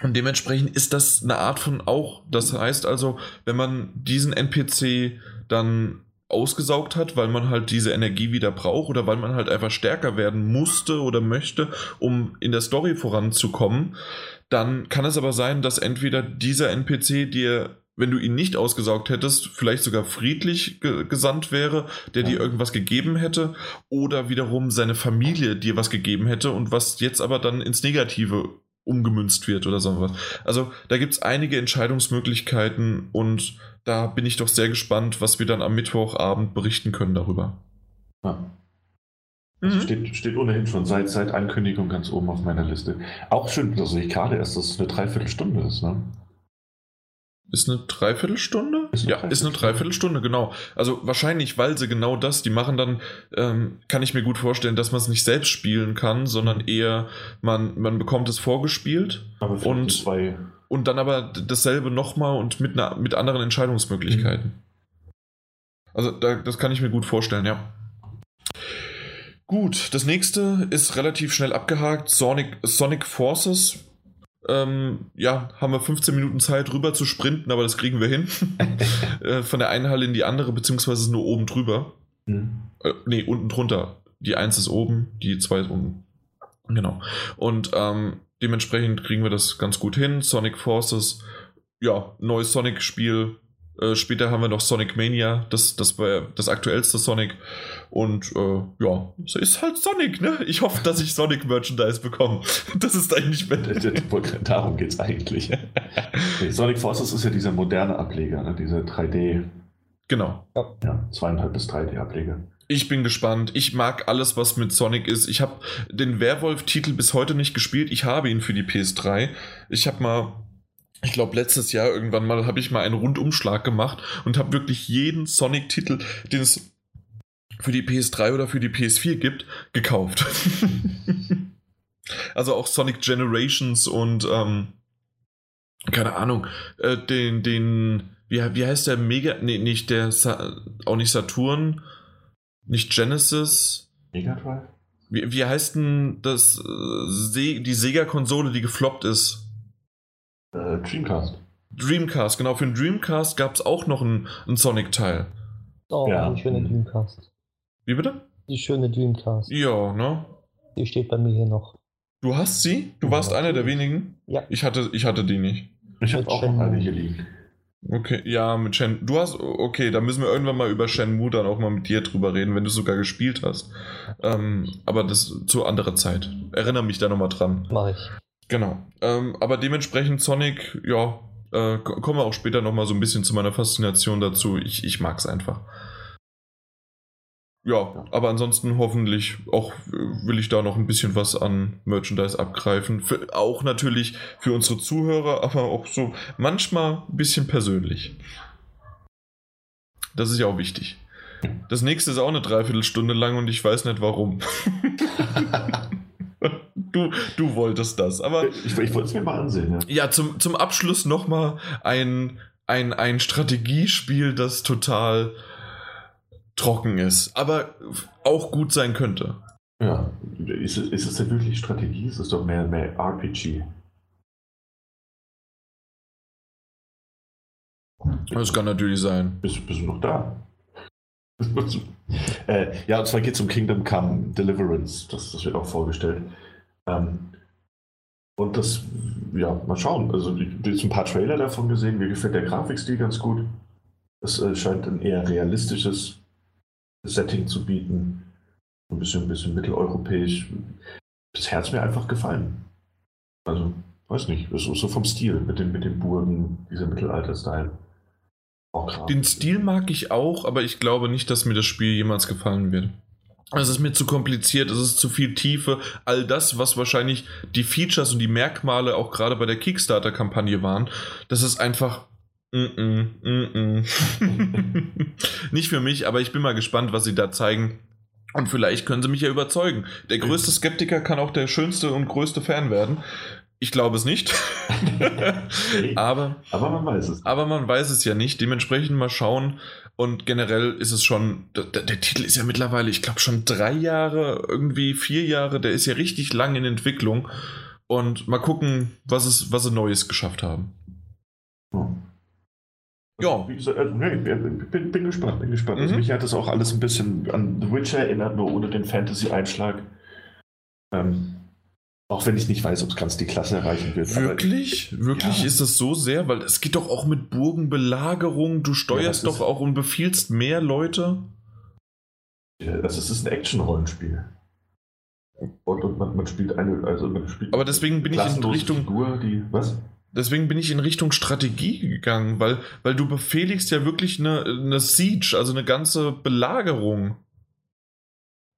und dementsprechend ist das eine Art von auch. Das heißt also, wenn man diesen NPC dann ausgesaugt hat, weil man halt diese Energie wieder braucht oder weil man halt einfach stärker werden musste oder möchte, um in der Story voranzukommen, dann kann es aber sein, dass entweder dieser NPC dir, wenn du ihn nicht ausgesaugt hättest, vielleicht sogar friedlich ge gesandt wäre, der Ja. dir irgendwas gegeben hätte, oder wiederum seine Familie dir was gegeben hätte und was jetzt aber dann ins Negative umgemünzt wird oder so was. Also da gibt es einige Entscheidungsmöglichkeiten und da bin ich doch sehr gespannt, was wir dann am Mittwochabend berichten können darüber. ja. Also steht, steht ohnehin schon seit, seit Ankündigung ganz oben auf meiner Liste. Auch schön, das sehe ich gerade erst, dass es eine Dreiviertelstunde ist. Ne? Ist eine Dreiviertelstunde? Ist eine ja, ist eine Dreiviertelstunde, genau. Also wahrscheinlich, weil sie genau das, die machen dann, ähm, kann ich mir gut vorstellen, dass man es nicht selbst spielen kann, sondern eher, man, man bekommt es vorgespielt Aber Und- zwei. und dann aber dasselbe nochmal und mit, einer, mit anderen Entscheidungsmöglichkeiten. Also da, das kann ich mir gut vorstellen, ja. Gut, das nächste ist relativ schnell abgehakt. Sonic, Sonic Forces. Ähm, ja, haben wir 15 Minuten Zeit rüber zu sprinten, aber das kriegen wir hin. Äh, von der einen Halle in die andere, beziehungsweise nur oben drüber. Mhm. Äh, nee, unten drunter. Die 1 ist oben, die 2 ist unten. Genau. Und ähm, dementsprechend kriegen wir das ganz gut hin. Sonic Forces, ja, neues Sonic-Spiel. Äh, später haben wir noch Sonic Mania, das, das war das aktuellste Sonic. Und äh, ja, es ist halt Sonic, ne? Ich hoffe, dass ich Sonic Merchandise bekomme. Das ist eigentlich. Darum geht es eigentlich. Sonic Forces ist ja dieser moderne Ableger, ne? diese 3D. Genau. Ja, zweieinhalb bis 3D-Ableger. Ich bin gespannt. Ich mag alles, was mit Sonic ist. Ich habe den Werwolf-Titel bis heute nicht gespielt. Ich habe ihn für die PS3. Ich habe mal, ich glaube, letztes Jahr irgendwann mal habe ich mal einen Rundumschlag gemacht und habe wirklich jeden Sonic-Titel, den es für die PS3 oder für die PS4 gibt, gekauft. also auch Sonic Generations und ähm, keine Ahnung, äh, den, den, wie, wie heißt der Mega, nee, nicht der, auch nicht Saturn, nicht Genesis. Mega Drive? Wie, wie heißt denn das, äh, die Sega-Konsole, die gefloppt ist? Äh, Dreamcast. Dreamcast, genau. Für den Dreamcast gab es auch noch einen, einen Sonic-Teil. Oh, ja. die schöne Dreamcast. Wie bitte? Die schöne Dreamcast. Ja, ne? Die steht bei mir hier noch. Du hast sie? Du warst ja, einer der wenigen? Ja. Ich hatte, ich hatte die nicht. Ich habe auch noch eine hier liegen. Okay, ja, mit Shen. Du hast, okay, da müssen wir irgendwann mal über Shenmue dann auch mal mit dir drüber reden, wenn du sogar gespielt hast. Ähm, aber das zu anderer Zeit. Erinnere mich da nochmal dran. Mach ich. Genau. Ähm, aber dementsprechend Sonic, ja, äh, kommen wir auch später nochmal so ein bisschen zu meiner Faszination dazu. Ich, ich mag es einfach. Ja, aber ansonsten hoffentlich auch äh, will ich da noch ein bisschen was an Merchandise abgreifen. Für, auch natürlich für unsere Zuhörer, aber auch so manchmal ein bisschen persönlich. Das ist ja auch wichtig. Das nächste ist auch eine Dreiviertelstunde lang und ich weiß nicht warum. du, du wolltest das, aber. Ich, ich wollte es mir mal ansehen, ja. Ja, zum, zum Abschluss nochmal ein, ein, ein Strategiespiel, das total trocken ist, aber auch gut sein könnte. Ja, ist es, ist es denn wirklich Strategie? Ist es doch mehr, mehr RPG? Das kann natürlich sein. Bist, bist du noch da? äh, ja, und zwar geht es um Kingdom Come Deliverance. Das, das wird auch vorgestellt. Ähm, und das, ja, mal schauen. Also, jetzt ein paar Trailer davon gesehen. Mir gefällt der Grafikstil ganz gut. Es äh, scheint ein eher realistisches Setting zu bieten. Ein bisschen, ein bisschen mitteleuropäisch. Das Herz mir einfach gefallen. Also, weiß nicht, so vom Stil mit den, mit den Burgen, dieser Mittelalter-Style. Den Stil mag ich auch, aber ich glaube nicht, dass mir das Spiel jemals gefallen wird. Es ist mir zu kompliziert, es ist zu viel Tiefe. All das, was wahrscheinlich die Features und die Merkmale auch gerade bei der Kickstarter-Kampagne waren, das ist einfach Mm -mm, mm Nicht für mich, aber ich bin mal gespannt, was sie da zeigen. Und vielleicht können sie mich ja überzeugen. Der größte Skeptiker kann auch der schönste und größte Fan werden. Ich glaube es nicht. aber, aber man weiß es. Aber man weiß es ja nicht. Dementsprechend mal schauen. Und generell ist es schon, der, der Titel ist ja mittlerweile, ich glaube schon drei Jahre, irgendwie vier Jahre. Der ist ja richtig lang in Entwicklung. Und mal gucken, was, es, was sie Neues geschafft haben. Hm. Ja. Wie gesagt, also, nee, bin, bin, gespannt, bin gespannt. Also mhm. Also mich hat das auch alles ein bisschen an The Witcher erinnert, nur ohne den Fantasy-Einschlag. Ähm, auch wenn ich nicht weiß, ob es ganz die Klasse erreichen wird. Wirklich? Aber, Wirklich ja. ist das so sehr? Weil es geht doch auch mit Burgenbelagerung. Du steuerst ja, doch auch und befiehlst mehr Leute. Also es ist ein Action-Rollenspiel. Und, und man, man, spielt eine, also man spielt Aber deswegen bin ich in Richtung. Figur, die, was? Deswegen bin ich in Richtung Strategie gegangen, weil, weil du befehligst ja wirklich eine, eine Siege, also eine ganze Belagerung.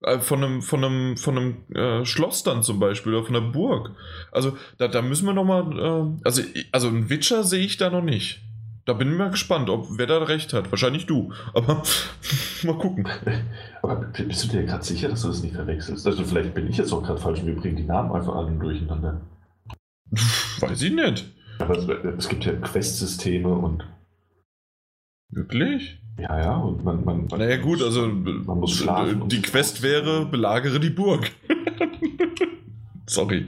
Äh, von einem, von einem, von einem äh, Schloss dann zum Beispiel oder von einer Burg. Also da, da müssen wir nochmal. Äh, also, also einen Witcher sehe ich da noch nicht. Da bin ich mal gespannt, ob wer da recht hat. Wahrscheinlich du. Aber mal gucken. Aber bist du dir gerade sicher, dass du das nicht verwechselst? Also vielleicht bin ich jetzt auch gerade falsch und wir bringen die Namen einfach alle durcheinander. Weiß ich nicht. Aber es, es gibt ja Quest-Systeme und Wirklich? Ja, ja, und man, man, Naja, gut, also man muss schlafen die Quest wäre, belagere die Burg. Sorry.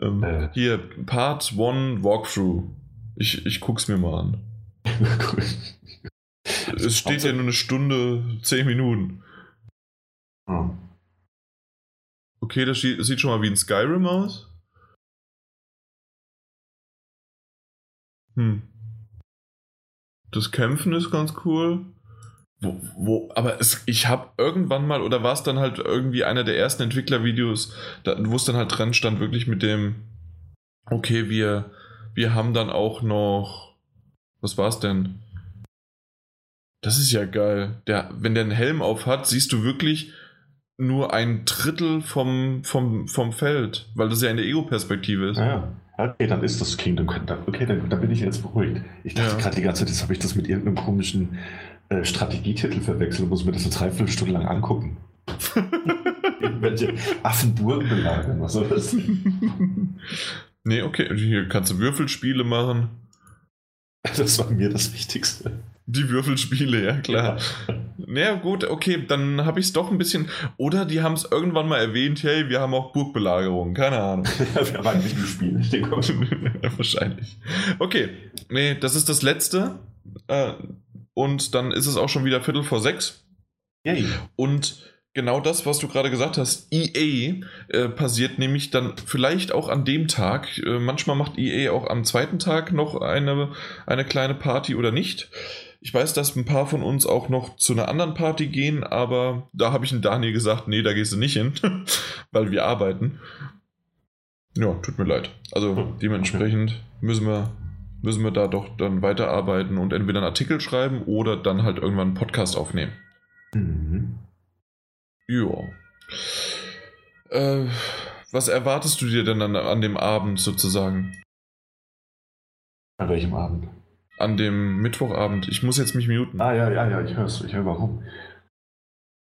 Ähm, äh. Hier, Part 1 Walkthrough. Ich, ich guck's mir mal an. es steht ja nur eine Stunde, 10 Minuten. Hm. Okay, das sieht schon mal wie ein Skyrim aus. Hm. Das Kämpfen ist ganz cool. Wo, wo, aber es, ich habe irgendwann mal, oder war es dann halt irgendwie einer der ersten Entwicklervideos, wo es dann halt dran stand, wirklich mit dem, okay, wir, wir haben dann auch noch, was war es denn? Das ist ja geil. Der, wenn der einen Helm auf hat, siehst du wirklich nur ein Drittel vom, vom, vom Feld, weil das ja in der Ego-Perspektive ist. Ja, okay, dann ist das Kingdom Okay, dann, dann bin ich jetzt beruhigt. Ich dachte ja. gerade die ganze Zeit, jetzt habe ich das mit irgendeinem komischen äh, Strategietitel verwechselt und muss mir das eine Dreiviertelstunde lang angucken. Irgendwelche Affenburgen belagern, was soll das? nee, okay, hier kannst du Würfelspiele machen. Das war mir das Wichtigste. Die Würfelspiele, ja klar. Ja. Naja, gut, okay, dann habe ich es doch ein bisschen. Oder die haben es irgendwann mal erwähnt, hey, wir haben auch Burgbelagerung, keine Ahnung. wir haben eigentlich gespielt. Wahrscheinlich. Okay, nee, das ist das letzte. Äh, und dann ist es auch schon wieder Viertel vor sechs. Yay. Und genau das, was du gerade gesagt hast, EA äh, passiert nämlich dann vielleicht auch an dem Tag. Äh, manchmal macht EA auch am zweiten Tag noch eine, eine kleine Party oder nicht. Ich weiß, dass ein paar von uns auch noch zu einer anderen Party gehen, aber da habe ich den Daniel gesagt, nee, da gehst du nicht hin, weil wir arbeiten. Ja, tut mir leid. Also hm, dementsprechend müssen wir, müssen wir da doch dann weiterarbeiten und entweder einen Artikel schreiben oder dann halt irgendwann einen Podcast aufnehmen. Mhm. Ja. Äh, was erwartest du dir denn an, an dem Abend sozusagen? An welchem Abend? An dem Mittwochabend. Ich muss jetzt mich muten. Ah, ja, ja, ja, ich höre es. Ich höre warum.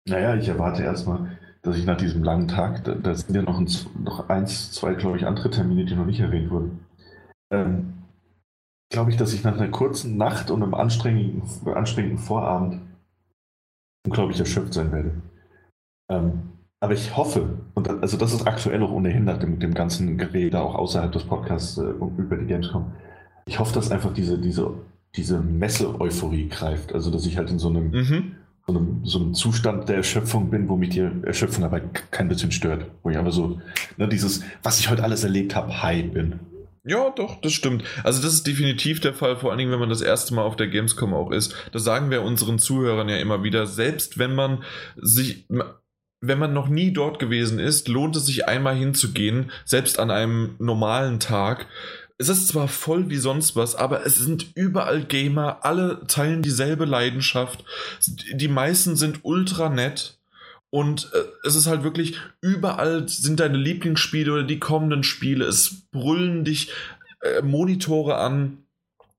Naja, ich erwarte erstmal, dass ich nach diesem langen Tag, da, da sind ja noch, ein, noch eins, zwei, glaube ich, andere Termine, die noch nicht erwähnt wurden. Ähm, glaube ich, dass ich nach einer kurzen Nacht und einem anstrengenden, anstrengenden Vorabend unglaublich erschöpft sein werde. Ähm, aber ich hoffe, und also das ist aktuell auch ohnehin nach dem, dem ganzen Gerede, auch außerhalb des Podcasts äh, über die Gamescom, ich hoffe, dass einfach diese, diese, diese Messe-Euphorie greift. Also, dass ich halt in so einem, mhm. so einem, so einem Zustand der Erschöpfung bin, wo mich die Erschöpfung aber kein bisschen stört. Wo ich einfach so, ne, dieses, was ich heute alles erlebt habe, high bin. Ja, doch, das stimmt. Also das ist definitiv der Fall, vor allen Dingen, wenn man das erste Mal auf der Gamescom auch ist. Das sagen wir unseren Zuhörern ja immer wieder. Selbst wenn man sich, wenn man noch nie dort gewesen ist, lohnt es sich einmal hinzugehen, selbst an einem normalen Tag, es ist zwar voll wie sonst was, aber es sind überall Gamer, alle teilen dieselbe Leidenschaft. Die meisten sind ultra nett. Und äh, es ist halt wirklich, überall sind deine Lieblingsspiele oder die kommenden Spiele. Es brüllen dich äh, Monitore an,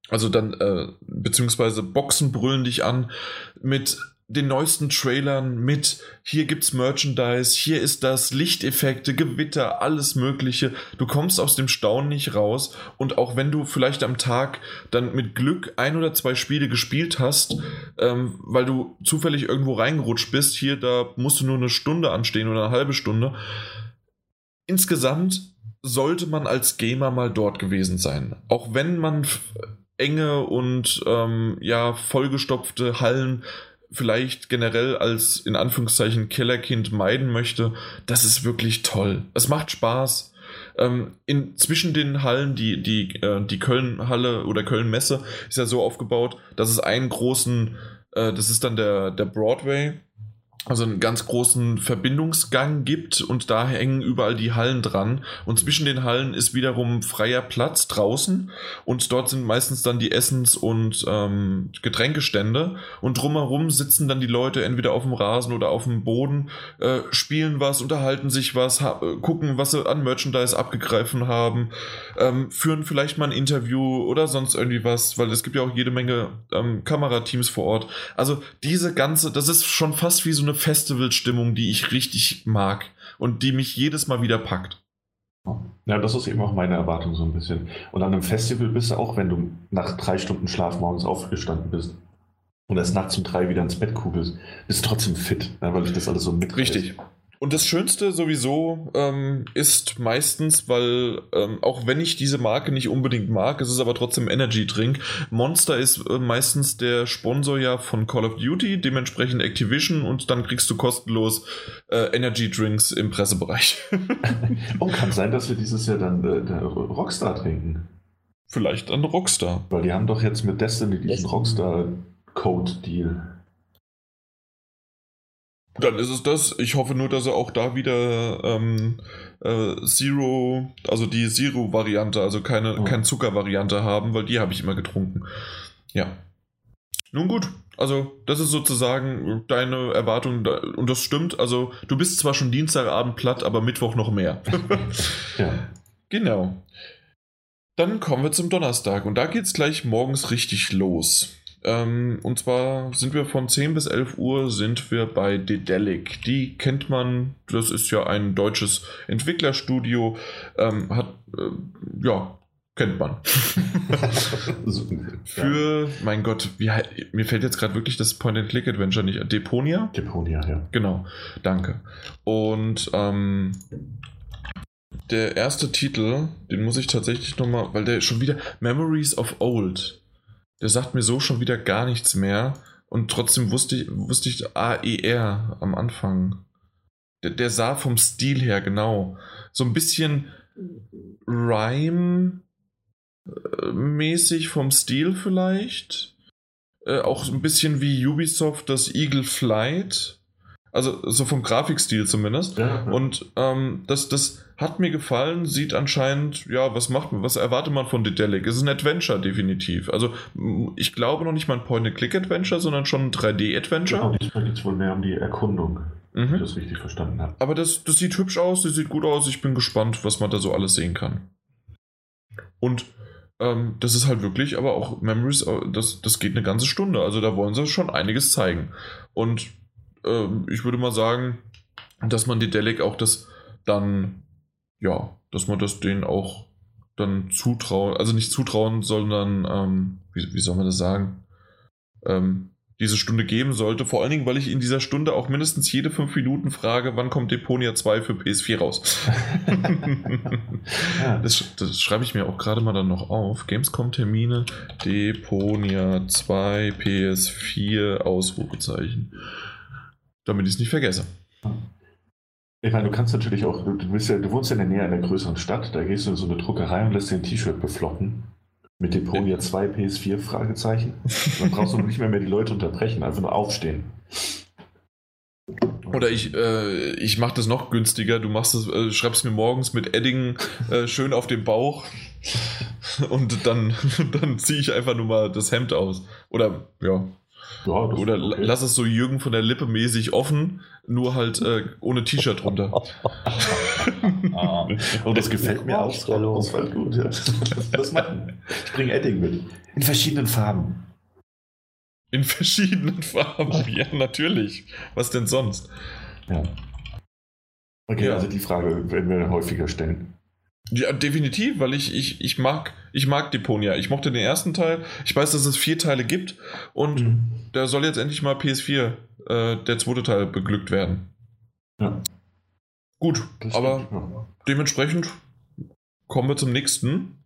also dann, äh, beziehungsweise Boxen brüllen dich an mit den neuesten Trailern mit, hier gibt's Merchandise, hier ist das, Lichteffekte, Gewitter, alles Mögliche. Du kommst aus dem Staunen nicht raus und auch wenn du vielleicht am Tag dann mit Glück ein oder zwei Spiele gespielt hast, ähm, weil du zufällig irgendwo reingerutscht bist, hier, da musst du nur eine Stunde anstehen oder eine halbe Stunde. Insgesamt sollte man als Gamer mal dort gewesen sein. Auch wenn man enge und ähm, ja vollgestopfte Hallen vielleicht generell als in Anführungszeichen Kellerkind meiden möchte, das ist wirklich toll. Es macht Spaß. Ähm, in, zwischen den Hallen, die, die, äh, die Köln-Halle oder Köln-Messe ist ja so aufgebaut, dass es einen großen, äh, das ist dann der, der Broadway, also einen ganz großen Verbindungsgang gibt und da hängen überall die Hallen dran und zwischen den Hallen ist wiederum freier Platz draußen und dort sind meistens dann die Essens- und ähm, Getränkestände und drumherum sitzen dann die Leute entweder auf dem Rasen oder auf dem Boden, äh, spielen was, unterhalten sich was, äh, gucken, was sie an Merchandise abgegriffen haben, ähm, führen vielleicht mal ein Interview oder sonst irgendwie was, weil es gibt ja auch jede Menge ähm, Kamerateams vor Ort. Also diese ganze, das ist schon fast wie so eine Festivalstimmung, die ich richtig mag und die mich jedes Mal wieder packt. Ja, das ist eben auch meine Erwartung so ein bisschen. Und an einem Festival bist du auch, wenn du nach drei Stunden Schlaf morgens aufgestanden bist. und erst nachts um drei wieder ins Bett kugelst, bist trotzdem fit, ja, weil ich das alles so mit. Richtig. Und das Schönste sowieso ähm, ist meistens, weil ähm, auch wenn ich diese Marke nicht unbedingt mag, es ist aber trotzdem Energy Drink. Monster ist äh, meistens der Sponsor ja von Call of Duty, dementsprechend Activision und dann kriegst du kostenlos äh, Energy Drinks im Pressebereich. oh, kann sein, dass wir dieses Jahr dann äh, Rockstar trinken. Vielleicht an Rockstar. Weil die haben doch jetzt mit Destiny diesen Rockstar Code Deal. Dann ist es das. Ich hoffe nur, dass er auch da wieder ähm, äh, Zero, also die Zero-Variante, also keine, oh. keine Zucker-Variante haben, weil die habe ich immer getrunken. Ja. Nun gut, also das ist sozusagen deine Erwartung und das stimmt. Also du bist zwar schon Dienstagabend platt, aber Mittwoch noch mehr. ja. Genau. Dann kommen wir zum Donnerstag und da geht es gleich morgens richtig los. Ähm, und zwar sind wir von 10 bis 11 Uhr sind wir bei Dedelic. Die kennt man, das ist ja ein deutsches Entwicklerstudio, ähm, hat, äh, ja, kennt man. Für, mein Gott, wie, mir fällt jetzt gerade wirklich das Point-and-Click-Adventure nicht. Deponia? Deponia, ja. Genau, danke. Und ähm, der erste Titel, den muss ich tatsächlich nochmal, weil der schon wieder Memories of Old der sagt mir so schon wieder gar nichts mehr. Und trotzdem wusste ich, wusste ich AER am Anfang. Der, der sah vom Stil her genau. So ein bisschen Rhyme-mäßig vom Stil vielleicht. Äh, auch ein bisschen wie Ubisoft das Eagle Flight. Also so vom Grafikstil zumindest. Ja. Und ähm, das, das hat mir gefallen, sieht anscheinend, ja, was macht man, was erwartet man von Dedelic? Es ist ein Adventure, definitiv. Also ich glaube noch nicht mal ein Point-and-Click-Adventure, sondern schon ein 3D-Adventure. Genau, diesmal geht es wohl mehr um die Erkundung, mhm. wenn ich das richtig verstanden habe. Aber das, das sieht hübsch aus, das sieht gut aus. Ich bin gespannt, was man da so alles sehen kann. Und ähm, das ist halt wirklich, aber auch Memories, äh, das, das geht eine ganze Stunde. Also da wollen sie schon einiges zeigen. Und ich würde mal sagen, dass man Dedelic auch das dann ja, dass man das denen auch dann zutrauen, also nicht zutrauen, sondern, ähm, wie, wie soll man das sagen, ähm, diese Stunde geben sollte. Vor allen Dingen, weil ich in dieser Stunde auch mindestens jede fünf Minuten frage, wann kommt Deponia 2 für PS4 raus. ja. das, das, schreibe ich mir auch gerade mal dann noch auf. Gamescom-Termine, Deponia 2, PS4, Ausrufezeichen. Damit ich es nicht vergesse. Ich meine, du kannst natürlich auch, du, ja, du wohnst ja in der Nähe einer größeren Stadt, da gehst du in so eine Druckerei und lässt dir ein T-Shirt beflocken. Mit dem Deponia 2 PS4 Fragezeichen. Dann brauchst du nicht mehr, mehr die Leute unterbrechen, einfach nur aufstehen. Oder ich, äh, ich mache das noch günstiger. Du machst es, äh, schreibst mir morgens mit Edding äh, schön auf den Bauch und dann, dann ziehe ich einfach nur mal das Hemd aus. Oder ja, ja, Oder okay. lass es so Jürgen von der Lippe mäßig offen, nur halt äh, ohne T-Shirt drunter. ah. Und das gefällt mir auch. Das war gut, ja. Das machen. Ich bringe Edding mit. In verschiedenen Farben. In verschiedenen Farben, ja, natürlich. Was denn sonst? Ja. Okay, ja. also die Frage werden wir häufiger stellen. Ja, definitiv, weil ich, ich, ich mag, ich mag Deponia. Ich mochte den ersten Teil. Ich weiß, dass es vier Teile gibt und mhm. da soll jetzt endlich mal PS4, äh, der zweite Teil, beglückt werden. Ja. Gut, aber ja. dementsprechend kommen wir zum nächsten,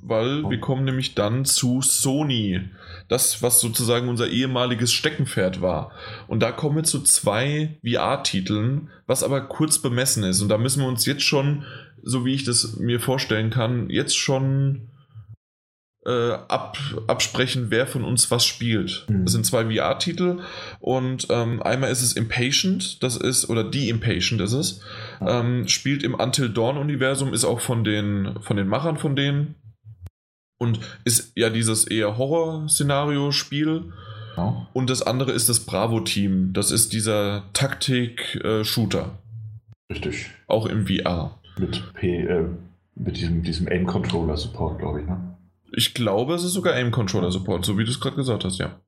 weil oh. wir kommen nämlich dann zu Sony. Das, was sozusagen unser ehemaliges Steckenpferd war. Und da kommen wir zu zwei VR-Titeln, was aber kurz bemessen ist. Und da müssen wir uns jetzt schon so wie ich das mir vorstellen kann, jetzt schon äh, ab, absprechen, wer von uns was spielt. Mhm. Das sind zwei VR-Titel und ähm, einmal ist es Impatient, das ist, oder Die Impatient ist es, ähm, spielt im Until Dawn-Universum, ist auch von den, von den Machern von denen und ist ja dieses eher Horror-Szenario-Spiel. Oh. Und das andere ist das Bravo-Team, das ist dieser Taktik-Shooter. Äh, Richtig. Auch im VR. Mit, P, äh, mit diesem, diesem Aim-Controller-Support, glaube ich, ne? Ich glaube, es ist sogar Aim-Controller-Support, so wie du es gerade gesagt hast, ja.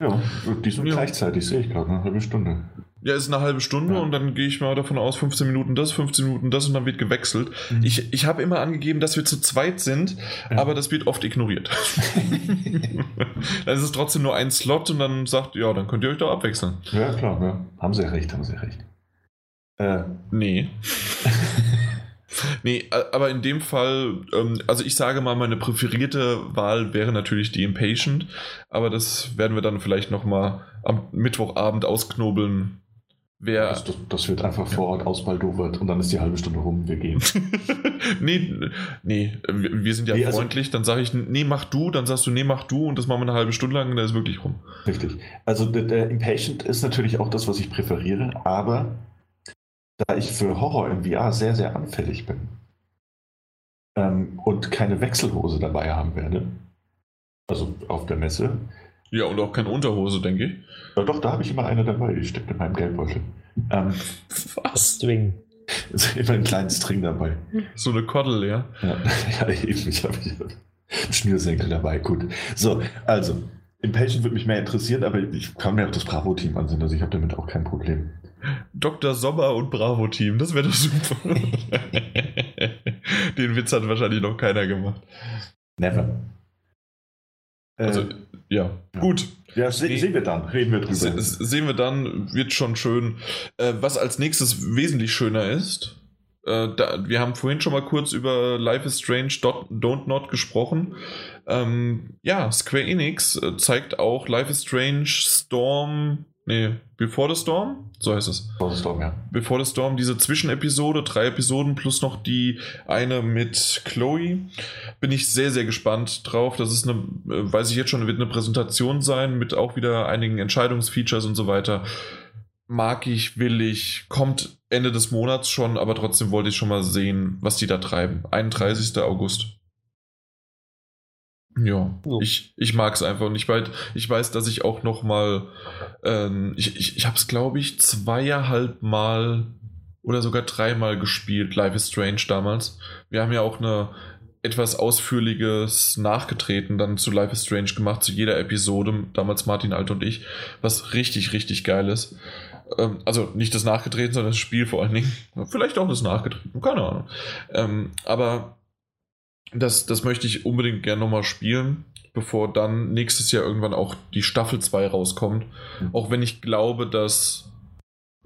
Ja, die sind ja. gleichzeitig, sehe ich gerade, eine halbe Stunde. Ja, ist eine halbe Stunde ja. und dann gehe ich mal davon aus, 15 Minuten das, 15 Minuten das und dann wird gewechselt. Mhm. Ich, ich habe immer angegeben, dass wir zu zweit sind, ja. aber das wird oft ignoriert. dann ist es trotzdem nur ein Slot und dann sagt, ja, dann könnt ihr euch doch abwechseln. Ja, klar, ja. Haben Sie recht, haben Sie recht. Äh. Nee. Nee, aber in dem Fall, ähm, also ich sage mal, meine präferierte Wahl wäre natürlich die Impatient, aber das werden wir dann vielleicht nochmal am Mittwochabend ausknobeln, Wer, das, das, das, wird einfach vor Ort ausbaldowert und dann ist die halbe Stunde rum, wir gehen. nee, nee, wir sind ja nee, also freundlich, also, dann sage ich, nee, mach du, dann sagst du, nee, mach du und das machen wir eine halbe Stunde lang und dann ist wirklich rum. Richtig. Also der, der Impatient ist natürlich auch das, was ich präferiere, aber da ich für Horror im VR sehr, sehr anfällig bin ähm, und keine Wechselhose dabei haben werde, also auf der Messe, ja, und auch keine Unterhose, denke ich. Ja, doch, da habe ich immer eine dabei, die steckt in meinem Geldbeutel. Ähm, Was? String. Ist immer ein kleinen String dabei. So eine Koddel, ja? Ja, ja eben. Ich habe einen Schnürsenkel dabei. Gut. So, also, Impatient würde mich mehr interessieren, aber ich kann mir auch das Bravo-Team ansehen, also ich habe damit auch kein Problem. Dr. Sommer und Bravo-Team, das wäre doch super. Den Witz hat wahrscheinlich noch keiner gemacht. Never. Also, äh, ja, ja, gut. Ja, se sehen wir dann, reden wir drüber. Se sehen wir dann, wird schon schön. Äh, was als nächstes wesentlich schöner ist, äh, da, wir haben vorhin schon mal kurz über Life is Strange Don't Not gesprochen. Ähm, ja, Square Enix äh, zeigt auch Life is Strange Storm Nee, Before the Storm? So heißt es. Before the Storm, ja. Before the Storm, diese Zwischenepisode, drei Episoden plus noch die eine mit Chloe. Bin ich sehr, sehr gespannt drauf. Das ist eine, äh, weiß ich jetzt schon, wird eine Präsentation sein mit auch wieder einigen Entscheidungsfeatures und so weiter. Mag ich, will ich, kommt Ende des Monats schon, aber trotzdem wollte ich schon mal sehen, was die da treiben. 31. August. Ja, so. ich, ich mag es einfach und ich weiß, ich weiß, dass ich auch noch mal, ähm, ich, ich, ich habe es glaube ich zweieinhalb Mal oder sogar dreimal gespielt, Life is Strange damals. Wir haben ja auch eine etwas ausführliches Nachgetreten dann zu Life is Strange gemacht, zu jeder Episode, damals Martin Alt und ich, was richtig, richtig geil ist. Ähm, also nicht das Nachgetreten, sondern das Spiel vor allen Dingen. Vielleicht auch das Nachgetreten, keine Ahnung. Ähm, aber das, das möchte ich unbedingt gerne nochmal spielen, bevor dann nächstes Jahr irgendwann auch die Staffel 2 rauskommt. Mhm. Auch wenn ich glaube, dass,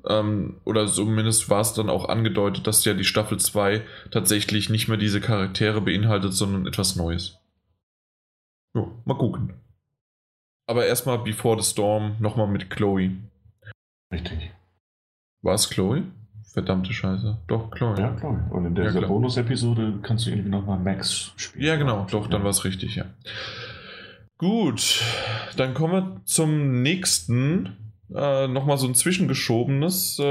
ähm, oder zumindest war es dann auch angedeutet, dass ja die Staffel 2 tatsächlich nicht mehr diese Charaktere beinhaltet, sondern etwas Neues. Jo, mal gucken. Aber erstmal Before the Storm nochmal mit Chloe. Richtig. War es Chloe? Verdammte Scheiße. Doch, klar. Ja, klar. Und in dieser ja, Bonus-Episode kannst du irgendwie nochmal Max spielen. Ja, genau. Doch, dann war es richtig, ja. Gut. Dann kommen wir zum nächsten. Äh, nochmal so ein zwischengeschobenes, äh,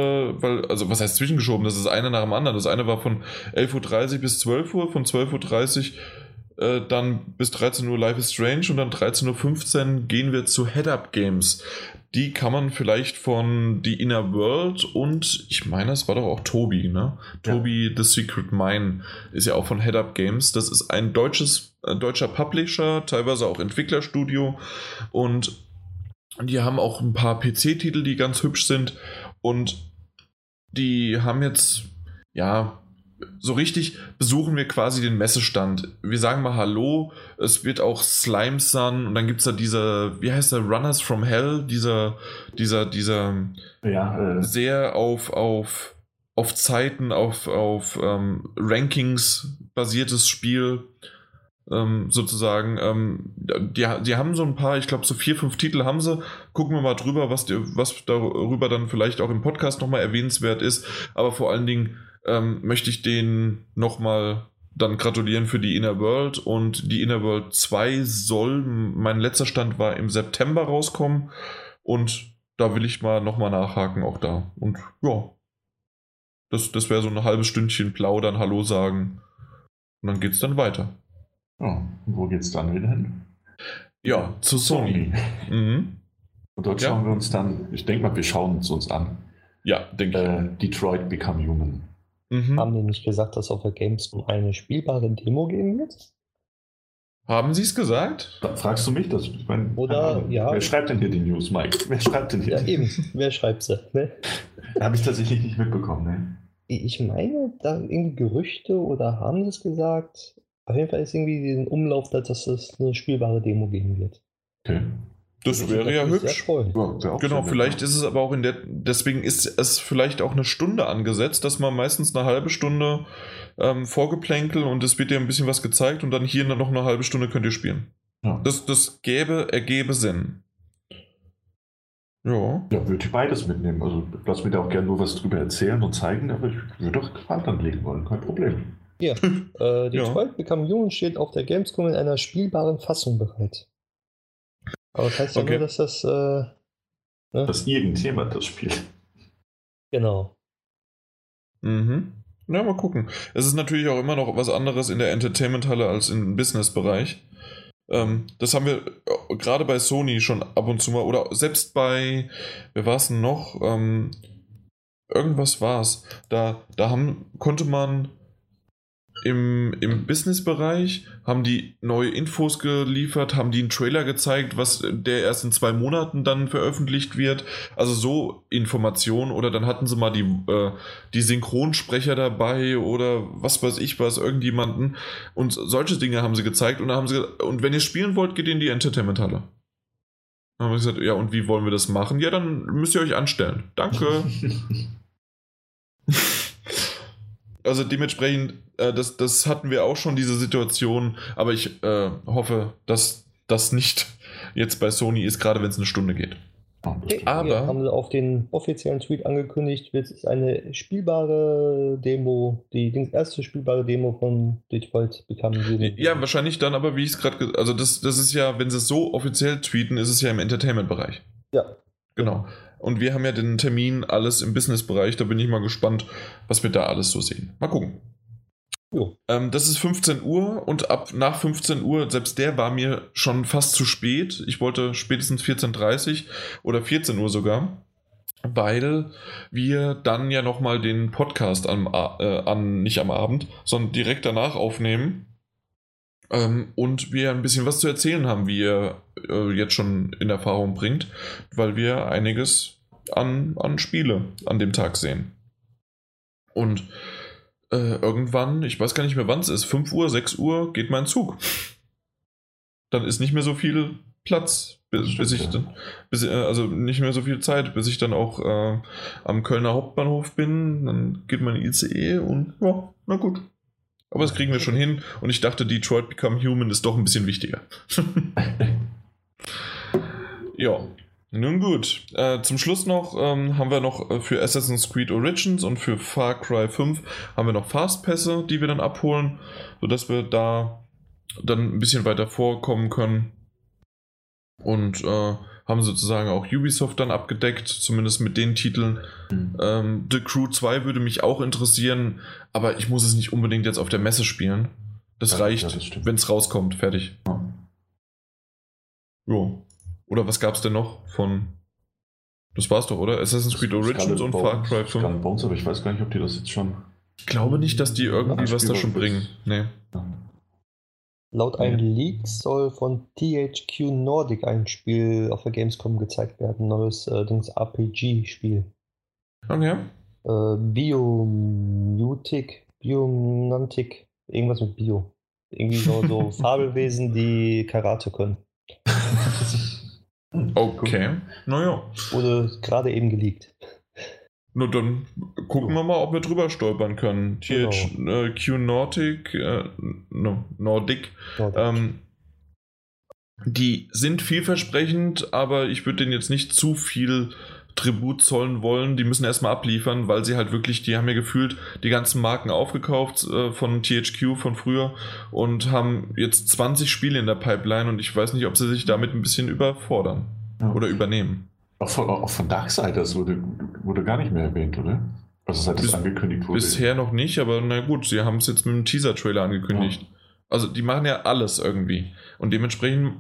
weil, also was heißt zwischengeschoben? Das ist eine nach dem anderen. Das eine war von 11.30 Uhr bis 12 Uhr, von 12.30 Uhr äh, dann bis 13 Uhr Life is Strange und dann 13.15 Uhr gehen wir zu Head-Up Games. Die kann man vielleicht von The Inner World und ich meine, es war doch auch Tobi, ne? Ja. Tobi The Secret Mine ist ja auch von Head Up Games. Das ist ein deutsches, ein deutscher Publisher, teilweise auch Entwicklerstudio und die haben auch ein paar PC-Titel, die ganz hübsch sind und die haben jetzt, ja, so richtig besuchen wir quasi den Messestand. Wir sagen mal Hallo, es wird auch Slime Sun und dann gibt es da diese, wie heißt der, Runners from Hell, dieser, dieser, dieser ja, äh. sehr auf, auf, auf Zeiten, auf, auf ähm, Rankings basiertes Spiel. Ähm, sozusagen, ähm, die, die haben so ein paar, ich glaube so vier, fünf Titel haben sie. Gucken wir mal drüber, was, die, was darüber dann vielleicht auch im Podcast nochmal erwähnenswert ist. Aber vor allen Dingen ähm, möchte ich den nochmal dann gratulieren für die Inner World und die Inner World 2 soll, mein letzter Stand war im September rauskommen und da will ich mal nochmal nachhaken auch da und ja, das, das wäre so ein halbes Stündchen plaudern, Hallo sagen und dann geht's dann weiter. Ja, wo geht's dann wieder hin? Ja, zu Sony. Sony. Mhm. Und dort ja. schauen wir uns dann, ich denke mal, wir schauen es uns an. Ja, denke äh, ich. Detroit Become Human. Mhm. Haben die nicht gesagt, dass auf der Gamescom eine spielbare Demo geben wird? Haben Sie es gesagt? Da fragst du mich das? Ich mein, Oder, ja. Wer schreibt denn hier die News, Mike? Wer schreibt denn hier? Ja, eben. Wer schreibt sie? Ne? Habe ich tatsächlich nicht mitbekommen, ne? Ich meine, da irgendwie Gerüchte oder haben sie es gesagt? Auf jeden Fall ist irgendwie diesen Umlauf, dass es eine spielbare Demo geben wird. Okay. Das wäre ja hübsch. Ja, wär Genau, vielleicht ist es aber auch in der, deswegen ist es vielleicht auch eine Stunde angesetzt, dass man meistens eine halbe Stunde ähm, Vorgeplänkel und es wird dir ein bisschen was gezeigt und dann hier noch eine halbe Stunde könnt ihr spielen. Ja. Das, das gäbe, ergebe Sinn. Ja. Ja, würde ich beides mitnehmen. Also lass mir da auch gerne nur was drüber erzählen und zeigen, aber ich würde doch Hand anlegen wollen, kein Problem. Hier, äh, Detroit Become Human steht auf der Gamescom in einer spielbaren Fassung bereit. Aber das heißt ja Okay. nur, dass das. Äh, ne? Dass irgendjemand das spielt. Genau. Mhm. Ja, mal gucken. Es ist natürlich auch immer noch was anderes in der Entertainment-Halle als im Business-Bereich. Ähm, das haben wir äh, gerade bei Sony schon ab und zu mal, oder selbst bei, wer war es denn noch? Ähm, irgendwas war es. Da, da haben, konnte man im, im Business-Bereich, haben die neue Infos geliefert, haben die einen Trailer gezeigt, was der erst in zwei Monaten dann veröffentlicht wird. Also so Informationen oder dann hatten sie mal die, äh, die Synchronsprecher dabei oder was weiß ich was, irgendjemanden. Und solche Dinge haben sie gezeigt und dann haben sie und wenn ihr spielen wollt, geht in die Entertainment-Halle. Dann haben wir gesagt, ja, und wie wollen wir das machen? Ja, dann müsst ihr euch anstellen. Danke. Also dementsprechend, äh, das, das hatten wir auch schon, diese Situation, aber ich äh, hoffe, dass das nicht jetzt bei Sony ist, gerade wenn es eine Stunde geht. Stimmt. Aber- haben sie auf den offiziellen Tweet angekündigt, wird es eine spielbare Demo, die Dings- erste spielbare Demo von Detroit Become Human. Ja, wahrscheinlich dann aber, wie ich es gerade, also das, das ist ja, wenn sie es so offiziell tweeten, ist es ja im Entertainment-Bereich. Ja. Genau. Und wir haben ja den Termin alles im Business-Bereich, da bin ich mal gespannt, was wir da alles so sehen. Mal gucken. Ähm, das ist 15 Uhr und ab nach 15 Uhr, selbst der war mir schon fast zu spät. Ich wollte spätestens 14.30 oder 14 Uhr sogar, weil wir dann ja nochmal den Podcast am, äh, an, nicht am Abend, sondern direkt danach aufnehmen. Ähm, und wir ein bisschen was zu erzählen haben, wie ihr äh, jetzt schon in Erfahrung bringt, weil wir einiges an, an Spiele an dem Tag sehen. Und äh, irgendwann, ich weiß gar nicht mehr wann es ist, 5 Uhr, 6 Uhr geht mein Zug. Dann ist nicht mehr so viel Platz, bis, bis ich dann, bis, äh, also nicht mehr so viel Zeit, bis ich dann auch äh, am Kölner Hauptbahnhof bin. Dann geht mein ICE und ja, na gut. Aber das kriegen wir schon hin und ich dachte, Detroit Become Human ist doch ein bisschen wichtiger. ja, nun gut. Äh, zum Schluss noch ähm, haben wir noch äh, für Assassin's Creed Origins und für Far Cry 5 haben wir noch Fastpässe, die wir dann abholen, sodass wir da dann ein bisschen weiter vorkommen können. Und äh, haben sozusagen auch Ubisoft dann abgedeckt, zumindest mit den Titeln. Mhm. Ähm, The Crew 2 würde mich auch interessieren, aber ich muss es nicht unbedingt jetzt auf der Messe spielen. Das Ja, reicht, ja, wenn es rauskommt, fertig. Ja. Jo. Oder was gab es denn noch von. Das war's doch, oder? Assassin's Creed Origins und Bones- Far Cry 5. Skull and Bones, aber ich weiß gar nicht, ob die das jetzt schon. Ich glaube nicht, dass die irgendwie Ja, was da schon bringen. Nee. Laut einem Leak soll von THQ Nordic ein Spiel auf der Gamescom gezeigt werden. Neues äh, Dings RPG-Spiel. Okay. Äh, Biomutic, Biomantic, irgendwas mit Bio. Irgendwie so, so Fabelwesen, die Karate können. Okay. Naja. Wurde gerade eben geleakt. Nur dann gucken wir mal, ob wir drüber stolpern können. Genau. THQ Nordic, äh, no, Nordic, Nordic. ähm, die sind vielversprechend, aber ich würde denen jetzt nicht zu viel Tribut zollen wollen. Die müssen erstmal abliefern, weil sie halt wirklich, die haben ja gefühlt die ganzen Marken aufgekauft äh, von THQ von früher und haben jetzt 20 Spiele in der Pipeline und ich weiß nicht, ob sie sich damit ein bisschen überfordern Ja. oder übernehmen. Auch von, auch von Darksiders wurde, wurde gar nicht mehr erwähnt, oder? Also seit das Bis- angekündigt wurde. Bisher noch nicht, aber na gut, sie haben es jetzt mit einem Teaser-Trailer angekündigt. Also die machen ja alles irgendwie. Und dementsprechend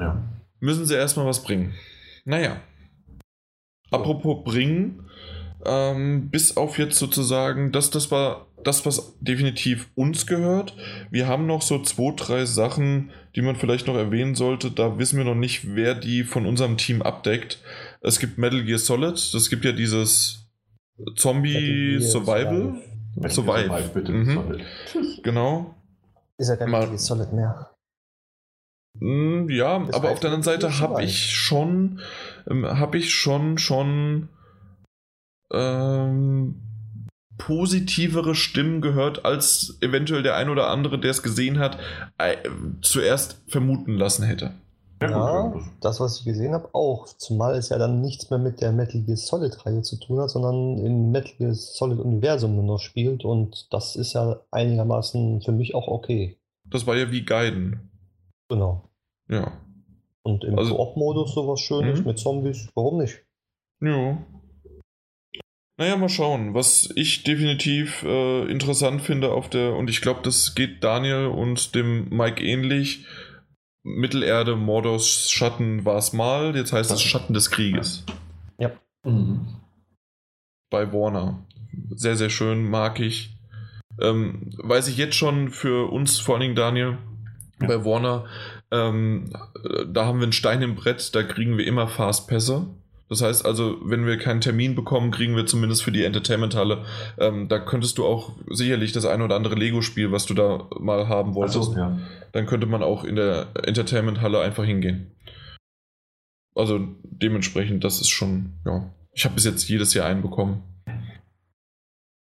Ja. müssen sie erstmal was bringen. Naja. Apropos bringen, Ähm, bis auf jetzt sozusagen, das, das war das, was definitiv uns gehört. Wir haben noch so zwei, drei Sachen, die man vielleicht noch erwähnen sollte. Da wissen wir noch nicht, wer die von unserem Team abdeckt. Es gibt Metal Gear Solid, es gibt ja dieses Zombie Survival. Metal Gear Survive. Survive, bitte. Mhm. Genau. Ist ja gar Mal- nicht Solid mehr. Mm, Ja, Das aber auf der anderen Metal Gear Seite habe ich schon, ähm, habe ich schon, schon ähm, positivere Stimmen gehört, als eventuell der ein oder andere, der es gesehen hat, äh, zuerst vermuten lassen hätte. Ja, Ja, gut, das, was ich gesehen habe, auch. Zumal es ja dann nichts mehr mit der Metal Gear Solid-Reihe zu tun hat, sondern im Metal Gear Solid-Universum nur noch spielt. Und das ist ja einigermaßen für mich auch okay. Das war ja wie Gaiden. Genau. Ja. Und im Also- Koop-Modus sowas Schönes Mhm. mit Zombies, warum nicht? Ja. Naja, mal schauen, was ich definitiv äh, interessant finde auf der, und ich glaube, das geht Daniel und dem Mike ähnlich. Mittelerde, Mordors Schatten war es mal, jetzt heißt es Schatten des Krieges Mhm. bei Warner. Sehr, sehr schön, mag ich. Ähm, weiß ich jetzt schon für uns, vor allen Dingen Daniel, Ja. bei Warner, ähm, äh, da haben wir einen Stein im Brett, da kriegen wir immer Fastpässe. Das heißt also, wenn wir keinen Termin bekommen, kriegen wir zumindest für die Entertainment-Halle. Ähm, da könntest du auch sicherlich das ein oder andere Lego-Spiel, was du da mal haben wolltest, Achso, ja. dann könnte man auch in der Entertainment-Halle einfach hingehen. Also dementsprechend, das ist schon, ja. Ich habe bis jetzt jedes Jahr einen bekommen.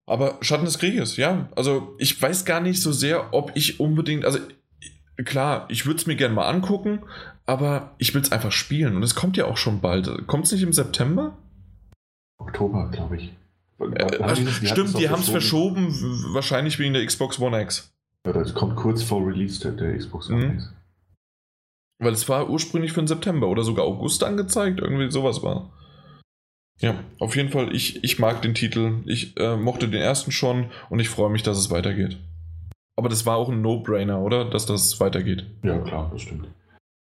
Aber Schatten des Krieges, ja. Also ich weiß gar nicht so sehr, ob ich unbedingt, also klar, ich würde es mir gerne mal angucken, aber ich will es einfach spielen. Und es kommt ja auch schon bald. Kommt es nicht im September? Oktober, glaube ich. Äh, Haben die stimmt, die haben es verschoben, wahrscheinlich wegen der Xbox One X. Ja, das kommt kurz vor Release der, der Xbox One Mhm. X. Weil es war ursprünglich für den September oder sogar August angezeigt, irgendwie sowas war. Ja, auf jeden Fall, ich, ich mag den Titel. Ich äh, mochte den ersten schon und ich freue mich, dass es weitergeht. Aber das war auch ein No-Brainer, oder? Dass das weitergeht. Ja, klar, das stimmt.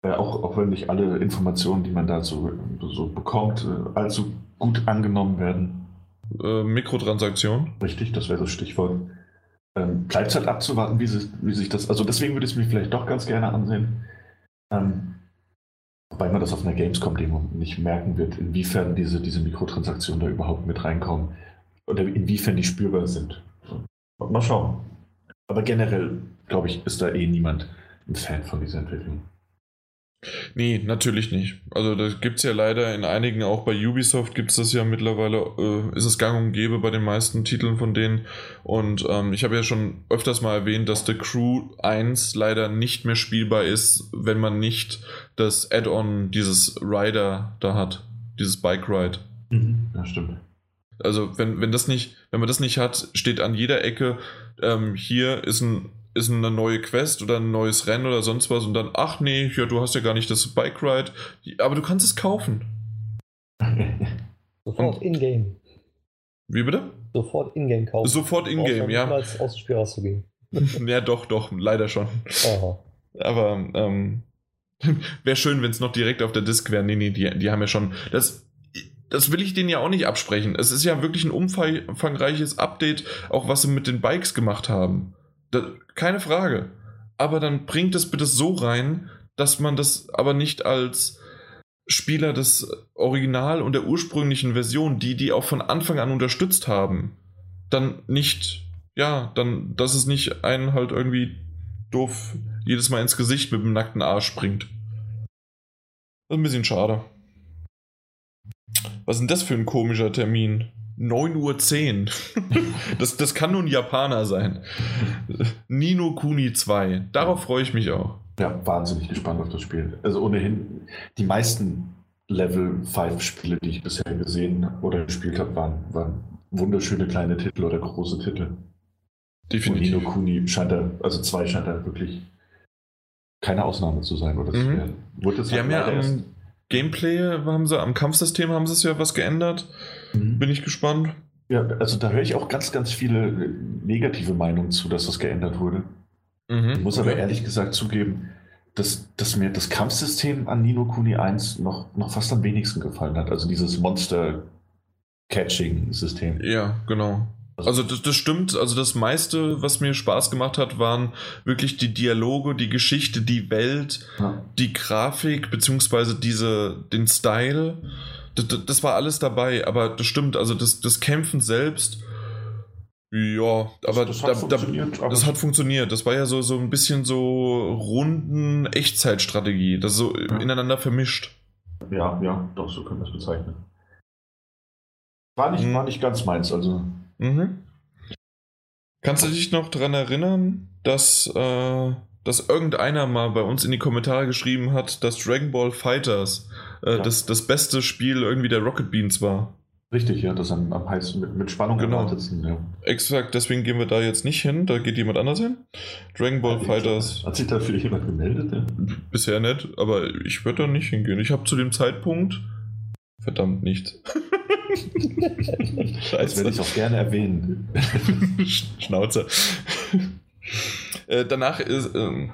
Äh, auch, auch wenn nicht alle Informationen, die man da so, so bekommt, äh, allzu gut angenommen werden. Äh, Mikrotransaktion. Richtig, das wäre das Stichwort. Ähm, Bleibt halt abzuwarten, wie, sie, wie sich das. Also deswegen würde ich es mir vielleicht doch ganz gerne ansehen. Ähm, wobei man das auf einer Gamescom-Demo nicht merken wird, inwiefern diese, diese Mikrotransaktionen da überhaupt mit reinkommen. Oder inwiefern die spürbar sind. Mal schauen. Aber generell, glaube ich, ist da eh niemand ein Fan von dieser Entwicklung. Nee, natürlich nicht. Also das gibt es ja leider in einigen, auch bei Ubisoft gibt es das ja mittlerweile, äh, ist es gang und gäbe bei den meisten Titeln von denen. Und ähm, ich habe ja schon öfters mal erwähnt, dass The Crew 1 leider nicht mehr spielbar ist, wenn man nicht das Add-on dieses Rider da hat, dieses Bike Ride. Ja, stimmt. Also wenn, wenn das nicht, wenn man das nicht hat, steht an jeder Ecke, ähm, hier ist ein ist eine neue Quest oder ein neues Rennen oder sonst was und dann, ach nee, ja, du hast ja gar nicht das Bike Ride, aber du kannst es kaufen. Sofort in-game. Wie bitte? Sofort in-game kaufen. Sofort in-game, ja. niemals aus dem Spiel rauszugehen. ja, doch, doch, leider schon. Aha. Aber ähm, wäre schön, wenn es noch direkt auf der Disk wäre. Nee, nee, die, die haben ja schon. Das, das will ich denen ja auch nicht absprechen. Es ist ja wirklich ein umfangreiches Update, auch was sie mit den Bikes gemacht haben. Da, keine Frage. Aber dann bringt es bitte so rein, dass man das aber nicht als Spieler des Original und der ursprünglichen Version, die die auch von Anfang an unterstützt haben, dann nicht, ja, dann, dass es nicht einen halt irgendwie doof jedes Mal ins Gesicht mit dem nackten Arsch springt. Das ist ein bisschen schade. Was ist denn das für ein komischer Termin? 9.10 Uhr. das, das kann nur ein Japaner sein. Nino Kuni 2. Darauf freue ich mich auch. Ja, wahnsinnig gespannt auf das Spiel. Also ohnehin, die meisten Level 5 Spiele, die ich bisher gesehen oder gespielt habe, waren, waren wunderschöne kleine Titel oder große Titel. Und Definitiv. Nino Kuni scheint da, also zwei scheint da wirklich keine Ausnahme zu sein oder zu Mhm. werden. Wurde es Die haben ja am Gameplay, haben sie, am Kampfsystem haben sie es ja was geändert. Mhm. Bin ich gespannt. Ja, also da höre ich auch ganz, ganz viele äh, negative Meinungen zu, dass das geändert wurde. Mhm. Ich muss aber ehrlich gesagt zugeben, dass, dass mir das Kampfsystem an Nino Kuni 1 noch, noch fast am wenigsten gefallen hat. Also dieses Monster Catching-System. Ja, genau. Also das, das, stimmt. Also das meiste, was mir Spaß gemacht hat, waren wirklich die Dialoge, die Geschichte, die Welt, die Grafik, beziehungsweise diese, den Style. Das, das, war alles dabei, aber das stimmt. Also das, das Kämpfen selbst, ja, aber das, das, hat, da, funktioniert, aber das hat funktioniert. Das war ja so, so ein bisschen so runden Echtzeitstrategie, das so ja. ineinander vermischt. Ja, ja, doch, so können wir es bezeichnen. War nicht, mhm. war nicht ganz meins, also. Mhm. Kannst du dich noch daran erinnern, dass, äh, dass irgendeiner mal bei uns in die Kommentare geschrieben hat, dass Dragon Ball Fighters äh, ja. das, das beste Spiel irgendwie der Rocket Beans war? Richtig, ja, das am, am heißesten mit, mit Spannung genau. erwartetsten, ja. Exakt, deswegen gehen wir da jetzt nicht hin, da geht jemand anders hin. Dragon Ball ja, Fighters. Hat sich dafür jemand gemeldet? Ja? Bisher nicht, aber ich würde da nicht hingehen. Ich habe zu dem Zeitpunkt verdammt nicht. Scheiße. Das werde ich auch gerne erwähnen. Schnauze. äh, danach ist. Äh,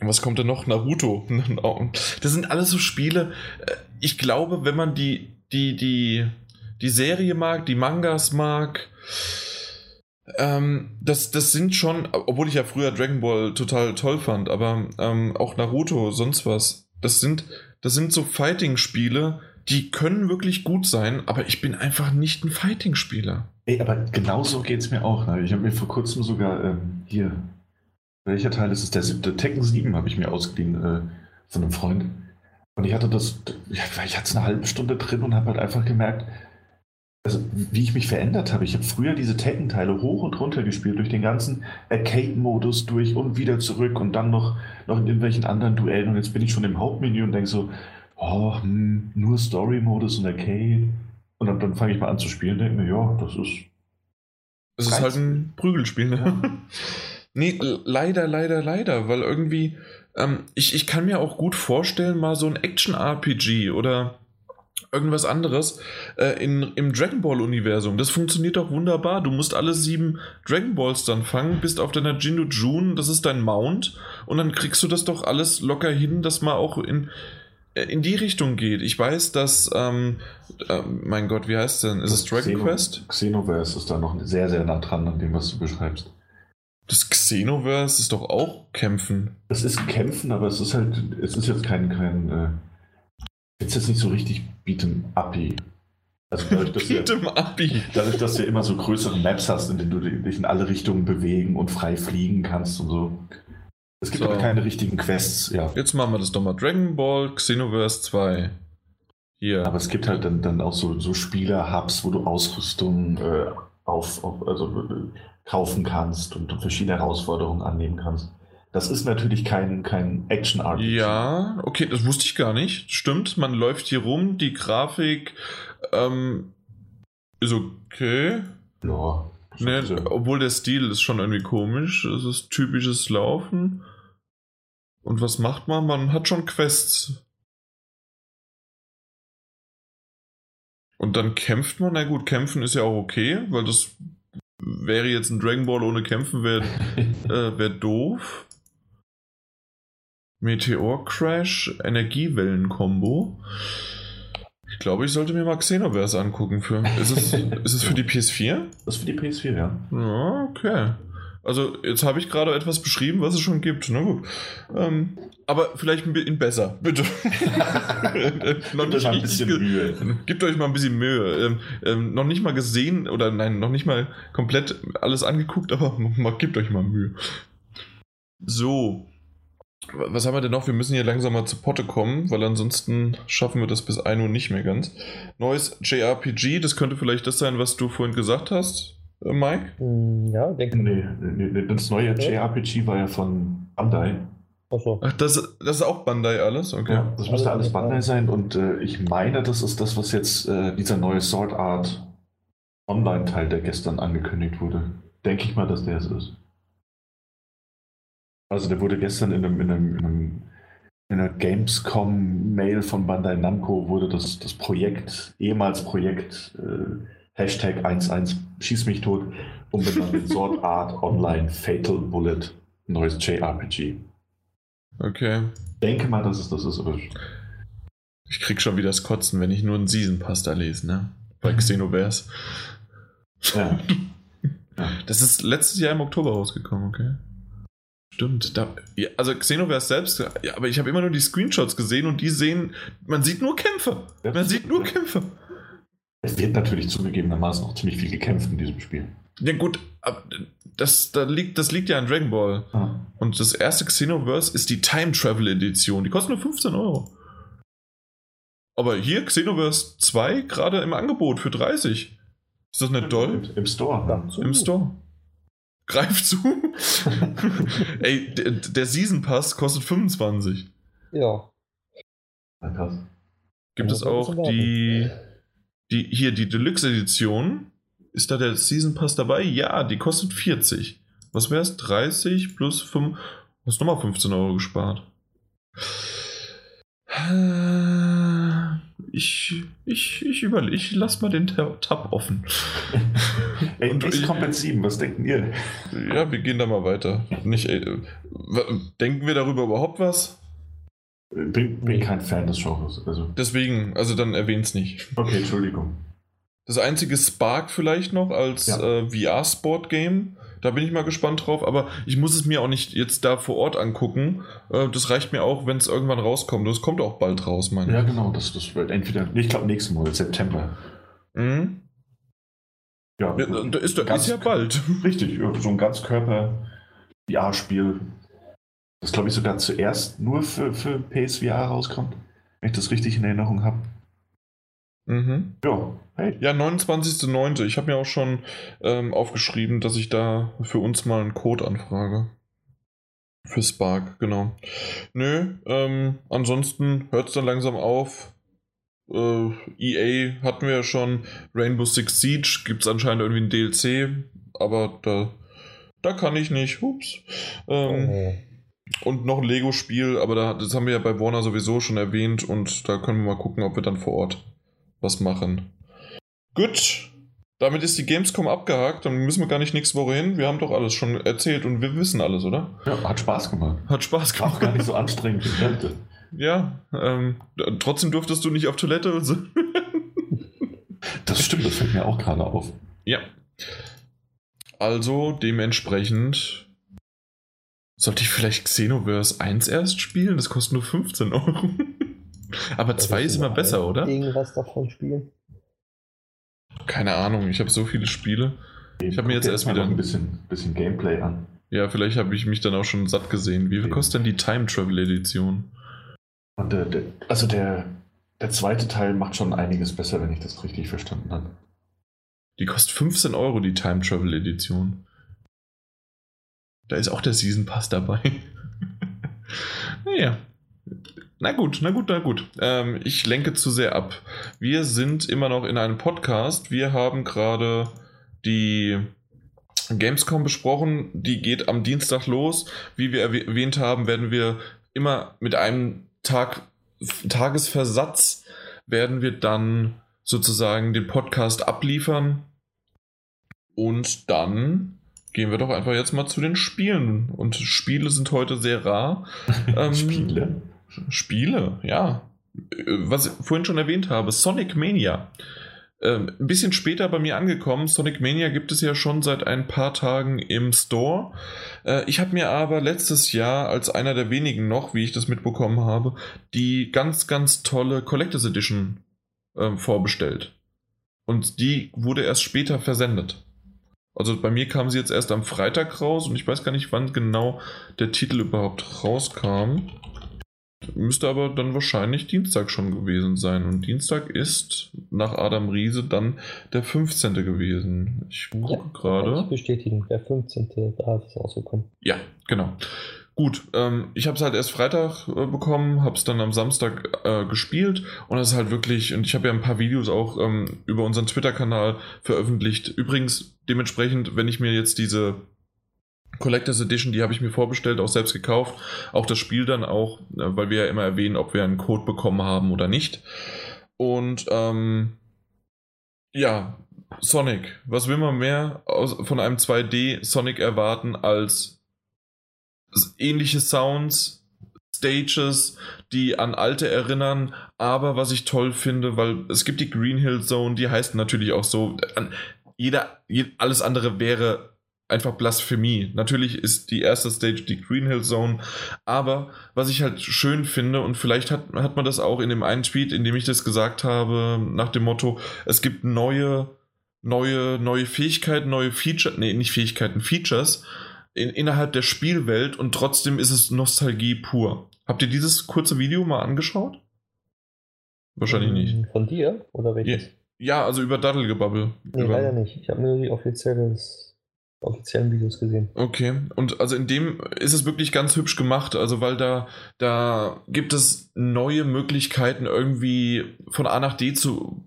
was kommt denn noch? Naruto. Das sind alles so Spiele. Äh, ich glaube, wenn man die, die, die, die Serie mag, die Mangas mag, ähm, das, das sind schon, obwohl ich ja früher Dragon Ball total toll fand, aber ähm, auch Naruto, sonst was, das sind, das sind so Fighting-Spiele, die können wirklich gut sein, aber ich bin einfach nicht ein Fighting-Spieler. Ey, aber genauso geht es mir auch. Ne? Ich habe mir vor kurzem sogar ähm, hier, welcher Teil ist es? Der siebte Tekken 7 habe ich mir ausgeliehen äh, von einem Freund. Und ich hatte das, ich hatte es eine halbe Stunde drin und habe halt einfach gemerkt, also wie ich mich verändert habe. Ich habe früher diese Tekken-Teile hoch und runter gespielt, durch den ganzen Arcade-Modus durch und wieder zurück und dann noch, noch in irgendwelchen anderen Duellen. Und jetzt bin ich schon im Hauptmenü und denke so, oh, hm, nur Story-Modus und Arcade. Und dann, dann fange ich mal an zu spielen und denke mir, ja, das ist. Es ist halt ein Prügelspiel, ne? Ja. nee, leider, leider, leider, weil irgendwie, ähm, ich, ich kann mir auch gut vorstellen, mal so ein Action-RPG oder irgendwas anderes äh, in, im Dragon Ball Universum. Das funktioniert doch wunderbar. Du musst alle sieben Dragon Balls dann fangen, bist auf deiner Jindu June, das ist dein Mount und dann kriegst du das doch alles locker hin, dass man auch in, äh, in die Richtung geht. Ich weiß, dass, ähm, äh, mein Gott, wie heißt es denn? Ist es Dragon Xeno, Quest? Xenoverse ist da noch sehr, sehr nah dran an dem, was du beschreibst. Das Xenoverse ist doch auch Kämpfen. Es ist Kämpfen, aber es ist halt, es ist jetzt kein, kein äh, ist jetzt nicht so richtig Beat'em Uppy. Also dadurch, dass, du, dadurch, dass du immer so größere Maps hast, in denen du dich in alle Richtungen bewegen und frei fliegen kannst und so. Es gibt so. aber keine richtigen Quests, ja. Jetzt machen wir das doch mal. Dragon Ball Xenoverse 2. Hier. Aber es gibt halt dann, dann auch so, so Spieler-Hubs, wo du Ausrüstung äh, auf, auf, also, äh, kaufen kannst und verschiedene Herausforderungen annehmen kannst. Das ist natürlich kein, kein Action-RPG. Ja, okay, das wusste ich gar nicht. Stimmt, man läuft hier rum, die Grafik ähm, ist okay. Ja. Nee, obwohl der Stil ist schon irgendwie komisch. Es ist typisches Laufen. Und was macht man? Man hat schon Quests. Und dann kämpft man. Na gut, kämpfen ist ja auch okay, weil das wäre jetzt ein Dragon Ball ohne Kämpfen, wäre äh, wär doof. Meteor Crash, Energiewellen-Kombo. Ich glaube, ich sollte mir mal Xenoverse angucken. Für, ist, es, ist es für die PS4? Das ist für die PS4, ja. Ja, okay. Also, jetzt habe ich gerade etwas beschrieben, was es schon gibt. Na gut. Ähm, aber vielleicht ein bisschen besser, bitte. noch nicht ein bisschen Mühe. Gebt euch mal ein bisschen Mühe. Ähm, ähm, noch nicht mal gesehen oder nein, noch nicht mal komplett alles angeguckt, aber mal, gebt euch mal Mühe. So, was haben wir denn noch? Wir müssen hier langsam mal zu Potte kommen, weil ansonsten schaffen wir das bis 1 Uhr nicht mehr ganz. Neues JRPG, das könnte vielleicht das sein, was du vorhin gesagt hast, Mike? Hm, ja, denke nee, nee, das neue JRPG war ja von Bandai. Achso. Ach, das, das ist auch Bandai alles? Okay. Ja, das müsste alles Bandai sein und äh, ich meine, das ist das, was jetzt äh, dieser neue Sword Art Online-Teil, der gestern angekündigt wurde. Denke ich mal, dass der es ist. Also der wurde gestern in einem, in einem, in einem in einer Gamescom-Mail von Bandai Namco wurde das, das Projekt, ehemals Projekt, äh, Hashtag 11 Schieß mich tot, umbenannt in Sword Art Online Fatal Bullet, neues JRPG. Okay. Denke mal, dass es das ist, aber. Ich krieg schon wieder das Kotzen, wenn ich nur einen Season Pass da lese, ne? bei Xenoverse. Ja. Das ist letztes Jahr im Oktober rausgekommen, okay. Stimmt. Da, ja, also Xenoverse selbst, ja, aber ich habe immer nur die Screenshots gesehen und die sehen, man sieht nur Kämpfe. Man sieht nur Kämpfe. Es wird natürlich zugegebenermaßen auch ziemlich viel gekämpft in diesem Spiel. Ja gut, das, da liegt, das liegt ja an Dragon Ball. Ah. Und das erste Xenoverse ist die Time Travel Edition. Die kostet nur 15 Euro. Aber hier Xenoverse 2 gerade im Angebot für 30. Ist das nicht toll? Im, im Store. Ja, Im Store. Greif zu. Ey, der, der, Season Pass kostet 25. Ja. Na krass. Gibt es auch die, die, hier die Deluxe Edition. Ist da der Season Pass dabei? Ja, die kostet 40. Was wäre es? 30 plus 5. Du hast nochmal 15 Euro gespart. Ich, ich, ich überlege, ich lasse mal den Tab offen. ey, Und ich Combat 7, was denken ihr? Ja, wir gehen da mal weiter. Nicht, ey, denken wir darüber überhaupt was? Bin, bin kein Fan des Genres. Also. Deswegen, also dann erwähn's nicht. Okay, Entschuldigung. Das einzige Spark vielleicht noch als ja. äh, VR-Sport-Game. Da bin ich mal gespannt drauf, aber ich muss es mir auch nicht jetzt da vor Ort angucken. Äh, das reicht mir auch, wenn es irgendwann rauskommt. Das kommt auch bald raus, meine ich. Ja, genau. Das, das wird entweder, ich glaube, nächsten Monat, September. Mhm. Ja, ja da ist, da ist ja bald. Richtig, so ein Ganzkörper-VR-Spiel. Das glaube ich sogar zuerst nur für, für PSVR rauskommt, wenn ich das richtig in Erinnerung habe. Mhm. Ja, hey. Ja, 29.09. Ich habe mir auch schon ähm, aufgeschrieben, dass ich da für uns mal einen Code anfrage. Für Spark, genau. Nö, ähm, ansonsten hört es dann langsam auf. Äh, EA hatten wir ja schon. Rainbow Six Siege gibt es anscheinend irgendwie ein DLC, aber da, da kann ich nicht. Ups. Ähm, oh. Und noch ein Lego-Spiel, aber da, das haben wir ja bei Warner sowieso schon erwähnt und da können wir mal gucken, ob wir dann vor Ort was machen. Gut, damit ist die Gamescom abgehakt, dann müssen wir gar nicht nächste Woche hin. Wir haben doch alles schon erzählt und wir wissen alles, oder? Ja, hat Spaß gemacht. Hat Spaß gemacht. Auch gar nicht so anstrengend. Ja, ähm, trotzdem durftest du nicht auf Toilette und so. das stimmt, das fällt mir auch gerade auf. Ja. Also dementsprechend sollte ich vielleicht Xenoverse 1 erst spielen? Das kostet nur 15 Euro. Aber 2 ist immer besser, oder? Irgendwas davon spielen? Keine Ahnung, ich habe so viele Spiele. Ich habe mir jetzt erst wieder ein bisschen, bisschen Gameplay an. Ja, vielleicht habe ich mich dann auch schon satt gesehen. Wie viel kostet denn die Time Travel Edition? Und der, der, also der, der zweite Teil macht schon einiges besser, wenn ich das richtig verstanden habe. Die kostet 15 Euro, die Time Travel Edition. Da ist auch der Season Pass dabei. naja. Na gut, na gut, na gut. Ähm, ich lenke zu sehr ab. Wir sind immer noch in einem Podcast. Wir haben gerade die Gamescom besprochen. Die geht am Dienstag los. Wie wir erwähnt haben, werden wir immer mit einem Tag, Tagesversatz werden wir dann sozusagen den Podcast abliefern. Und dann gehen wir doch einfach jetzt mal zu den Spielen. Und Spiele sind heute sehr rar. ähm, Spiele? Spiele, ja. Was ich vorhin schon erwähnt habe, Sonic Mania. Ähm, ein bisschen später bei mir angekommen. Sonic Mania gibt es ja schon seit ein paar Tagen im Store. Äh, ich habe mir aber letztes Jahr als einer der wenigen noch, wie ich das mitbekommen habe, die ganz, ganz tolle Collectors Edition äh, vorbestellt. Und die wurde erst später versendet. Also bei mir kam sie jetzt erst am Freitag raus und ich weiß gar nicht, wann genau der Titel überhaupt rauskam. Müsste aber dann wahrscheinlich Dienstag schon gewesen sein. Und Dienstag ist nach Adam Riese dann der 15. gewesen. Ich gucke ja, gerade. Ich bestätigen, der 15. Da ist es rausgekommen. Ja, genau. Gut, ähm, ich habe es halt erst Freitag äh, bekommen, habe es dann am Samstag äh, gespielt und es ist halt wirklich, und ich habe ja ein paar Videos auch ähm, über unseren Twitter-Kanal veröffentlicht. Übrigens, dementsprechend, wenn ich mir jetzt diese Collectors Edition, die habe ich mir vorbestellt, auch selbst gekauft. Auch das Spiel dann auch, äh, weil wir ja immer erwähnen, ob wir einen Code bekommen haben oder nicht. Und ähm, ja, Sonic. Was will man mehr aus, von einem 2D Sonic erwarten als ähnliche Sounds, Stages, die an alte erinnern, aber was ich toll finde, weil es gibt die Green Hill Zone, die heißt natürlich auch so, jeder, alles andere wäre einfach Blasphemie. Natürlich ist die erste Stage die Green Hill Zone, aber was ich halt schön finde und vielleicht hat, hat man das auch in dem einen Tweet, in dem ich das gesagt habe, nach dem Motto, es gibt neue, neue, neue Fähigkeiten, neue Features, nee, nicht Fähigkeiten, Features in, innerhalb der Spielwelt und trotzdem ist es Nostalgie pur. Habt ihr dieses kurze Video mal angeschaut? Wahrscheinlich nicht. Ähm, von dir oder welches? Ja, also über Daddelgebabbel. Nee, über... leider nicht. Ich habe nur die offizielles offiziellen Videos gesehen. Okay, und also in dem ist es wirklich ganz hübsch gemacht, also weil da, da gibt es neue Möglichkeiten irgendwie von A nach D zu,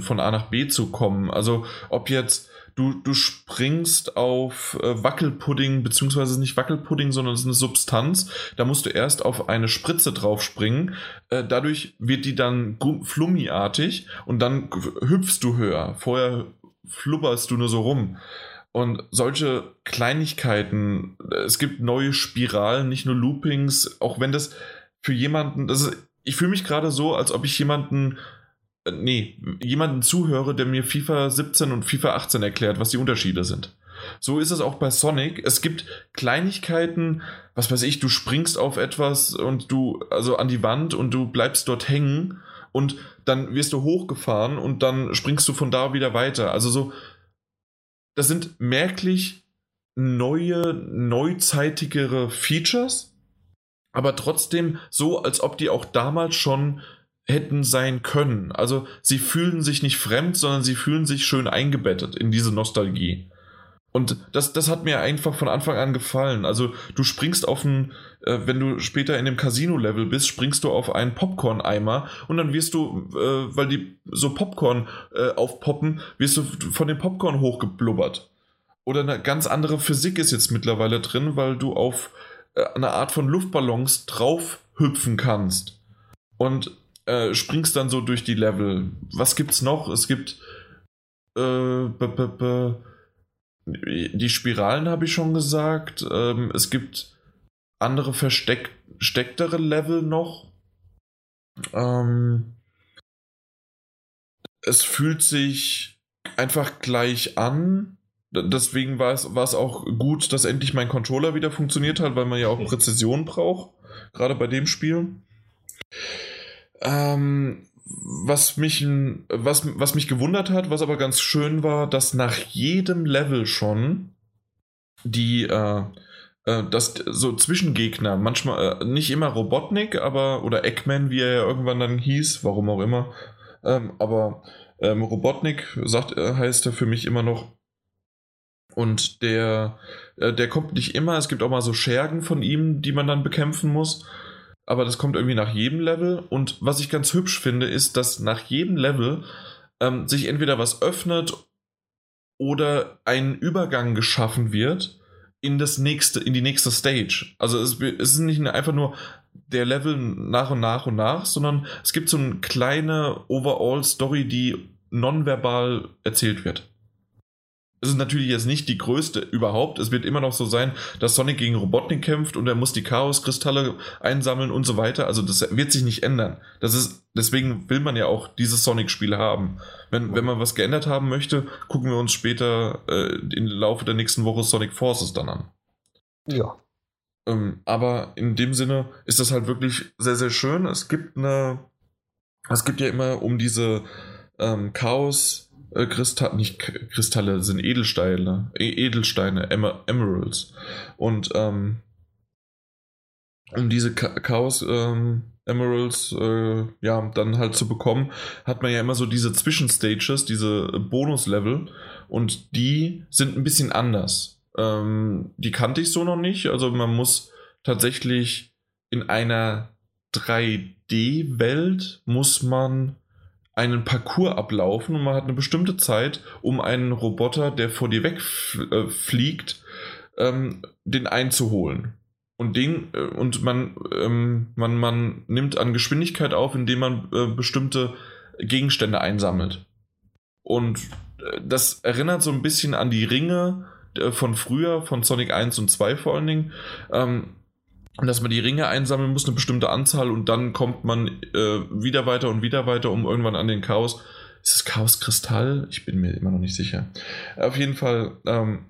von A nach B zu kommen. Also ob jetzt du, du springst auf äh, Wackelpudding, beziehungsweise nicht Wackelpudding, sondern es ist eine Substanz. Da musst du erst auf eine Spritze drauf springen. Äh, dadurch wird die dann flummiartig und dann hüpfst du höher. Vorher flubberst du nur so rum. Und solche Kleinigkeiten, es gibt neue Spiralen, nicht nur Loopings, auch wenn das für jemanden, das ist, ich fühle mich gerade so, als ob ich jemanden, äh, nee, jemanden zuhöre, der mir FIFA 17 und FIFA 18 erklärt, was die Unterschiede sind. So ist es auch bei Sonic. Es gibt Kleinigkeiten, was weiß ich, du springst auf etwas und du, also an die Wand und du bleibst dort hängen und dann wirst du hochgefahren und dann springst du von da wieder weiter. Also so, das sind merklich neue, neuzeitigere Features, aber trotzdem so, als ob die auch damals schon hätten sein können. Also sie fühlen sich nicht fremd, sondern sie fühlen sich schön eingebettet in diese Nostalgie. Und das, das hat mir einfach von Anfang an gefallen. Also du springst auf ein, äh, wenn du später in dem Casino-Level bist, springst du auf einen Popcorn-Eimer und dann wirst du, äh, weil die so Popcorn äh, aufpoppen, wirst du von dem Popcorn hochgeblubbert. Oder eine ganz andere Physik ist jetzt mittlerweile drin, weil du auf äh, eine Art von Luftballons drauf hüpfen kannst. Und äh, springst dann so durch die Level. Was gibt's noch? Es gibt äh, die Spiralen habe ich schon gesagt. Ähm, es gibt andere verstecktere Level noch. Ähm, es fühlt sich einfach gleich an. Deswegen war es, war es auch gut, dass endlich mein Controller wieder funktioniert hat, weil man ja auch Präzision braucht. Gerade bei dem Spiel. Ähm, was mich, was, was mich gewundert hat, was aber ganz schön war, dass nach jedem Level schon die, äh, äh, das, so Zwischengegner, manchmal, äh, nicht immer Robotnik, aber, oder Eggman, wie er ja irgendwann dann hieß, warum auch immer, ähm, aber ähm, Robotnik sagt, äh, heißt er für mich immer noch. Und der, äh, der kommt nicht immer, es gibt auch mal so Schergen von ihm, die man dann bekämpfen muss aber das kommt irgendwie nach jedem Level. Und was ich ganz hübsch finde, ist, dass nach jedem Level ähm, sich entweder was öffnet oder ein Übergang geschaffen wird in das nächste, in die nächste Stage. Also es, es ist nicht einfach nur der Level nach und nach und nach, sondern es gibt so eine kleine Overall-Story, die nonverbal erzählt wird es ist natürlich jetzt nicht die größte überhaupt. Es wird immer noch so sein, dass Sonic gegen Robotnik kämpft und er muss die Chaos-Kristalle einsammeln und so weiter. Also das wird sich nicht ändern. Das ist, deswegen will man ja auch dieses Sonic-Spiel haben. Wenn, wenn man was geändert haben möchte, gucken wir uns später äh, im Laufe der nächsten Woche Sonic Forces dann an. Ja. Ähm, aber in dem Sinne ist das halt wirklich sehr, sehr schön. Es gibt eine, es gibt ja immer um diese ähm, Chaos- äh, Kristall, nicht Kristalle, sind Edelsteine, e Edelsteine, Emer Emeralds. Und ähm, um diese Chaos ähm, Emeralds äh, ja dann halt zu bekommen, hat man ja immer so diese Zwischenstages, diese Bonuslevel und die sind ein bisschen anders. Ähm, die kannte ich so noch nicht, also man muss tatsächlich in einer 3D-Welt muss man einen Parcours ablaufen und man hat eine bestimmte Zeit, um einen Roboter, der vor dir wegfliegt, äh, ähm, den einzuholen. Und, den, äh, und man, ähm, man, man nimmt an Geschwindigkeit auf, indem man äh, bestimmte Gegenstände einsammelt. Und äh, das erinnert so ein bisschen an die Ringe äh, von früher, von Sonic 1 und 2 vor allen Dingen. Ähm, dass man die Ringe einsammeln muss, eine bestimmte Anzahl, und dann kommt man äh, wieder weiter und wieder weiter, um irgendwann an den Chaos. Ist es Chaos-Kristall? Ich bin mir immer noch nicht sicher. Auf jeden Fall, ähm,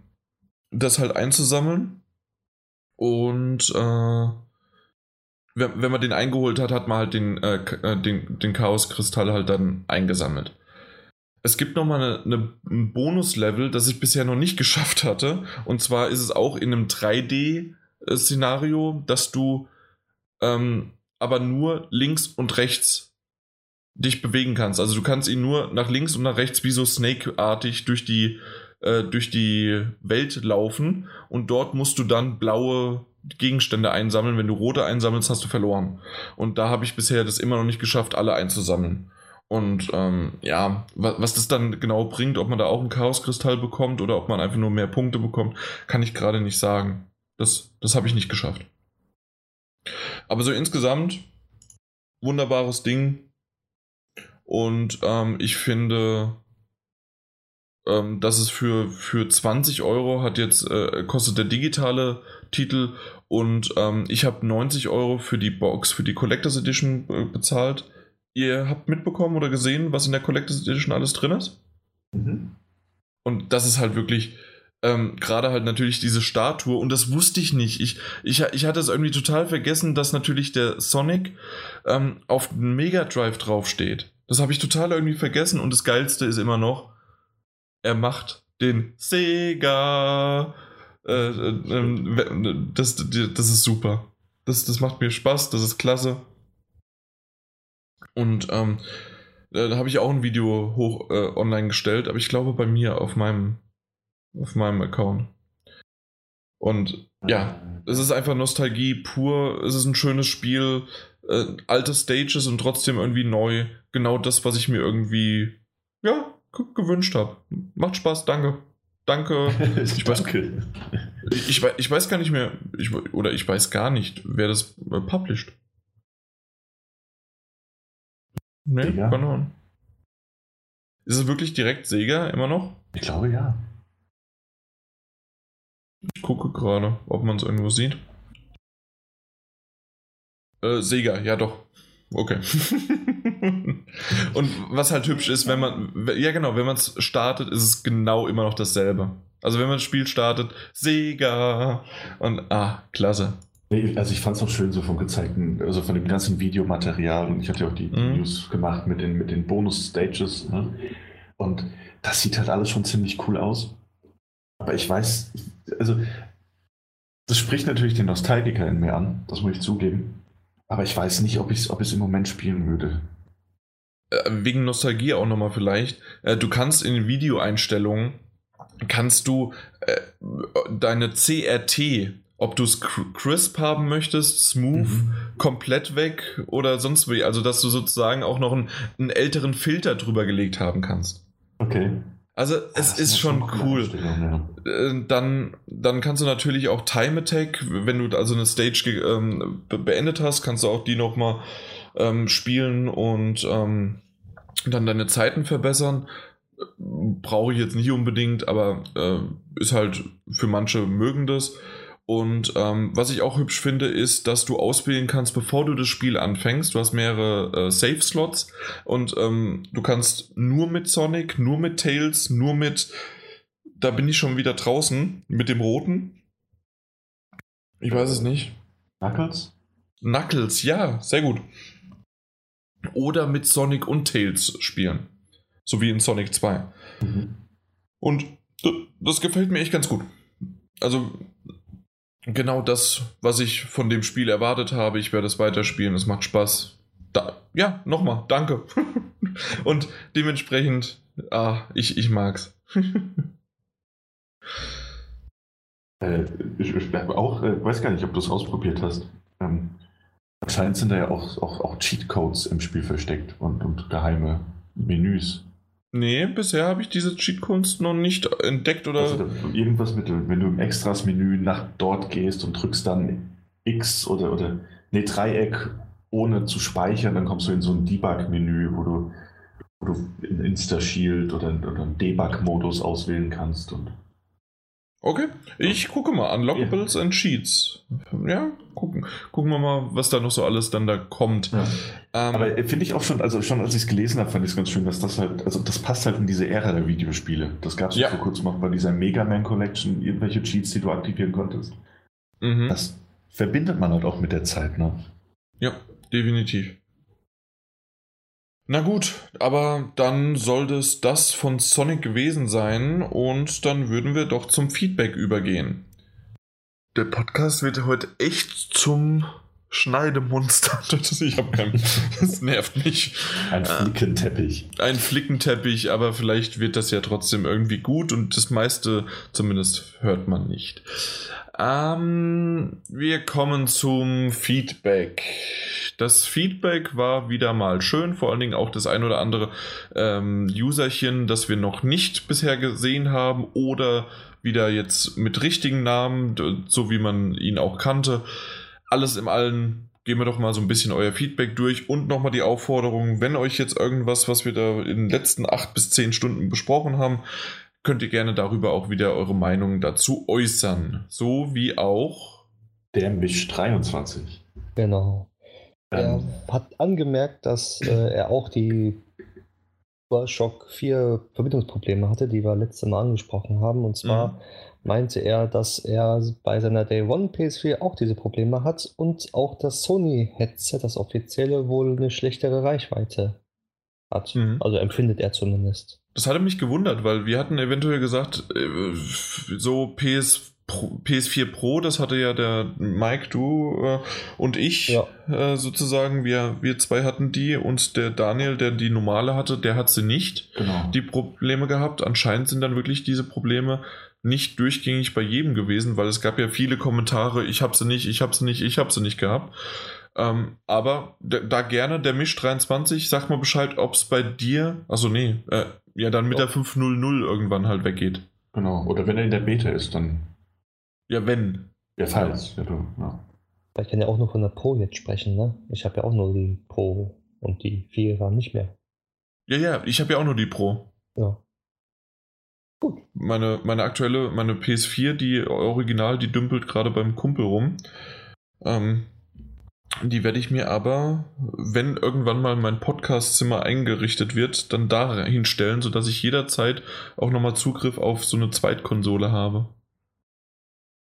das halt einzusammeln. Und äh, wenn, wenn man den eingeholt hat, hat man halt den, äh, äh den, den Chaos-Kristall halt dann eingesammelt. Es gibt nochmal eine, eine, ein Bonus-Level, das ich bisher noch nicht geschafft hatte. Und zwar ist es auch in einem 3D-Szenario, dass du ähm, aber nur links und rechts dich bewegen kannst. Also du kannst ihn nur nach links und nach rechts wie so Snake-artig durch die, äh, durch die Welt laufen und dort musst du dann blaue Gegenstände einsammeln. Wenn du rote einsammelst, hast du verloren. Und da habe ich bisher das immer noch nicht geschafft, alle einzusammeln. Und ähm, ja, was, was, das dann genau bringt, ob man da auch einen Chaoskristall bekommt oder ob man einfach nur mehr Punkte bekommt, kann ich gerade nicht sagen. Das, das habe ich nicht geschafft. Aber so insgesamt, wunderbares Ding. Und ähm, ich finde, ähm, dass es für, für 20 Euro hat jetzt, äh, kostet der digitale Titel und ähm, ich habe 90 Euro für die Box, für die Collectors Edition äh, bezahlt Ihr habt mitbekommen oder gesehen, was in der Collectors Edition alles drin ist? Mhm. Und das ist halt wirklich, ähm, gerade halt natürlich diese Statue und das wusste ich nicht. Ich, ich, ich hatte es irgendwie total vergessen, dass natürlich der Sonic ähm, auf dem Mega Drive draufsteht. Das habe ich total irgendwie vergessen und das Geilste ist immer noch, er macht den Sega. Äh, äh, äh, das, das ist super. Das, das macht mir Spaß, das ist klasse. Und ähm, da habe ich auch ein Video hoch äh, online gestellt, aber ich glaube bei mir auf meinem auf meinem Account. Und ja, es ist einfach Nostalgie pur. Es ist ein schönes Spiel, äh, alte Stages und trotzdem irgendwie neu. Genau das, was ich mir irgendwie ja gewünscht habe. Macht Spaß, danke. Danke. Ich weiß, ich, ich, weiß gar nicht mehr, ich, oder ich weiß gar nicht, wer das äh, published. Nee, Sega? keine Ahnung. Ist es wirklich direkt Sega immer noch? Ich glaube ja. Ich gucke gerade, ob man es irgendwo sieht. Äh, Sega, ja doch. Okay. Und was halt hübsch ist, wenn man, ja genau, wenn man es startet, ist es genau immer noch dasselbe. Also wenn man das Spiel startet, Sega und ah, klasse. Also ich fand es auch schön so vom gezeigten, also von dem ganzen Videomaterial und ich hatte ja auch die mhm. News gemacht mit den, mit den Bonus-Stages. Ne? Und das sieht halt alles schon ziemlich cool aus. Aber ich weiß, also das spricht natürlich den Nostalgiker in mir an, das muss ich zugeben. Aber ich weiß nicht, ob ich es ob im Moment spielen würde. Äh, wegen Nostalgie auch nochmal vielleicht. Äh, du kannst in den Videoeinstellungen kannst du äh, deine CRT ob du es crisp haben möchtest, smooth, mhm. komplett weg oder sonst wie. Also, dass du sozusagen auch noch einen, einen älteren Filter drüber gelegt haben kannst. Okay. Also, es ist, ist schon cool. Ja. Dann, dann kannst du natürlich auch Time Attack, wenn du also eine Stage ähm, beendet hast, kannst du auch die nochmal ähm, spielen und ähm, dann deine Zeiten verbessern. Brauche ich jetzt nicht unbedingt, aber äh, ist halt für manche mögen das. Und ähm, was ich auch hübsch finde, ist, dass du auswählen kannst, bevor du das Spiel anfängst. Du hast mehrere äh, Save-Slots und ähm, du kannst nur mit Sonic, nur mit Tails, nur mit. Da bin ich schon wieder draußen mit dem roten. Ich weiß es nicht. Knuckles? Knuckles, ja, sehr gut. Oder mit Sonic und Tails spielen. So wie in Sonic 2. Mhm. Und das gefällt mir echt ganz gut. Also genau das, was ich von dem Spiel erwartet habe. Ich werde es weiterspielen, es macht Spaß. Da, ja, nochmal, danke. Und dementsprechend, ah, ich, ich mag's. äh, ich, ich auch, äh, weiß gar nicht, ob du es ausprobiert hast. Ähm, anscheinend sind da ja auch, auch, auch Cheatcodes im Spiel versteckt und, und geheime Menüs. Nee, bisher habe ich diese Cheatkunst noch nicht entdeckt oder. Also irgendwas mit, wenn du im Extras-Menü nach dort gehst und drückst dann X oder, oder nee, Dreieck ohne zu speichern, dann kommst du in so ein Debug-Menü, wo du, wo du Insta-Shield oder, oder einen Debug-Modus auswählen kannst. Und Okay, ich gucke mal. Unlockables ja. and Cheats. Ja, gucken. Gucken wir mal, was da noch so alles dann da kommt. Ja. Ähm, Aber finde ich auch schon, also schon als ich es gelesen habe, fand ich es ganz schön, dass das halt, also das passt halt in diese Ära der Videospiele. Das gab es ja. vor kurzem auch bei dieser Mega Man Collection, irgendwelche Cheats, die du aktivieren konntest. Mhm. Das verbindet man halt auch mit der Zeit, ne? Ja, definitiv. Na gut, aber dann sollte es das von Sonic gewesen sein und dann würden wir doch zum Feedback übergehen. Der Podcast wird heute echt zum Schneidemonster. Ich habe keinen. Das nervt mich. Ein Flickenteppich. Ein Flickenteppich, aber vielleicht wird das ja trotzdem irgendwie gut und das meiste zumindest hört man nicht. Ähm, wir kommen zum Feedback. Das Feedback war wieder mal schön, vor allen Dingen auch das ein oder andere ähm, Userchen, das wir noch nicht bisher gesehen haben oder wieder jetzt mit richtigen Namen, so wie man ihn auch kannte. Alles im Allen gehen wir doch mal so ein bisschen euer Feedback durch und nochmal die Aufforderung, wenn euch jetzt irgendwas, was wir da in den letzten acht bis zehn Stunden besprochen haben, könnt ihr gerne darüber auch wieder eure Meinung dazu äußern. So wie auch der Misch 23. Genau. Er ähm. hat angemerkt, dass äh, er auch die DualShock 4 Verbindungsprobleme hatte, die wir letztes Mal angesprochen haben. Und zwar mhm. Meinte er, dass er bei seiner Day One PS4 auch diese Probleme hat und auch das Sony-Headset, das offizielle, wohl eine schlechtere Reichweite hat. Mhm. Also empfindet er zumindest. Das hatte mich gewundert, weil wir hatten eventuell gesagt, äh, so PS Pro, PS4 Pro, das hatte ja der Mike, du äh, und ich ja. äh, sozusagen, wir, wir zwei hatten die und der Daniel, der die normale hatte, der hat sie nicht, genau. die Probleme gehabt. Anscheinend sind dann wirklich diese Probleme nicht durchgängig bei jedem gewesen, weil es gab ja viele Kommentare, ich habe sie nicht, ich habe sie nicht, ich habe sie nicht gehabt. Ähm, aber da gerne der Misch 23, sag mal Bescheid, ob es bei dir, also nee, äh, ja dann mit der 500 irgendwann halt weggeht. Genau, oder wenn er in der Beta ist, dann ja, wenn. Ja, falls. Ja, du, ja. Ich kann ja auch nur von der Pro jetzt sprechen, ne? Ich habe ja auch nur die Pro und die 4 waren nicht mehr. Ja, ja, ich habe ja auch nur die Pro. Ja. Gut. Meine, meine aktuelle, meine PS4, die Original, die dümpelt gerade beim Kumpel rum. Ähm, die werde ich mir aber, wenn irgendwann mal mein Podcastzimmer eingerichtet wird, dann da hinstellen, sodass ich jederzeit auch nochmal Zugriff auf so eine Zweitkonsole habe.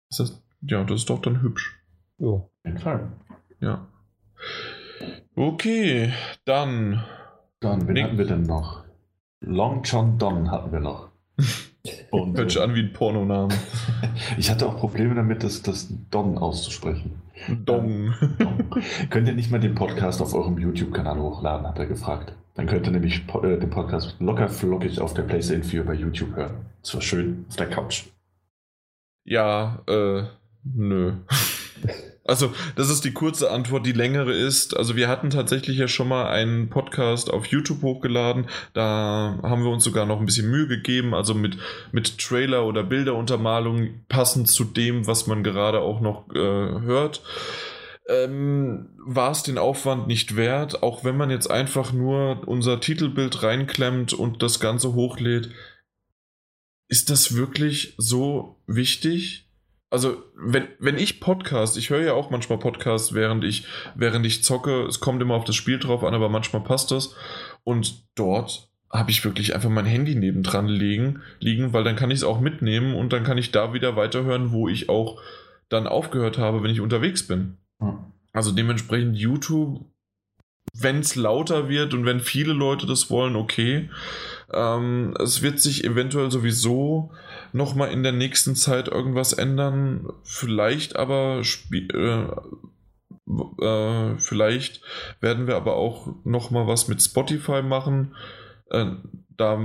Ist das, ja, das ist doch dann hübsch. Ja. Auf jeden Fall. Ja. Okay, dann. Dann, wen hatten wir denn noch? Long John Don hatten wir noch. Hört sich an wie ein Pornonamen. ich hatte auch Probleme damit, das, das Don auszusprechen. Don. Don. Könnt ihr nicht mal den Podcast auf eurem YouTube-Kanal hochladen, hat er gefragt. Dann könnt ihr nämlich äh, den Podcast locker flockig auf der PlayStation 4 bei YouTube hören. Das war schön auf der Couch. Ja, äh, nö. Also, das ist die kurze Antwort. Die längere ist, also wir hatten tatsächlich ja schon mal einen Podcast auf YouTube hochgeladen. Da haben wir uns sogar noch ein bisschen Mühe gegeben, also mit, mit Trailer oder Bilderuntermalung passend zu dem, was man gerade auch noch äh, hört. Ähm, war es den Aufwand nicht wert, auch wenn man jetzt einfach nur unser Titelbild reinklemmt und das Ganze hochlädt ist das wirklich so wichtig? Also, wenn, wenn ich Podcast, ich höre ja auch manchmal Podcasts, während ich, während ich zocke, es kommt immer auf das Spiel drauf an, aber manchmal passt das. Und dort habe ich wirklich einfach mein Handy nebendran liegen, liegen, weil dann kann ich es auch mitnehmen und dann kann ich da wieder weiterhören, wo ich auch dann aufgehört habe, wenn ich unterwegs bin. Hm. Also dementsprechend YouTube, wenn es lauter wird und wenn viele Leute das wollen, okay. Ähm, es wird sich eventuell sowieso nochmal in der nächsten Zeit irgendwas ändern. Vielleicht aber äh, äh, vielleicht werden wir aber auch nochmal was mit Spotify machen. Äh, da,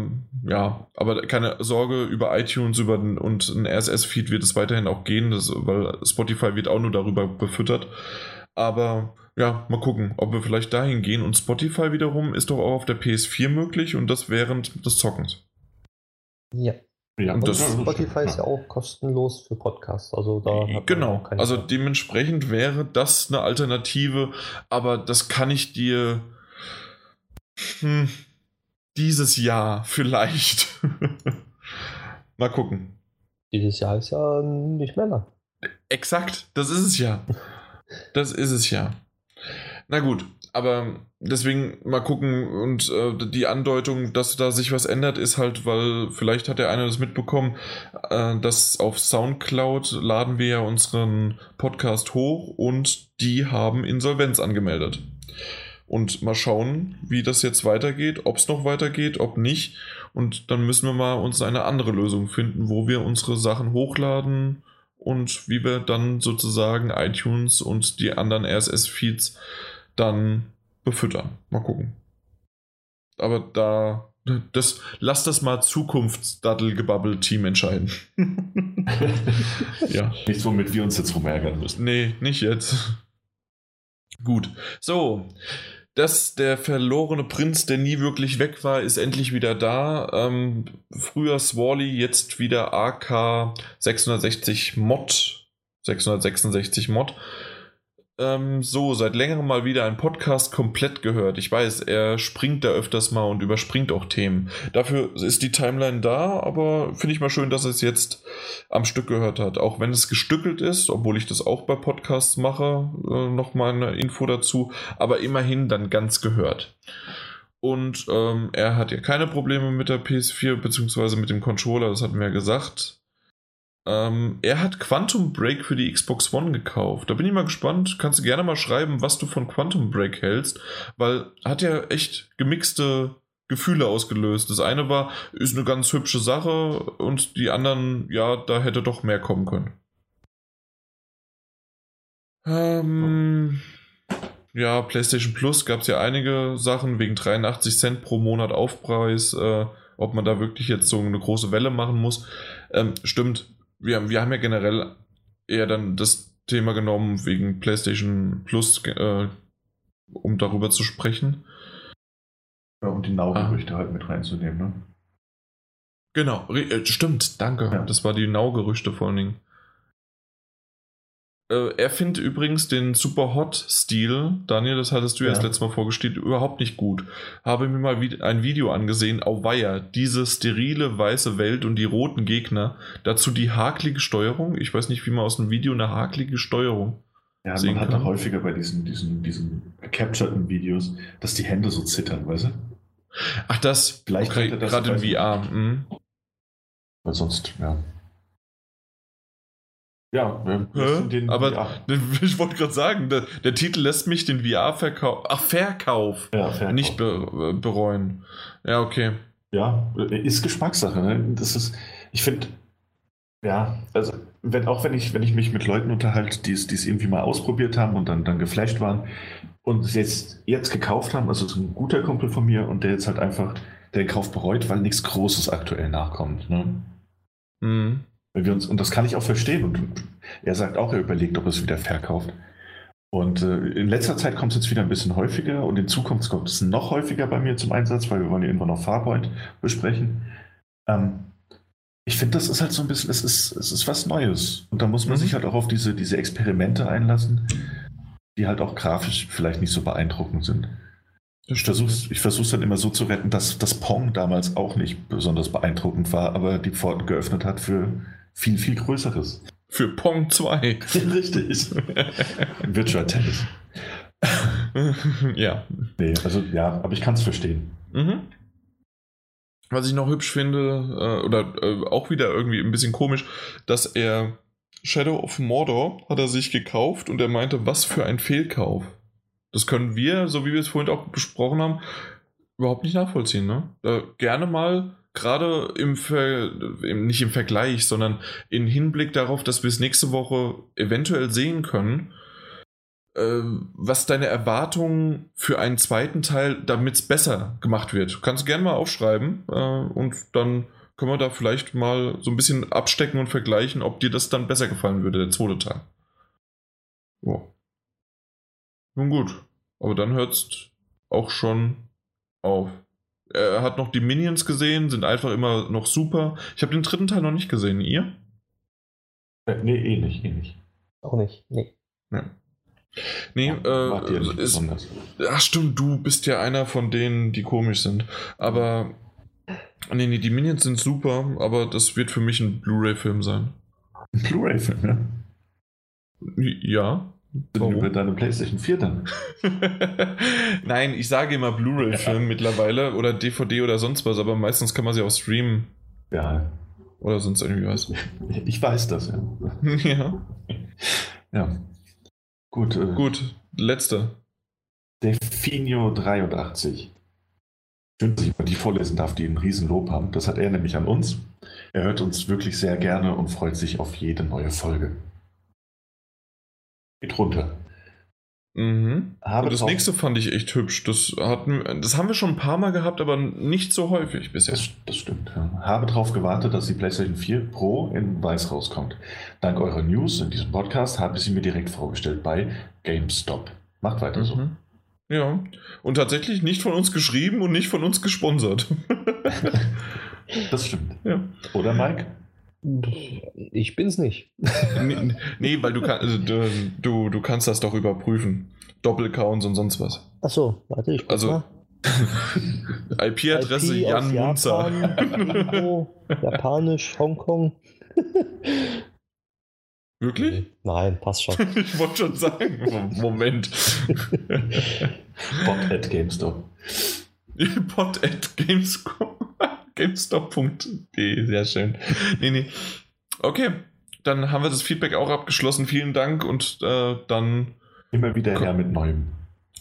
ja, aber keine Sorge über iTunes über den, und ein RSS-Feed wird es weiterhin auch gehen, das, weil Spotify wird auch nur darüber befüttert. Aber ja, mal gucken, ob wir vielleicht dahin gehen. Und Spotify wiederum ist doch auch auf der PS4 möglich und das während des Zockens. Ja. Ja, und das, Spotify ist ja auch kostenlos für Podcasts. Also da genau. Also dementsprechend wäre das eine Alternative, aber das kann ich dir hm, dieses Jahr vielleicht. Mal gucken. Dieses Jahr ist ja nicht mehr lang. Exakt, das ist es ja. Das ist es ja. Na gut, aber deswegen mal gucken und äh, die Andeutung, dass da sich was ändert, ist halt, weil vielleicht hat der eine das mitbekommen, äh, dass auf Soundcloud laden wir ja unseren Podcast hoch und die haben Insolvenz angemeldet. Und mal schauen, wie das jetzt weitergeht, ob es noch weitergeht, ob nicht. Und dann müssen wir mal uns eine andere Lösung finden, wo wir unsere Sachen hochladen und wie wir dann sozusagen iTunes und die anderen RSS-Feeds dann befüttern. Mal gucken. Aber da, das, lass das mal Zukunftsdaddel-Gebabbel-Team entscheiden. ja. Nichts, womit wir uns jetzt rumärgern müssen. Nee, nicht jetzt. Gut. So. Das, der verlorene Prinz, der nie wirklich weg war, ist endlich wieder da. Ähm, früher Swally, jetzt wieder AK 660 Mod. 666 Mod. Ähm, so, seit längerem mal wieder ein Podcast komplett gehört. Ich weiß, er springt da öfters mal und überspringt auch Themen. Dafür ist die Timeline da, aber finde ich mal schön, dass er es jetzt am Stück gehört hat. Auch wenn es gestückelt ist, obwohl ich das auch bei Podcasts mache, äh, nochmal eine Info dazu, aber immerhin dann ganz gehört. Und ähm, er hat ja keine Probleme mit der PS4 bzw. mit dem Controller, das hatten wir ja gesagt. Ähm, er hat Quantum Break für die Xbox One gekauft. Da bin ich mal gespannt. Kannst du gerne mal schreiben, was du von Quantum Break hältst, weil hat ja echt gemixte Gefühle ausgelöst. Das eine war, ist eine ganz hübsche Sache und die anderen, ja, da hätte doch mehr kommen können. Ähm, ja, PlayStation Plus gab es ja einige Sachen wegen 83 Cent pro Monat Aufpreis, äh, ob man da wirklich jetzt so eine große Welle machen muss. Ähm, stimmt, wir, wir haben ja generell eher dann das Thema genommen wegen PlayStation Plus, äh, um darüber zu sprechen. Ja, um die Now-Gerüchte ah. halt mit reinzunehmen, ne? Genau, äh, stimmt, danke. Ja. Das war die Now-Gerüchte vor allen Dingen. Äh, er findet übrigens den Super Hot-Stil, Daniel, das hattest du ja, das letzte Mal vorgestellt, überhaupt nicht gut. Habe mir mal ein Video angesehen, Auweia, diese sterile weiße Welt und die roten Gegner, dazu die haklige Steuerung. Ich weiß nicht, wie man aus einem Video eine haklige Steuerung ja, man hat da häufiger bei diesen, diesen, diesen gecapturten Videos, dass die Hände so zittern, weißt du? Ach, das, vielleicht okay, gerade in VR. Mhm. Weil sonst, ja. Ja, den, aber ja. ich wollte gerade sagen, der, der, Titel lässt mich den VR-Verkauf, ach, Verkauf, ja, Verkauf. nicht be, bereuen. Ja, okay. Ja, ist Geschmackssache. Ne? Das ist, ich finde, ja, also wenn, auch wenn ich, wenn ich mich mit Leuten unterhalte, die es, die es irgendwie mal ausprobiert haben und dann, dann geflasht waren und es jetzt, jetzt gekauft haben, also ist ein guter Kumpel von mir und der jetzt halt einfach den Kauf bereut, weil nichts Großes aktuell nachkommt. Ne? Mhm. Wir uns, und das kann ich auch verstehen. Und er sagt auch, er überlegt, ob er es wieder verkauft. Und äh, in letzter Zeit kommt es jetzt wieder ein bisschen häufiger und in Zukunft kommt es noch häufiger bei mir zum Einsatz, weil wir wollen ja irgendwann noch Farpoint besprechen. Ähm, ich finde, das ist halt so ein bisschen, es ist, es ist was Neues. Und da muss man mhm. sich halt auch auf diese, diese Experimente einlassen, die halt auch grafisch vielleicht nicht so beeindruckend sind. Ich versuche es dann immer so zu retten, dass das Pong damals auch nicht besonders beeindruckend war, aber die Pforten geöffnet hat für viel, viel Größeres. Für Pong 2. Richtig. Virtual Tennis. ja. Nee, also ja, aber ich kann es verstehen. Mhm. Was ich noch hübsch finde, äh, oder äh, auch wieder irgendwie ein bisschen komisch, dass er Shadow of Mordor hat er sich gekauft und er meinte, was für ein Fehlkauf. Das können wir, so wie wir es vorhin auch besprochen haben, überhaupt nicht nachvollziehen. Ne? Äh, gerne mal gerade im, Ver nicht im Vergleich, sondern im Hinblick darauf, dass wir es nächste Woche eventuell sehen können, äh, was deine Erwartungen für einen zweiten Teil, damit es besser gemacht wird. Kannst du gerne mal aufschreiben äh, und dann können wir da vielleicht mal so ein bisschen abstecken und vergleichen, ob dir das dann besser gefallen würde, der zweite Teil. Ja. Nun gut, aber dann hört es auch schon auf er hat noch die Minions gesehen, sind einfach immer noch super. Ich habe den dritten Teil noch nicht gesehen. Ihr? Äh, nee, eh nicht, eh nicht. Auch nicht, nee. Ja. Nee, ja, äh, ist, ach stimmt, du bist ja einer von denen, die komisch sind. Aber Nee, nee, die Minions sind super, aber das wird für mich ein Blu-ray-Film sein. Ein Blu-ray-Film, ja? Ja. Warum? Über deine PlayStation 4 dann? Nein, ich sage immer Blu-ray-Film ja. mittlerweile oder DVD oder sonst was, aber meistens kann man sie auch streamen. Ja. Oder sonst irgendwie was. Ich weiß das, ja. ja. Ja. Gut. Äh, Gut, letzte. Definio 83. Schön, dass ich mal die vorlesen darf, die einen Riesenlob haben. Das hat er nämlich an uns. Er hört uns wirklich sehr gerne und freut sich auf jede neue Folge. Geht runter. Mhm. und das nächste fand ich echt hübsch. Das, hatten, das haben wir schon ein paar Mal gehabt, aber nicht so häufig bisher. Das, das stimmt. Ja. Habe darauf gewartet, dass die PlayStation 4 Pro in Weiß rauskommt. Dank eurer News in diesem Podcast habe ich sie mir direkt vorgestellt bei GameStop. Macht weiter mhm. so. Ja, und tatsächlich nicht von uns geschrieben und nicht von uns gesponsert. das stimmt. Ja. Oder Mike? Ich bin's nicht. nee, nee, weil du, kann, also, du, du kannst das doch überprüfen. Doppelcounts und sonst was. Achso, warte, ich Also IP-Adresse IP Jan Munzer. Japan, Japanisch, Hongkong. Wirklich? Nein, passt schon. ich wollte schon sagen. Moment. Bot at GameStop. Bot at GameStop. GameStop.de, sehr schön. Nee, nee. Okay, dann haben wir das Feedback auch abgeschlossen. Vielen Dank und äh, dann. Immer wieder her mit Neuem.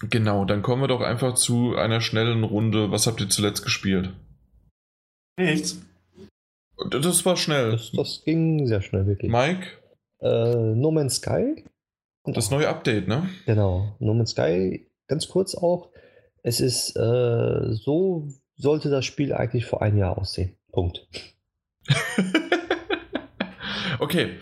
Genau, dann kommen wir doch einfach zu einer schnellen Runde. Was habt ihr zuletzt gespielt? Nichts. Das war schnell. Das, das ging sehr schnell, wirklich. Mike? Äh, no Man's Sky. Und das neue Update, ne? Genau. No Man's Sky, ganz kurz auch. Es ist äh, so sollte das Spiel eigentlich vor einem Jahr aussehen. Punkt. okay.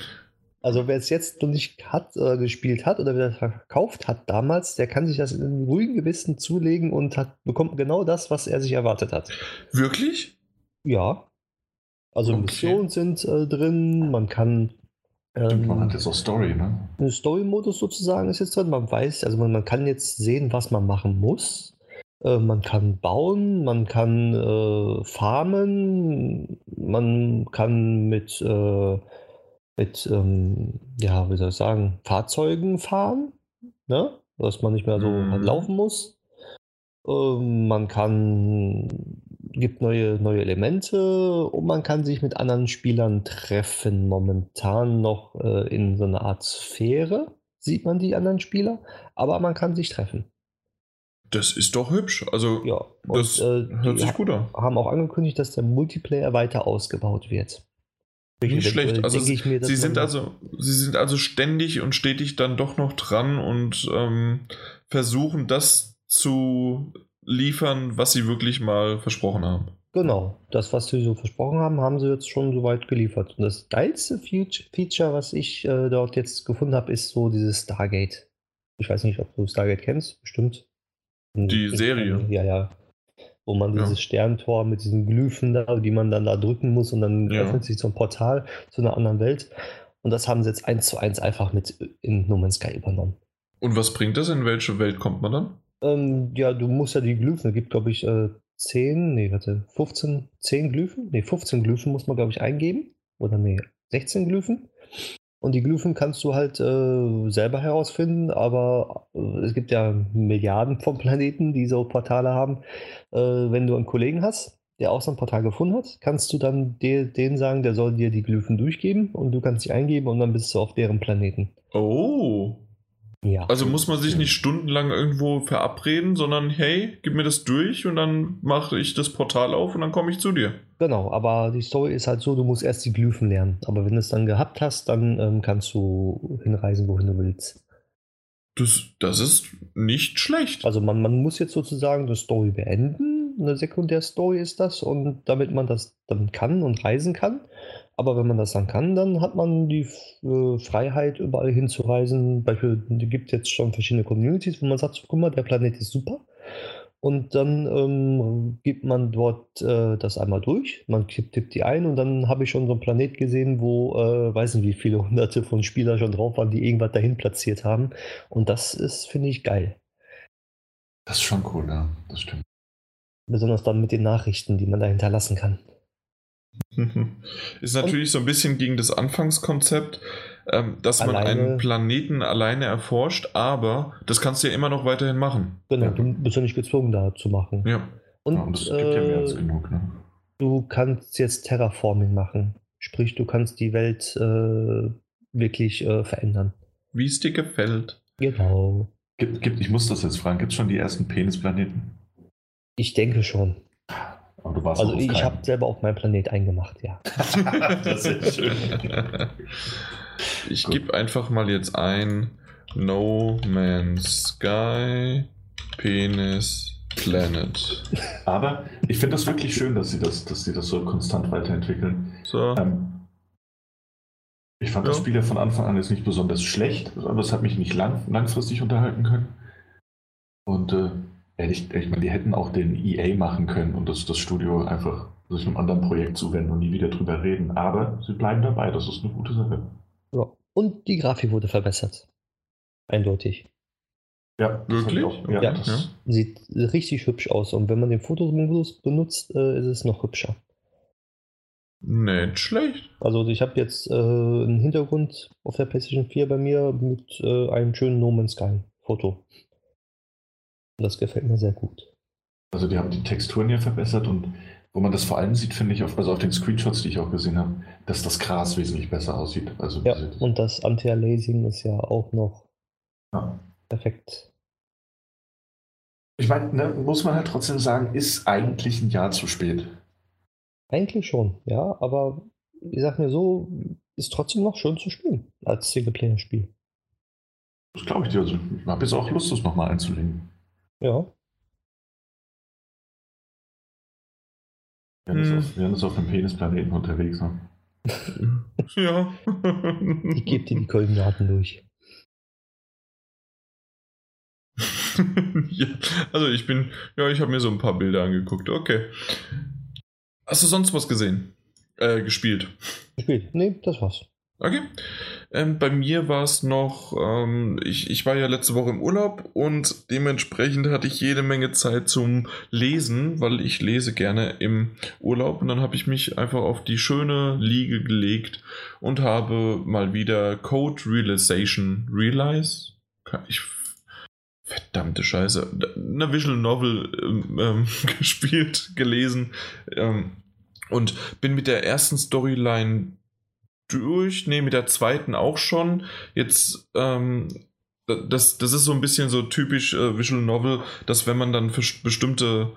Also wer es jetzt noch nicht hat, äh, gespielt hat oder wer das verkauft hat damals, der kann sich das in ruhigen Gewissen zulegen und hat, bekommt genau das, was er sich erwartet hat. Wirklich? Ja. Also okay. Missionen sind äh, drin, man kann. Ähm, man hat jetzt auch Story, ne? Ein Story-Modus sozusagen ist jetzt drin. Man weiß, also man, man kann jetzt sehen, was man machen muss. Äh, man kann bauen, man kann äh, farmen, man kann mit, äh, mit ähm, ja, wie soll ich sagen, Fahrzeugen fahren, ne? dass man nicht mehr so mhm. laufen muss. Ähm, man kann, gibt neue, neue Elemente und man kann sich mit anderen Spielern treffen. Momentan noch äh, in so einer Art Sphäre sieht man die anderen Spieler, aber man kann sich treffen. Das ist doch hübsch. Also, ja, das und, äh, hört sich gut an. Haben auch angekündigt, dass der Multiplayer weiter ausgebaut wird. Nicht schlecht. Also, mir, sie, sind also, sie sind also ständig und stetig dann doch noch dran und ähm, versuchen, das zu liefern, was sie wirklich mal versprochen haben. Genau, das, was sie so versprochen haben, haben sie jetzt schon soweit geliefert. Und das geilste Feature, was ich äh, dort jetzt gefunden habe, ist so dieses Stargate. Ich weiß nicht, ob du Stargate kennst, bestimmt. Die Serie. Ja, ja. Wo man dieses ja. Sterntor mit diesen Glyphen da, die man dann da drücken muss und dann ja. öffnet sich so ein Portal zu einer anderen Welt. Und das haben sie jetzt eins zu eins einfach mit in No Man's Sky übernommen. Und was bringt das? In welche Welt kommt man dann? Ähm, ja, du musst ja die Glyphen, da gibt glaube ich äh, 10, nee, warte, 15, 10 Glyphen? Nee, 15 Glyphen muss man glaube ich eingeben. Oder nee, 16 Glyphen. Und die Glyphen kannst du halt äh, selber herausfinden, aber äh, es gibt ja Milliarden von Planeten, die so Portale haben. Äh, wenn du einen Kollegen hast, der auch so ein Portal gefunden hat, kannst du dann den sagen, der soll dir die Glyphen durchgeben und du kannst sie eingeben und dann bist du auf deren Planeten. Oh. Ja. Also muss man sich nicht stundenlang irgendwo verabreden, sondern hey, gib mir das durch und dann mache ich das Portal auf und dann komme ich zu dir. Genau, aber die Story ist halt so, du musst erst die Glyphen lernen. Aber wenn du es dann gehabt hast, dann ähm, kannst du hinreisen, wohin du willst. Das, das ist nicht schlecht. Also man, man muss jetzt sozusagen eine Story beenden. Eine Sekundärstory ist das. Und damit man das dann kann und reisen kann, aber wenn man das dann kann, dann hat man die äh, Freiheit, überall hinzureisen. Beispiel, es gibt jetzt schon verschiedene Communities, wo man sagt, guck mal, der Planet ist super. Und dann ähm, gibt man dort äh, das einmal durch, man tippt die ein und dann habe ich schon so einen Planet gesehen, wo, äh, weiß nicht wie viele hunderte von Spielern schon drauf waren, die irgendwas dahin platziert haben. Und das ist, finde ich, geil. Das ist schon cool, ja, das stimmt. Besonders dann mit den Nachrichten, die man da hinterlassen kann. Ist natürlich Und so ein bisschen gegen das Anfangskonzept, ähm, dass alleine, man einen Planeten alleine erforscht, aber das kannst du ja immer noch weiterhin machen. Genau, du bist ja nicht gezwungen, da zu machen. Ja. Und, ja, und das gibt äh, ja mehr als genug. Ne? Du kannst jetzt Terraforming machen. Sprich, du kannst die Welt äh, wirklich äh, verändern. Wie es dir gefällt. Genau. Gibt, gibt, ich muss das jetzt fragen, gibt es schon die ersten Penisplaneten? Ich denke schon. Also ich habe selber auch meinen Planet eingemacht, ja. das ist schön. ich gebe einfach mal jetzt ein No Man's Sky Penis Planet. Aber ich finde das wirklich schön, dass sie das, dass sie das so konstant weiterentwickeln. So. Ähm, ich fand ja. das Spiel ja von Anfang an jetzt nicht besonders schlecht, aber es hat mich nicht lang, langfristig unterhalten können. Und äh, ehrlich, ich meine, die hätten auch den EA machen können und das, das Studio einfach sich einem anderen Projekt zuwenden und nie wieder drüber reden. Aber sie bleiben dabei, das ist eine gute Sache. Ja. Und die Grafik wurde verbessert. Eindeutig. Ja, wirklich? Auch, ja, ja. Sieht richtig hübsch aus. Und wenn man den Fotomodus benutzt, äh, ist es noch hübscher. Nicht schlecht. Also ich habe jetzt äh, einen Hintergrund auf der PlayStation 4 bei mir mit äh, einem schönen No Man's Sky Foto. Das gefällt mir sehr gut. Also die haben die Texturen ja verbessert und wo man das vor allem sieht, finde ich, auf, also auf den Screenshots, die ich auch gesehen habe, dass das Gras wesentlich besser aussieht. Also ja, und das Anti-Aliasing ist ja auch noch ja. perfekt. Ich meine, ne, muss man halt trotzdem sagen, ist eigentlich ein Jahr zu spät. Eigentlich schon, ja, aber ich sag mir so, ist trotzdem noch schön zu spielen als Singleplayer-Spiel. Das glaube ich dir. Also, ich habe jetzt auch Lust, das nochmal einzulegen. Ja. Wir hm. auf, werden auf dem Penisplaneten unterwegs. Ne? ja. ich gebe dir die Koordinaten durch. ja, also ich bin, ja, ich habe mir so ein paar Bilder angeguckt. Okay. Hast du sonst was gesehen? Äh, gespielt? Gespielt? Nee, das war's. Okay. Ähm, bei mir war es noch, ähm, ich, ich war ja letzte Woche im Urlaub und dementsprechend hatte ich jede Menge Zeit zum Lesen, weil ich lese gerne im Urlaub und dann habe ich mich einfach auf die schöne Liege gelegt und habe mal wieder Code Realization Realize. Ich verdammte Scheiße, eine Visual Novel ähm, ähm gespielt, gelesen. Ähm, und bin mit der ersten Storyline durch, ne, mit der zweiten auch schon. Jetzt, ähm, das, das ist so ein bisschen so typisch äh, Visual Novel, dass wenn man dann für bestimmte,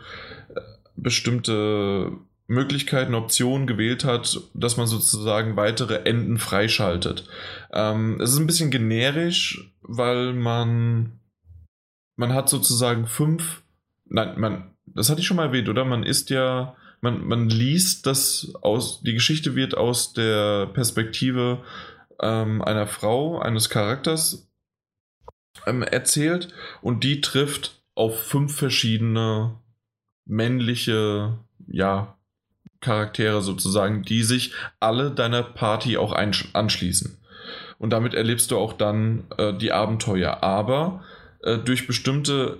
äh, bestimmte Möglichkeiten, Optionen gewählt hat, dass man sozusagen weitere Enden freischaltet. Ähm, es ist ein bisschen generisch, weil man, man hat sozusagen fünf, nein, man, das hatte ich schon mal erwähnt, oder? Man ist ja man, man liest das aus, die Geschichte wird aus der Perspektive ähm, einer Frau, eines Charakters ähm, erzählt und die trifft auf fünf verschiedene männliche, ja, Charaktere sozusagen, die sich alle deiner Party auch anschließen. Und damit erlebst du auch dann äh, die Abenteuer. Aber äh, durch bestimmte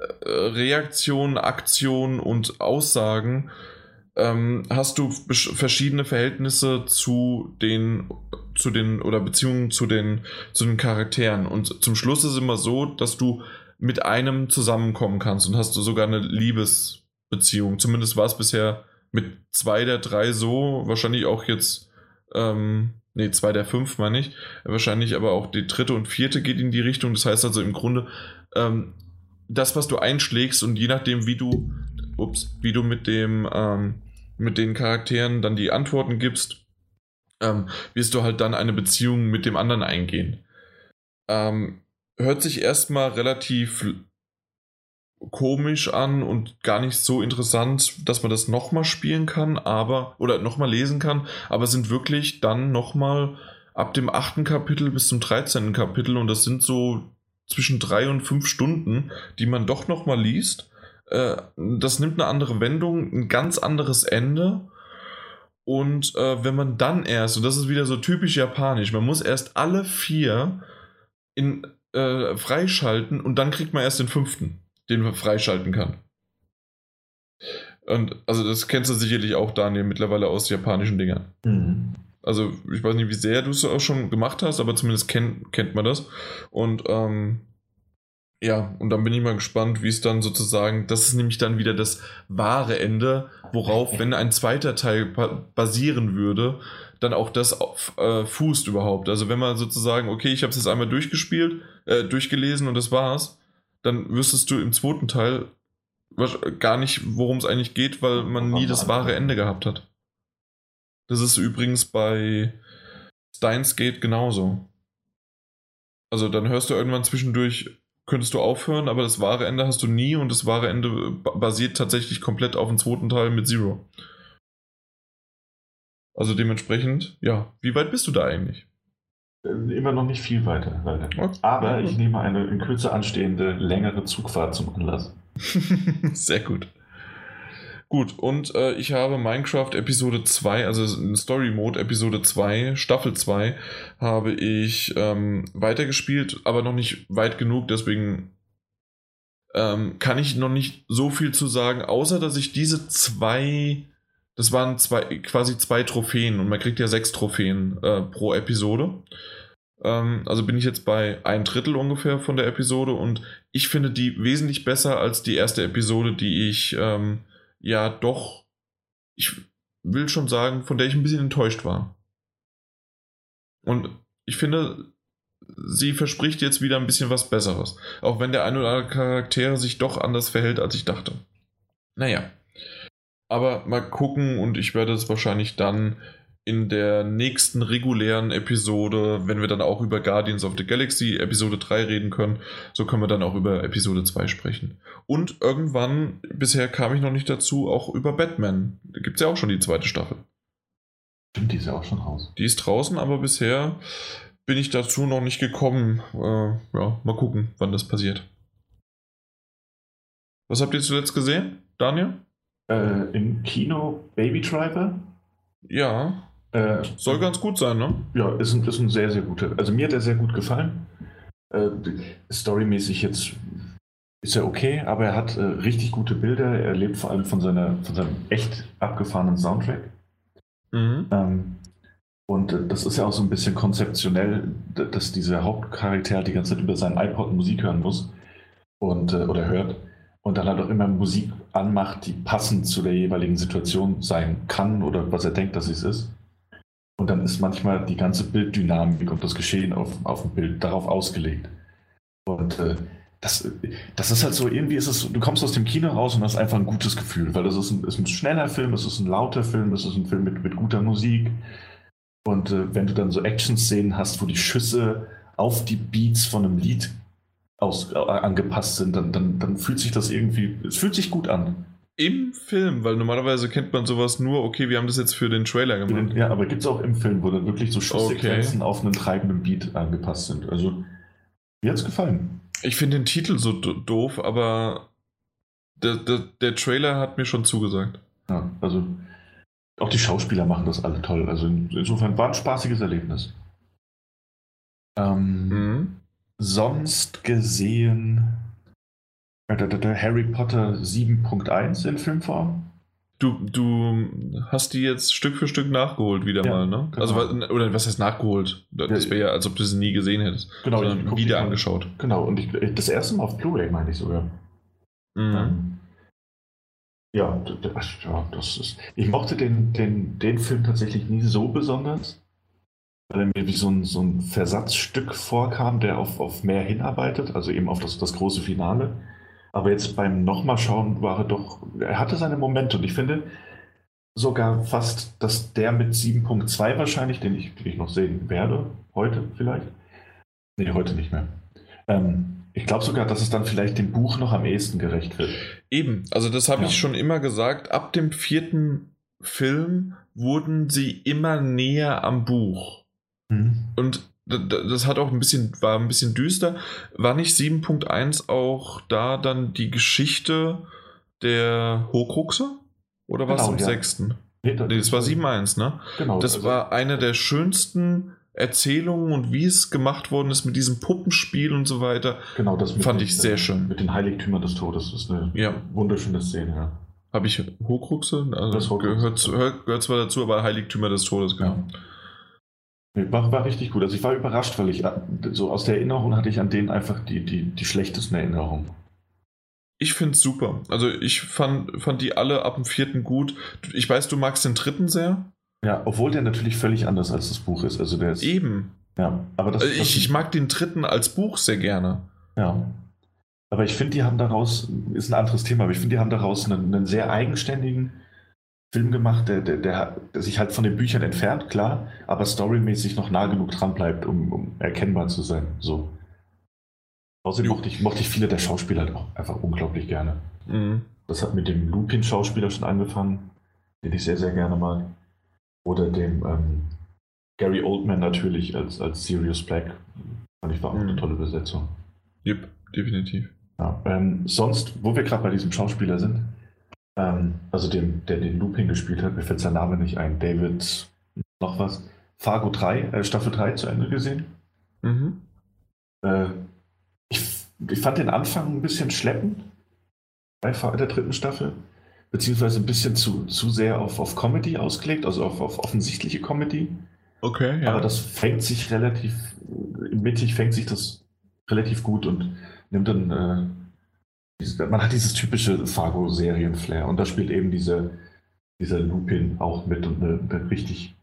Reaktionen, Aktionen und Aussagen ähm, hast du verschiedene Verhältnisse zu den, zu den oder Beziehungen zu den, zu den Charakteren. Und zum Schluss ist es immer so, dass du mit einem zusammenkommen kannst und hast du sogar eine Liebesbeziehung. Zumindest war es bisher mit zwei der drei so, wahrscheinlich auch jetzt, ähm, nee, zwei der fünf meine ich, wahrscheinlich aber auch die dritte und vierte geht in die Richtung. Das heißt also im Grunde, ähm, das, was du einschlägst und je nachdem, wie du, ups, wie du mit dem, ähm, mit den Charakteren dann die Antworten gibst, ähm, wirst du halt dann eine Beziehung mit dem anderen eingehen. Ähm, hört sich erstmal relativ komisch an und gar nicht so interessant, dass man das nochmal spielen kann, aber, oder nochmal lesen kann, aber sind wirklich dann nochmal ab dem achten Kapitel bis zum 13. Kapitel und das sind so zwischen drei und fünf Stunden, die man doch noch mal liest. Äh, das nimmt eine andere Wendung, ein ganz anderes Ende. Und äh, wenn man dann erst, und das ist wieder so typisch japanisch, man muss erst alle vier in, äh, freischalten und dann kriegt man erst den fünften, den man freischalten kann. Und also das kennst du sicherlich auch, Daniel, mittlerweile aus japanischen Dingern. Mhm. Also ich weiß nicht, wie sehr du es auch schon gemacht hast, aber zumindest kennt, kennt man das. Und ähm, ja, und dann bin ich mal gespannt, wie es dann sozusagen, das ist nämlich dann wieder das wahre Ende, worauf, wenn ein zweiter Teil basieren würde, dann auch das auf, äh, fußt überhaupt. Also wenn man sozusagen, okay, ich habe es jetzt einmal durchgespielt, äh, durchgelesen und das war's, dann wüsstest du im zweiten Teil gar nicht, worum es eigentlich geht, weil man nie das wahre Ende gehabt hat. Das ist übrigens bei Steins Gate genauso. Also dann hörst du irgendwann zwischendurch, könntest du aufhören, aber das wahre Ende hast du nie und das wahre Ende basiert tatsächlich komplett auf dem zweiten Teil mit Zero. Also dementsprechend, ja, wie weit bist du da eigentlich? Äh, immer noch nicht viel weiter, leider. Okay. Aber ich nehme eine in Kürze anstehende längere Zugfahrt zum Anlass. Sehr gut. Gut, und äh, ich habe Minecraft Episode 2, also Story Mode Episode 2, Staffel 2, habe ich ähm, weitergespielt, aber noch nicht weit genug, deswegen ähm, kann ich noch nicht so viel zu sagen, außer dass ich diese zwei das waren zwei, quasi zwei Trophäen und man kriegt ja sechs Trophäen äh, pro Episode. Ähm, also bin ich jetzt bei ein Drittel ungefähr von der Episode und ich finde die wesentlich besser als die erste Episode, die ich ähm, ja doch, ich will schon sagen, von der ich ein bisschen enttäuscht war. Und ich finde, sie verspricht jetzt wieder ein bisschen was Besseres. Auch wenn der ein oder andere Charakter sich doch anders verhält, als ich dachte. Naja. Aber mal gucken und ich werde es wahrscheinlich dann in der nächsten regulären Episode, wenn wir dann auch über Guardians of the Galaxy Episode 3 reden können, so können wir dann auch über Episode 2 sprechen. Und irgendwann, bisher kam ich noch nicht dazu, auch über Batman. Da gibt es ja auch schon die zweite Staffel. Stimmt, die ist ja auch schon raus. Die ist draußen, aber bisher bin ich dazu noch nicht gekommen. Äh, ja, mal gucken, wann das passiert. Was habt ihr zuletzt gesehen, Daniel? äh, im Kino Baby Driver. Ja. Äh, Soll ganz gut sein, ne? Ja, ist ein, ist ein sehr, sehr guter. Also mir hat er sehr gut gefallen. Äh, storymäßig jetzt ist er okay, aber er hat äh, richtig gute Bilder. Er lebt vor allem von, seiner, von seinem echt abgefahrenen Soundtrack. Mhm. Ähm, und äh, das ist ja auch so ein bisschen konzeptionell, dass dieser Hauptcharakter die ganze Zeit über seinen iPod Musik hören muss und, äh, oder hört und dann halt auch immer Musik anmacht, die passend zu der jeweiligen Situation sein kann oder was er denkt, dass es ist. Und dann ist manchmal die ganze Bilddynamik und das Geschehen auf, auf dem Bild darauf ausgelegt. Und äh, das, das ist halt so, irgendwie ist es, du kommst aus dem Kino raus und hast einfach ein gutes Gefühl, weil das ist ein, ist ein schneller Film, es ist ein lauter Film, es ist ein Film mit, mit guter Musik. Und äh, wenn du dann so Action-Szenen hast, wo die Schüsse auf die Beats von einem Lied aus, äh, angepasst sind, dann, dann, dann fühlt sich das irgendwie, es fühlt sich gut an. Im Film, weil normalerweise kennt man sowas nur, okay, wir haben das jetzt für den Trailer gemacht. ja, aber gibt es auch im Film, wo dann wirklich so Schusssequenzen okay. auf einen treibenden Beat angepasst sind. Also, mir hat es gefallen. Ich finde den Titel so doof, aber der, der, der Trailer hat mir schon zugesagt. Ja, also auch die Schauspieler machen das alle toll. Also insofern war ein spaßiges Erlebnis. Ähm, mhm sonst gesehen Harry Potter 7.1 in Filmform. Du, du hast die jetzt Stück für Stück nachgeholt wieder ja, mal, ne? Genau. Also, oder was heißt nachgeholt? Das wäre ja, als ob du sie nie gesehen hättest. Genau, sondern wieder angeschaut. Genau, und ich, das erste Mal auf Blu-ray meine ich sogar. Mhm. Ähm, ja, das, ja, das ist. Ich mochte den, den, den Film tatsächlich nie so besonders weil er mir wie so ein, so ein Versatzstück vorkam, der auf, auf mehr hinarbeitet, also eben auf das, das große Finale. Aber jetzt beim nochmal schauen war er doch, er hatte seine Momente und ich finde sogar fast, dass der mit 7.2 wahrscheinlich, den ich, den ich noch sehen werde, heute vielleicht. Nee, heute nicht mehr. Ähm, ich glaube sogar, dass es dann vielleicht dem Buch noch am ehesten gerecht wird. Eben, also das habe ja. ich schon immer gesagt. Ab dem vierten Film wurden sie immer näher am Buch. Mhm. Und das hat auch ein bisschen, war ein bisschen düster. War nicht 7.1 auch da dann die Geschichte der Horcruxe? Oder war genau, es im ja. sechsten? Nee, das, nee, das war 7.1, ne? Genau. Das also, war eine der schönsten Erzählungen und wie es gemacht worden ist mit diesem Puppenspiel und so weiter. Genau, das fand den, ich sehr schön. Mit den Heiligtümern des Todes. Das ist eine ja. wunderschöne Szene, ja. Habe ich Hochruxe? Also gehört, gehört, gehört, zwar dazu, aber Heiligtümer des Todes, genau. Ja. War, war richtig gut. Also ich war überrascht, weil ich äh, so aus der Erinnerung hatte ich an denen einfach die, die, die schlechtesten Erinnerungen. Ich finde es super. Also ich fand, fand die alle ab dem vierten gut. Ich weiß, du magst den dritten sehr. Ja, obwohl der natürlich völlig anders als das Buch ist. Also der ist, Eben. Ja, aber das, also ich, ich mag den dritten als Buch sehr gerne. Ja. Aber ich finde, die haben daraus, ist ein anderes Thema, aber ich finde, die haben daraus einen, einen, sehr eigenständigen Film gemacht, der, der, der, der, sich halt von den Büchern entfernt, klar, aber storymäßig noch nah genug dran bleibt, um, um erkennbar zu sein. So. Außerdem mochte ich, mochte ich viele der Schauspieler halt auch einfach unglaublich gerne. Mhm. Das hat mit dem Lupin-Schauspieler schon angefangen, den ich sehr, sehr gerne mag. Oder dem ähm, Gary Oldman natürlich als, als Sirius Black. Fand ich war auch mhm. eine tolle Besetzung. Yep, definitiv. Ja, ähm, sonst, wo wir gerade bei diesem Schauspieler sind, ähm, also dem, der den Lupin gespielt hat, mir fällt sein Name nicht ein, David, noch was, Fargo 3, äh, Staffel 3 zu Ende gesehen. Mhm. Äh, ich, ich fand den Anfang ein bisschen schleppend bei der dritten Staffel, beziehungsweise ein bisschen zu, zu sehr auf, auf Comedy ausgelegt, also auf, auf offensichtliche Comedy. Okay, ja. Aber das fängt sich relativ, mittig fängt sich das relativ gut und nimmt dann, äh, man hat dieses typische Fargo-Serien-Flair und da spielt eben diese, dieser Lupin auch mit und eine, eine richtig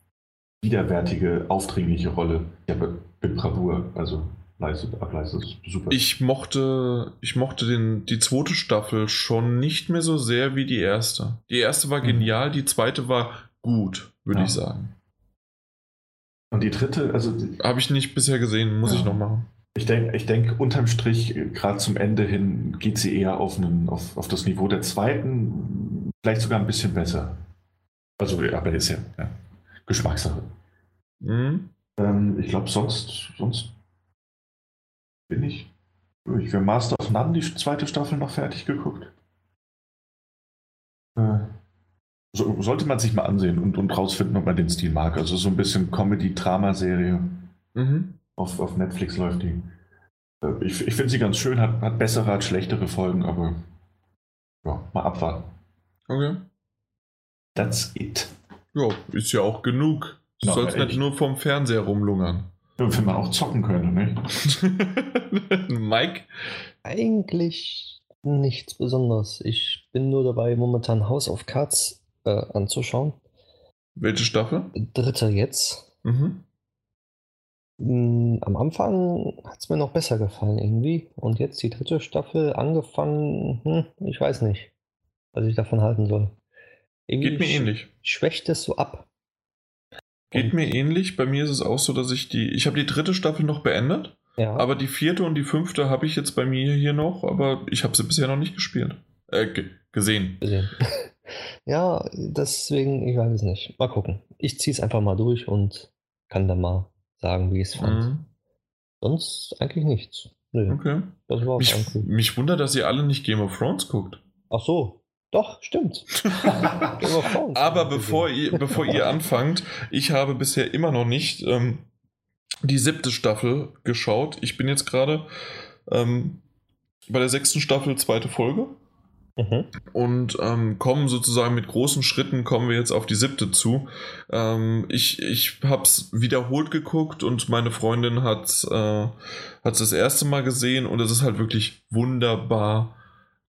widerwärtige, aufdringliche Rolle. Ja, mit Bravour, also leistet, ableistet. Super. Ich mochte, ich mochte den, die zweite Staffel schon nicht mehr so sehr wie die erste. Die erste war mhm. genial, die zweite war gut, würde ja. ich sagen. Und die dritte, also. Habe ich nicht bisher gesehen, muss ja. ich noch machen. Ich denke, ich denk, unterm Strich, gerade zum Ende hin, geht sie eher auf, einen, auf, auf das Niveau der zweiten, vielleicht sogar ein bisschen besser. Also, aber ist ja, ja Geschmackssache. Mhm. Ähm, ich glaube, sonst, sonst bin ich durch. Wir Master of None, die zweite Staffel, noch fertig geguckt. Äh, so, sollte man sich mal ansehen und, und rausfinden, ob man den Stil mag. Also so ein bisschen Comedy-Drama-Serie. Mhm. Auf, auf Netflix läuft die. Äh, ich, ich finde sie ganz schön, hat, hat bessere, hat schlechtere Folgen, aber ja, mal abwarten. Okay. That's it. Ja, ist ja auch genug. Du no, sollst nicht nur vom Fernseher rumlungern. Wenn man auch zocken könnte, nicht? Mike? Eigentlich nichts Besonderes. Ich bin nur dabei, momentan House of Cards äh, anzuschauen. Welche Staffel? Dritte jetzt. Mhm. Hm, am Anfang hat es mir noch besser gefallen irgendwie. Und jetzt die dritte Staffel angefangen, hm, ich weiß nicht, was ich davon halten soll. Irgendwie Geht mir ähnlich. Schwächt es so ab. Geht mir ähnlich. Bei mir ist es auch so, dass ich die. Ich habe die dritte Staffel noch beendet. Ja. Aber die vierte und die fünfte habe ich jetzt bei mir hier noch, aber ich habe sie bisher noch nicht gespielt. Äh, gesehen. Gesehen. ja, deswegen, ich weiß es nicht. Mal gucken. Ich ziehe es einfach mal durch und kann dann mal sagen, wie ich es fand. Mhm. Sonst eigentlich nichts. Nö. Okay. Das war mich, mich wundert, dass ihr alle nicht Game of Thrones guckt. Ach so, doch, stimmt. Aber bevor ihr, bevor ihr anfangt, ich habe bisher immer noch nicht ähm, die siebte Staffel geschaut. Ich bin jetzt gerade ähm, bei der sechsten Staffel, zweite Folge. Mhm. Und ähm, kommen sozusagen mit großen Schritten, kommen wir jetzt auf die siebte zu. Ähm, ich ich habe es wiederholt geguckt und meine Freundin hat es äh, das erste Mal gesehen und es ist halt wirklich wunderbar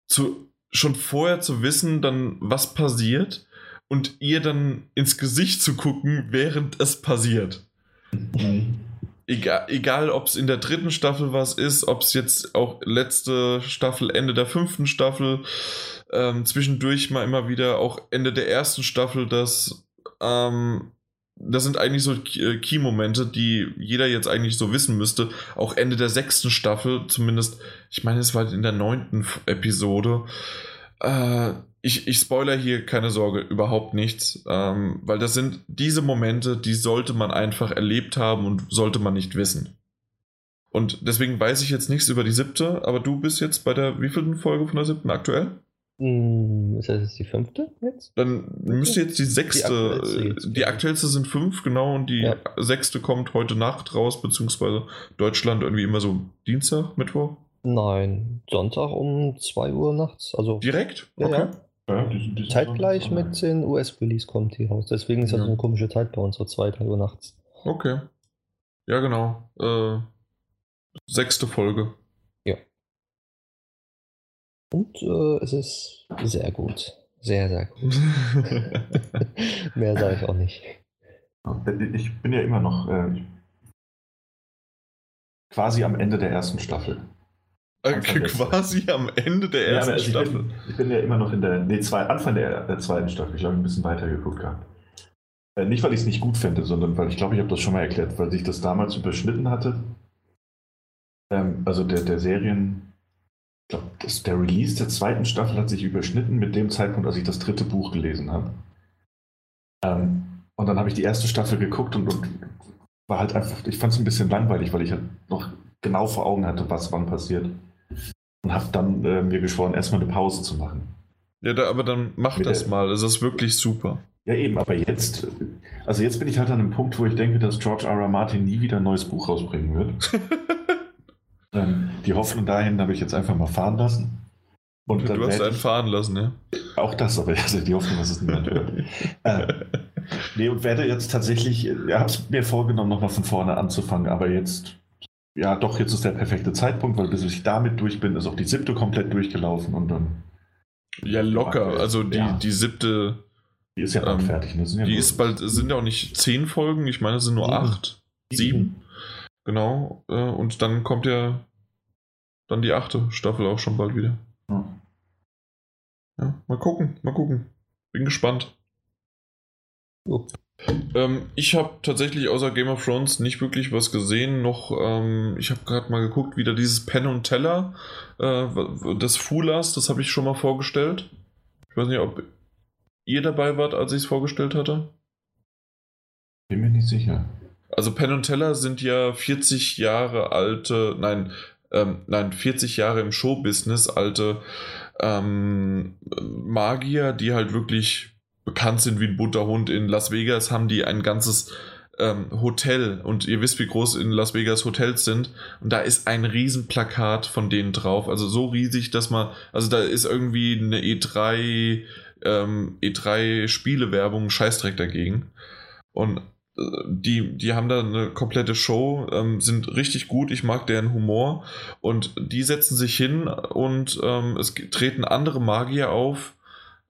zu schon vorher zu wissen, dann was passiert und ihr dann ins Gesicht zu gucken, während es passiert. Mhm. Egal, egal ob es in der dritten Staffel was ist, ob es jetzt auch letzte Staffel, Ende der fünften Staffel, ähm, zwischendurch mal immer wieder auch Ende der ersten Staffel, das, ähm, das sind eigentlich so äh, Key-Momente, die jeder jetzt eigentlich so wissen müsste. Auch Ende der sechsten Staffel, zumindest, ich meine, es war in der neunten Episode, äh, ich, ich spoiler hier keine Sorge, überhaupt nichts, ähm, weil das sind diese Momente, die sollte man einfach erlebt haben und sollte man nicht wissen. Und deswegen weiß ich jetzt nichts über die siebte, aber du bist jetzt bei der wievielten Folge von der siebten aktuell? Hm, ist das jetzt die fünfte jetzt? Dann müsste jetzt die sechste, die aktuellste, die aktuellste sind fünf, genau, und die ja. sechste kommt heute Nacht raus, beziehungsweise Deutschland irgendwie immer so Dienstag, Mittwoch. Nein, Sonntag um 2 Uhr nachts. Also, Direkt? Ja, okay. Ja. Ja, die, die Zeitgleich mit den US-Release kommt die raus. Deswegen ist das ja. so eine komische Zeit bei uns, so 2, 3 Uhr nachts. Okay. Ja, genau. Äh, sechste Folge. Ja. Und äh, es ist sehr gut. Sehr, sehr gut. Mehr sage ich auch nicht. Ich bin ja immer noch äh, quasi am Ende der ersten Staffel. Äh, quasi am Ende der ersten ja, also Staffel. Ich bin, ich bin, ja immer noch in der, nee, zwei, Anfang der, der zweiten Staffel. Ich habe ein bisschen weiter geguckt gehabt. Äh, nicht, weil ich es nicht gut finde, sondern weil ich glaube, ich habe das schon mal erklärt, weil sich das damals überschnitten hatte. Ähm, also der, der Serien, ich glaube, der Release der zweiten Staffel hat sich überschnitten mit dem Zeitpunkt, als ich das dritte Buch gelesen habe. Ähm, und dann habe ich die erste Staffel geguckt und, und war halt einfach, ich fand es ein bisschen langweilig, weil ich halt noch genau vor Augen hatte, was wann passiert und habe dann äh, mir geschworen, erstmal eine Pause zu machen. Ja, da, aber dann mach Mit das der, mal. Das ist wirklich super. Ja, eben, aber jetzt, also jetzt bin ich halt an einem Punkt, wo ich denke, dass George R. R. Martin nie wieder ein neues Buch rausbringen wird. ähm, die Hoffnung dahin habe ich jetzt einfach mal fahren lassen. Und du hast einen fahren lassen, ja? Auch das, aber also die Hoffnung, dass es niemand hört. äh, nee, und werde jetzt tatsächlich, ich habe es mir vorgenommen, nochmal von vorne anzufangen, aber jetzt ja, doch, jetzt ist der perfekte Zeitpunkt, weil bis ich damit durch bin, ist auch die siebte komplett durchgelaufen und dann. Ja, locker. Also die, ja. die siebte. Die ist ja bald ähm, fertig. Ne? Ja die ist bald, sind ja auch nicht zehn Folgen, ich meine, es sind nur sieben. acht. Sieben. Genau. Äh, und dann kommt ja dann die achte Staffel auch schon bald wieder. Ja. ja mal gucken, mal gucken. Bin gespannt. Oh. Ähm, ich habe tatsächlich außer Game of Thrones nicht wirklich was gesehen. Noch, ähm, ich habe gerade mal geguckt, wieder dieses Pen und Teller äh, des Fulas, das habe ich schon mal vorgestellt. Ich weiß nicht, ob ihr dabei wart, als ich es vorgestellt hatte. Bin mir nicht sicher. Also Pen und Teller sind ja 40 Jahre alte, nein, ähm, nein, 40 Jahre im Showbusiness alte ähm, Magier, die halt wirklich bekannt sind wie ein bunter Hund. In Las Vegas haben die ein ganzes ähm, Hotel und ihr wisst, wie groß in Las Vegas Hotels sind. Und da ist ein Riesenplakat von denen drauf. Also so riesig, dass man, also da ist irgendwie eine E3, ähm, E3 Spielewerbung, Scheißdreck dagegen. Und äh, die, die haben da eine komplette Show, ähm, sind richtig gut, ich mag deren Humor und die setzen sich hin und ähm, es treten andere Magier auf,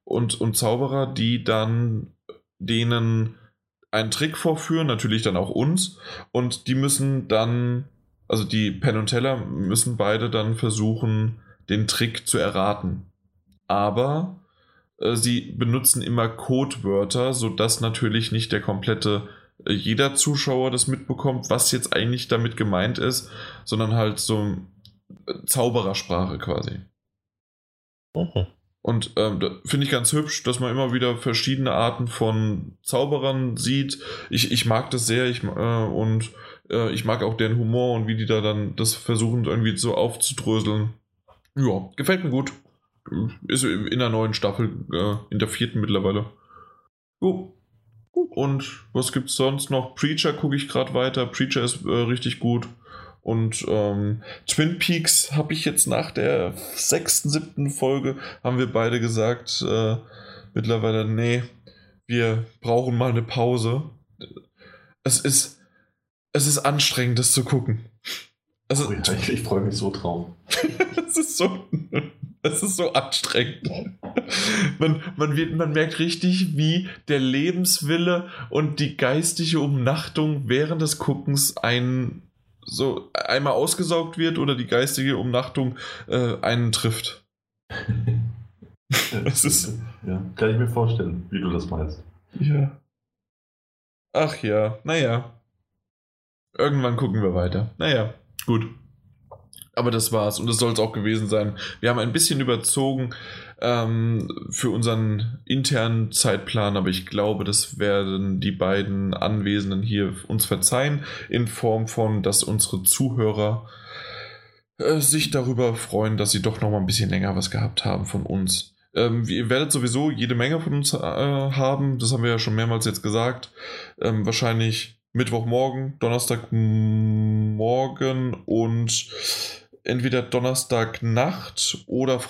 und, und Zauberer, die dann denen einen Trick vorführen, natürlich dann auch uns, und die müssen dann, also die Penn und Teller müssen beide dann versuchen, den Trick zu erraten. Aber äh, sie benutzen immer Codewörter, sodass natürlich nicht der komplette äh, jeder Zuschauer das mitbekommt, was jetzt eigentlich damit gemeint ist, sondern halt so äh, Zauberersprache quasi. Mhm. Und ähm, finde ich ganz hübsch, dass man immer wieder verschiedene Arten von Zauberern sieht. Ich, ich mag das sehr ich, äh, und äh, ich mag auch deren Humor und wie die da dann das versuchen irgendwie so aufzudröseln. Ja, gefällt mir gut. Ist in der neuen Staffel, äh, in der vierten mittlerweile. Jo. Und was gibt's sonst noch? Preacher gucke ich gerade weiter. Preacher ist äh, richtig gut. Und ähm, Twin Peaks habe ich jetzt nach der sechsten, siebten Folge, haben wir beide gesagt, äh, mittlerweile, nee, wir brauchen mal eine Pause. Es ist, es ist anstrengend, das zu gucken. Also, oh ja, ich, ich freue mich so drauf. es ist so, es ist so anstrengend. Man, man, wird, man merkt richtig, wie der Lebenswille und die geistige Umnachtung während des Guckens einen so einmal ausgesaugt wird oder die geistige Umnachtung äh, einen trifft. das ist, ja, kann ich mir vorstellen, wie du das meinst. Ja. Ach ja, naja. Irgendwann gucken wir weiter. Naja, gut. Aber das war's und das soll es auch gewesen sein. Wir haben ein bisschen überzogen ähm, für unseren internen Zeitplan, aber ich glaube, das werden die beiden Anwesenden hier uns verzeihen, in Form von, dass unsere Zuhörer äh, sich darüber freuen, dass sie doch noch mal ein bisschen länger was gehabt haben von uns. Ähm, ihr werdet sowieso jede Menge von uns äh, haben, das haben wir ja schon mehrmals jetzt gesagt. Ähm, wahrscheinlich Mittwochmorgen, Donnerstagmorgen und entweder Donnerstagnacht oder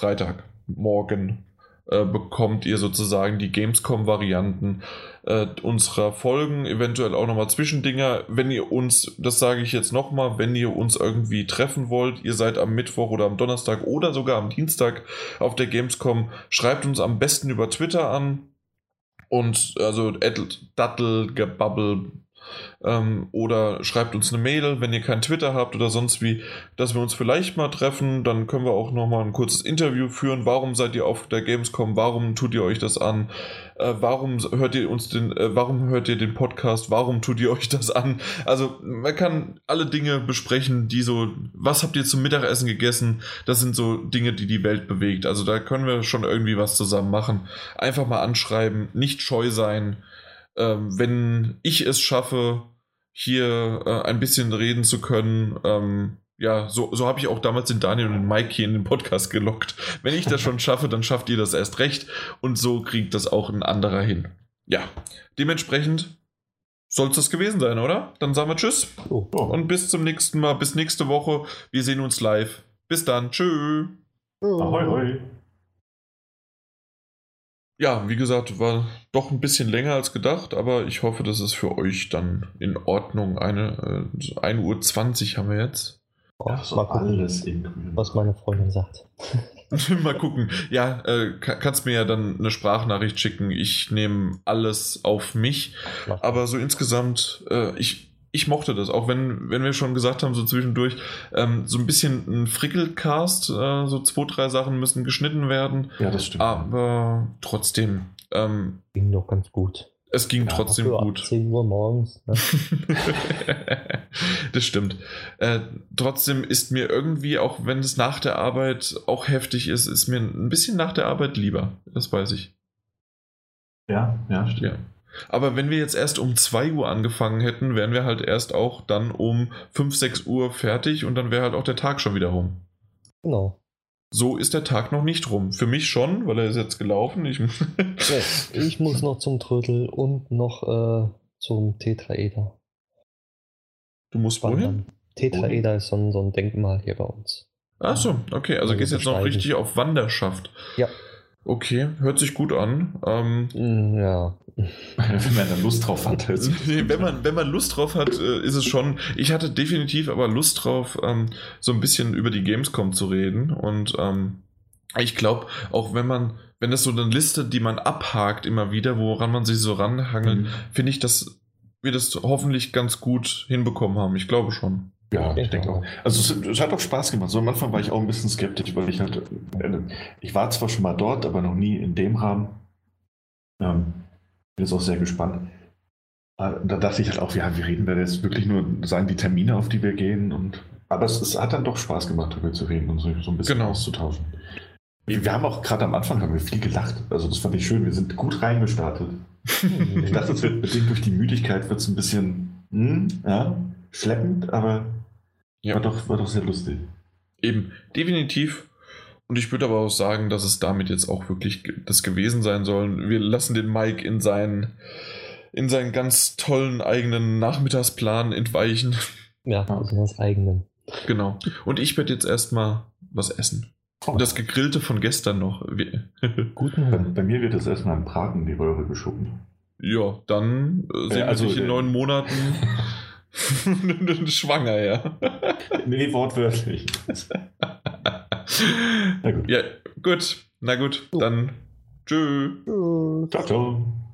Freitagmorgen. äh, bekommt ihr sozusagen die Gamescom-Varianten äh, unserer Folgen, eventuell auch nochmal Zwischendinger. Wenn ihr uns, das sage ich jetzt nochmal, wenn ihr uns irgendwie treffen wollt, ihr seid am Mittwoch oder am Donnerstag oder sogar am Dienstag auf der Gamescom, schreibt uns am besten über Twitter an. Und also Dattelgebubble ähm, oder schreibt uns eine Mail, wenn ihr kein Twitter habt oder sonst wie, dass wir uns vielleicht mal treffen. Dann können wir auch nochmal ein kurzes Interview führen. Warum seid ihr auf der Gamescom? Warum tut ihr euch das an? Äh, warum hört ihr uns den, äh, warum hört ihr den Podcast? Warum tut ihr euch das an? Also man kann alle Dinge besprechen, die so, was habt ihr zum Mittagessen gegessen? Das sind so Dinge, die die Welt bewegt. Also da können wir schon irgendwie was zusammen machen. Einfach mal anschreiben, nicht scheu sein ähm, wenn ich es schaffe, hier äh, ein bisschen reden zu können, ähm, ja, so, so habe ich auch damals den Daniel und den Mike hier in den Podcast gelockt. Wenn ich das schon schaffe, dann schafft ihr das erst recht und so kriegt das auch ein anderer hin. Ja, dementsprechend soll es das gewesen sein, oder? Dann sagen wir Tschüss oh. und bis zum nächsten Mal, bis nächste Woche. Wir sehen uns live. Bis dann. Tschö. Ahoi, ahoi. Ja, wie gesagt, war doch ein bisschen länger als gedacht, aber ich hoffe, das ist für euch dann in Ordnung. Eine, äh, 1.20 Uhr haben wir jetzt. Oh, ja, mal gucken, alles in was meine Freundin sagt. mal gucken. Ja, äh, kannst mir ja dann eine Sprachnachricht schicken. Ich nehme alles auf mich. Aber so insgesamt, äh, ich, ich mochte das, auch wenn, wenn wir schon gesagt haben, so zwischendurch, ähm, so ein bisschen ein Frickelcast, äh, so zwei, drei Sachen müssen geschnitten werden. Ja, das stimmt. Aber trotzdem. Ähm, ging doch ganz gut. Es ging ja, trotzdem gut. 10 Uhr morgens. Ne? das stimmt. Äh, trotzdem ist mir irgendwie, auch wenn es nach der Arbeit auch heftig ist, ist mir ein bisschen nach der Arbeit lieber. Das weiß ich. Ja, ja, stimmt. Ja. Aber wenn wir jetzt erst um 2 Uhr angefangen hätten, wären wir halt erst auch dann um 5, 6 Uhr fertig und dann wäre halt auch der Tag schon wieder rum. Genau. So ist der Tag noch nicht rum. Für mich schon, weil er ist jetzt gelaufen. Ich, ich muss noch zum Trödel und noch äh, zum Tetraeder. Du musst wohin? Tetraeder ist so ein, so ein Denkmal hier bei uns. Achso, okay. Also, also gehst jetzt noch richtig auf Wanderschaft. Ja. Okay, hört sich gut an. Ähm, mm, ja. wenn man da Lust drauf hat. wenn, man, wenn man Lust drauf hat, äh, ist es schon. Ich hatte definitiv aber Lust drauf, ähm, so ein bisschen über die Gamescom zu reden. Und ähm, ich glaube, auch wenn man, wenn das so eine Liste, die man abhakt immer wieder, woran man sich so ranhangelt, mhm. finde ich, dass wir das hoffentlich ganz gut hinbekommen haben. Ich glaube schon. Ja, ich denke auch. Also es, es, hat auch Spaß gemacht. So am Anfang war ich auch ein bisschen skeptisch, weil ich halt, äh, ich war zwar schon mal dort, aber noch nie in dem Rahmen. Ähm, bin jetzt auch sehr gespannt. Aber da dachte ich halt auch, ja, wir reden da jetzt wirklich nur, sagen die Termine, auf die wir gehen und aber es, es hat dann doch Spaß gemacht, darüber zu reden und so, so ein bisschen genau. auszutauschen. Wir haben auch gerade am Anfang haben wir viel gelacht. Also das fand ich schön. Wir sind gut reingestartet. ich dachte, es wird bedingt durch die Müdigkeit wird es ein bisschen hm, ja, schleppend, aber ja. War, doch, war doch sehr lustig. Eben, definitiv. Und ich würde aber auch sagen, dass es damit jetzt auch wirklich das gewesen sein soll. Wir lassen den Mike in seinen, in seinen ganz tollen eigenen Nachmittagsplan entweichen. Ja, also was eigenen. Genau. Und ich werde jetzt erstmal was essen. Oh. Das Gegrillte von gestern noch. Guten Hunger. Bei, bei, mir wird es erstmal ein Braten in die Röhre geschoben. Ja, dann äh, sehen äh, also, wir sich in äh, neun Monaten. Schwanger, ja. nee, wortwörtlich. Na gut. Ja, gut. Na gut, dann tschö. Ciao, ciao.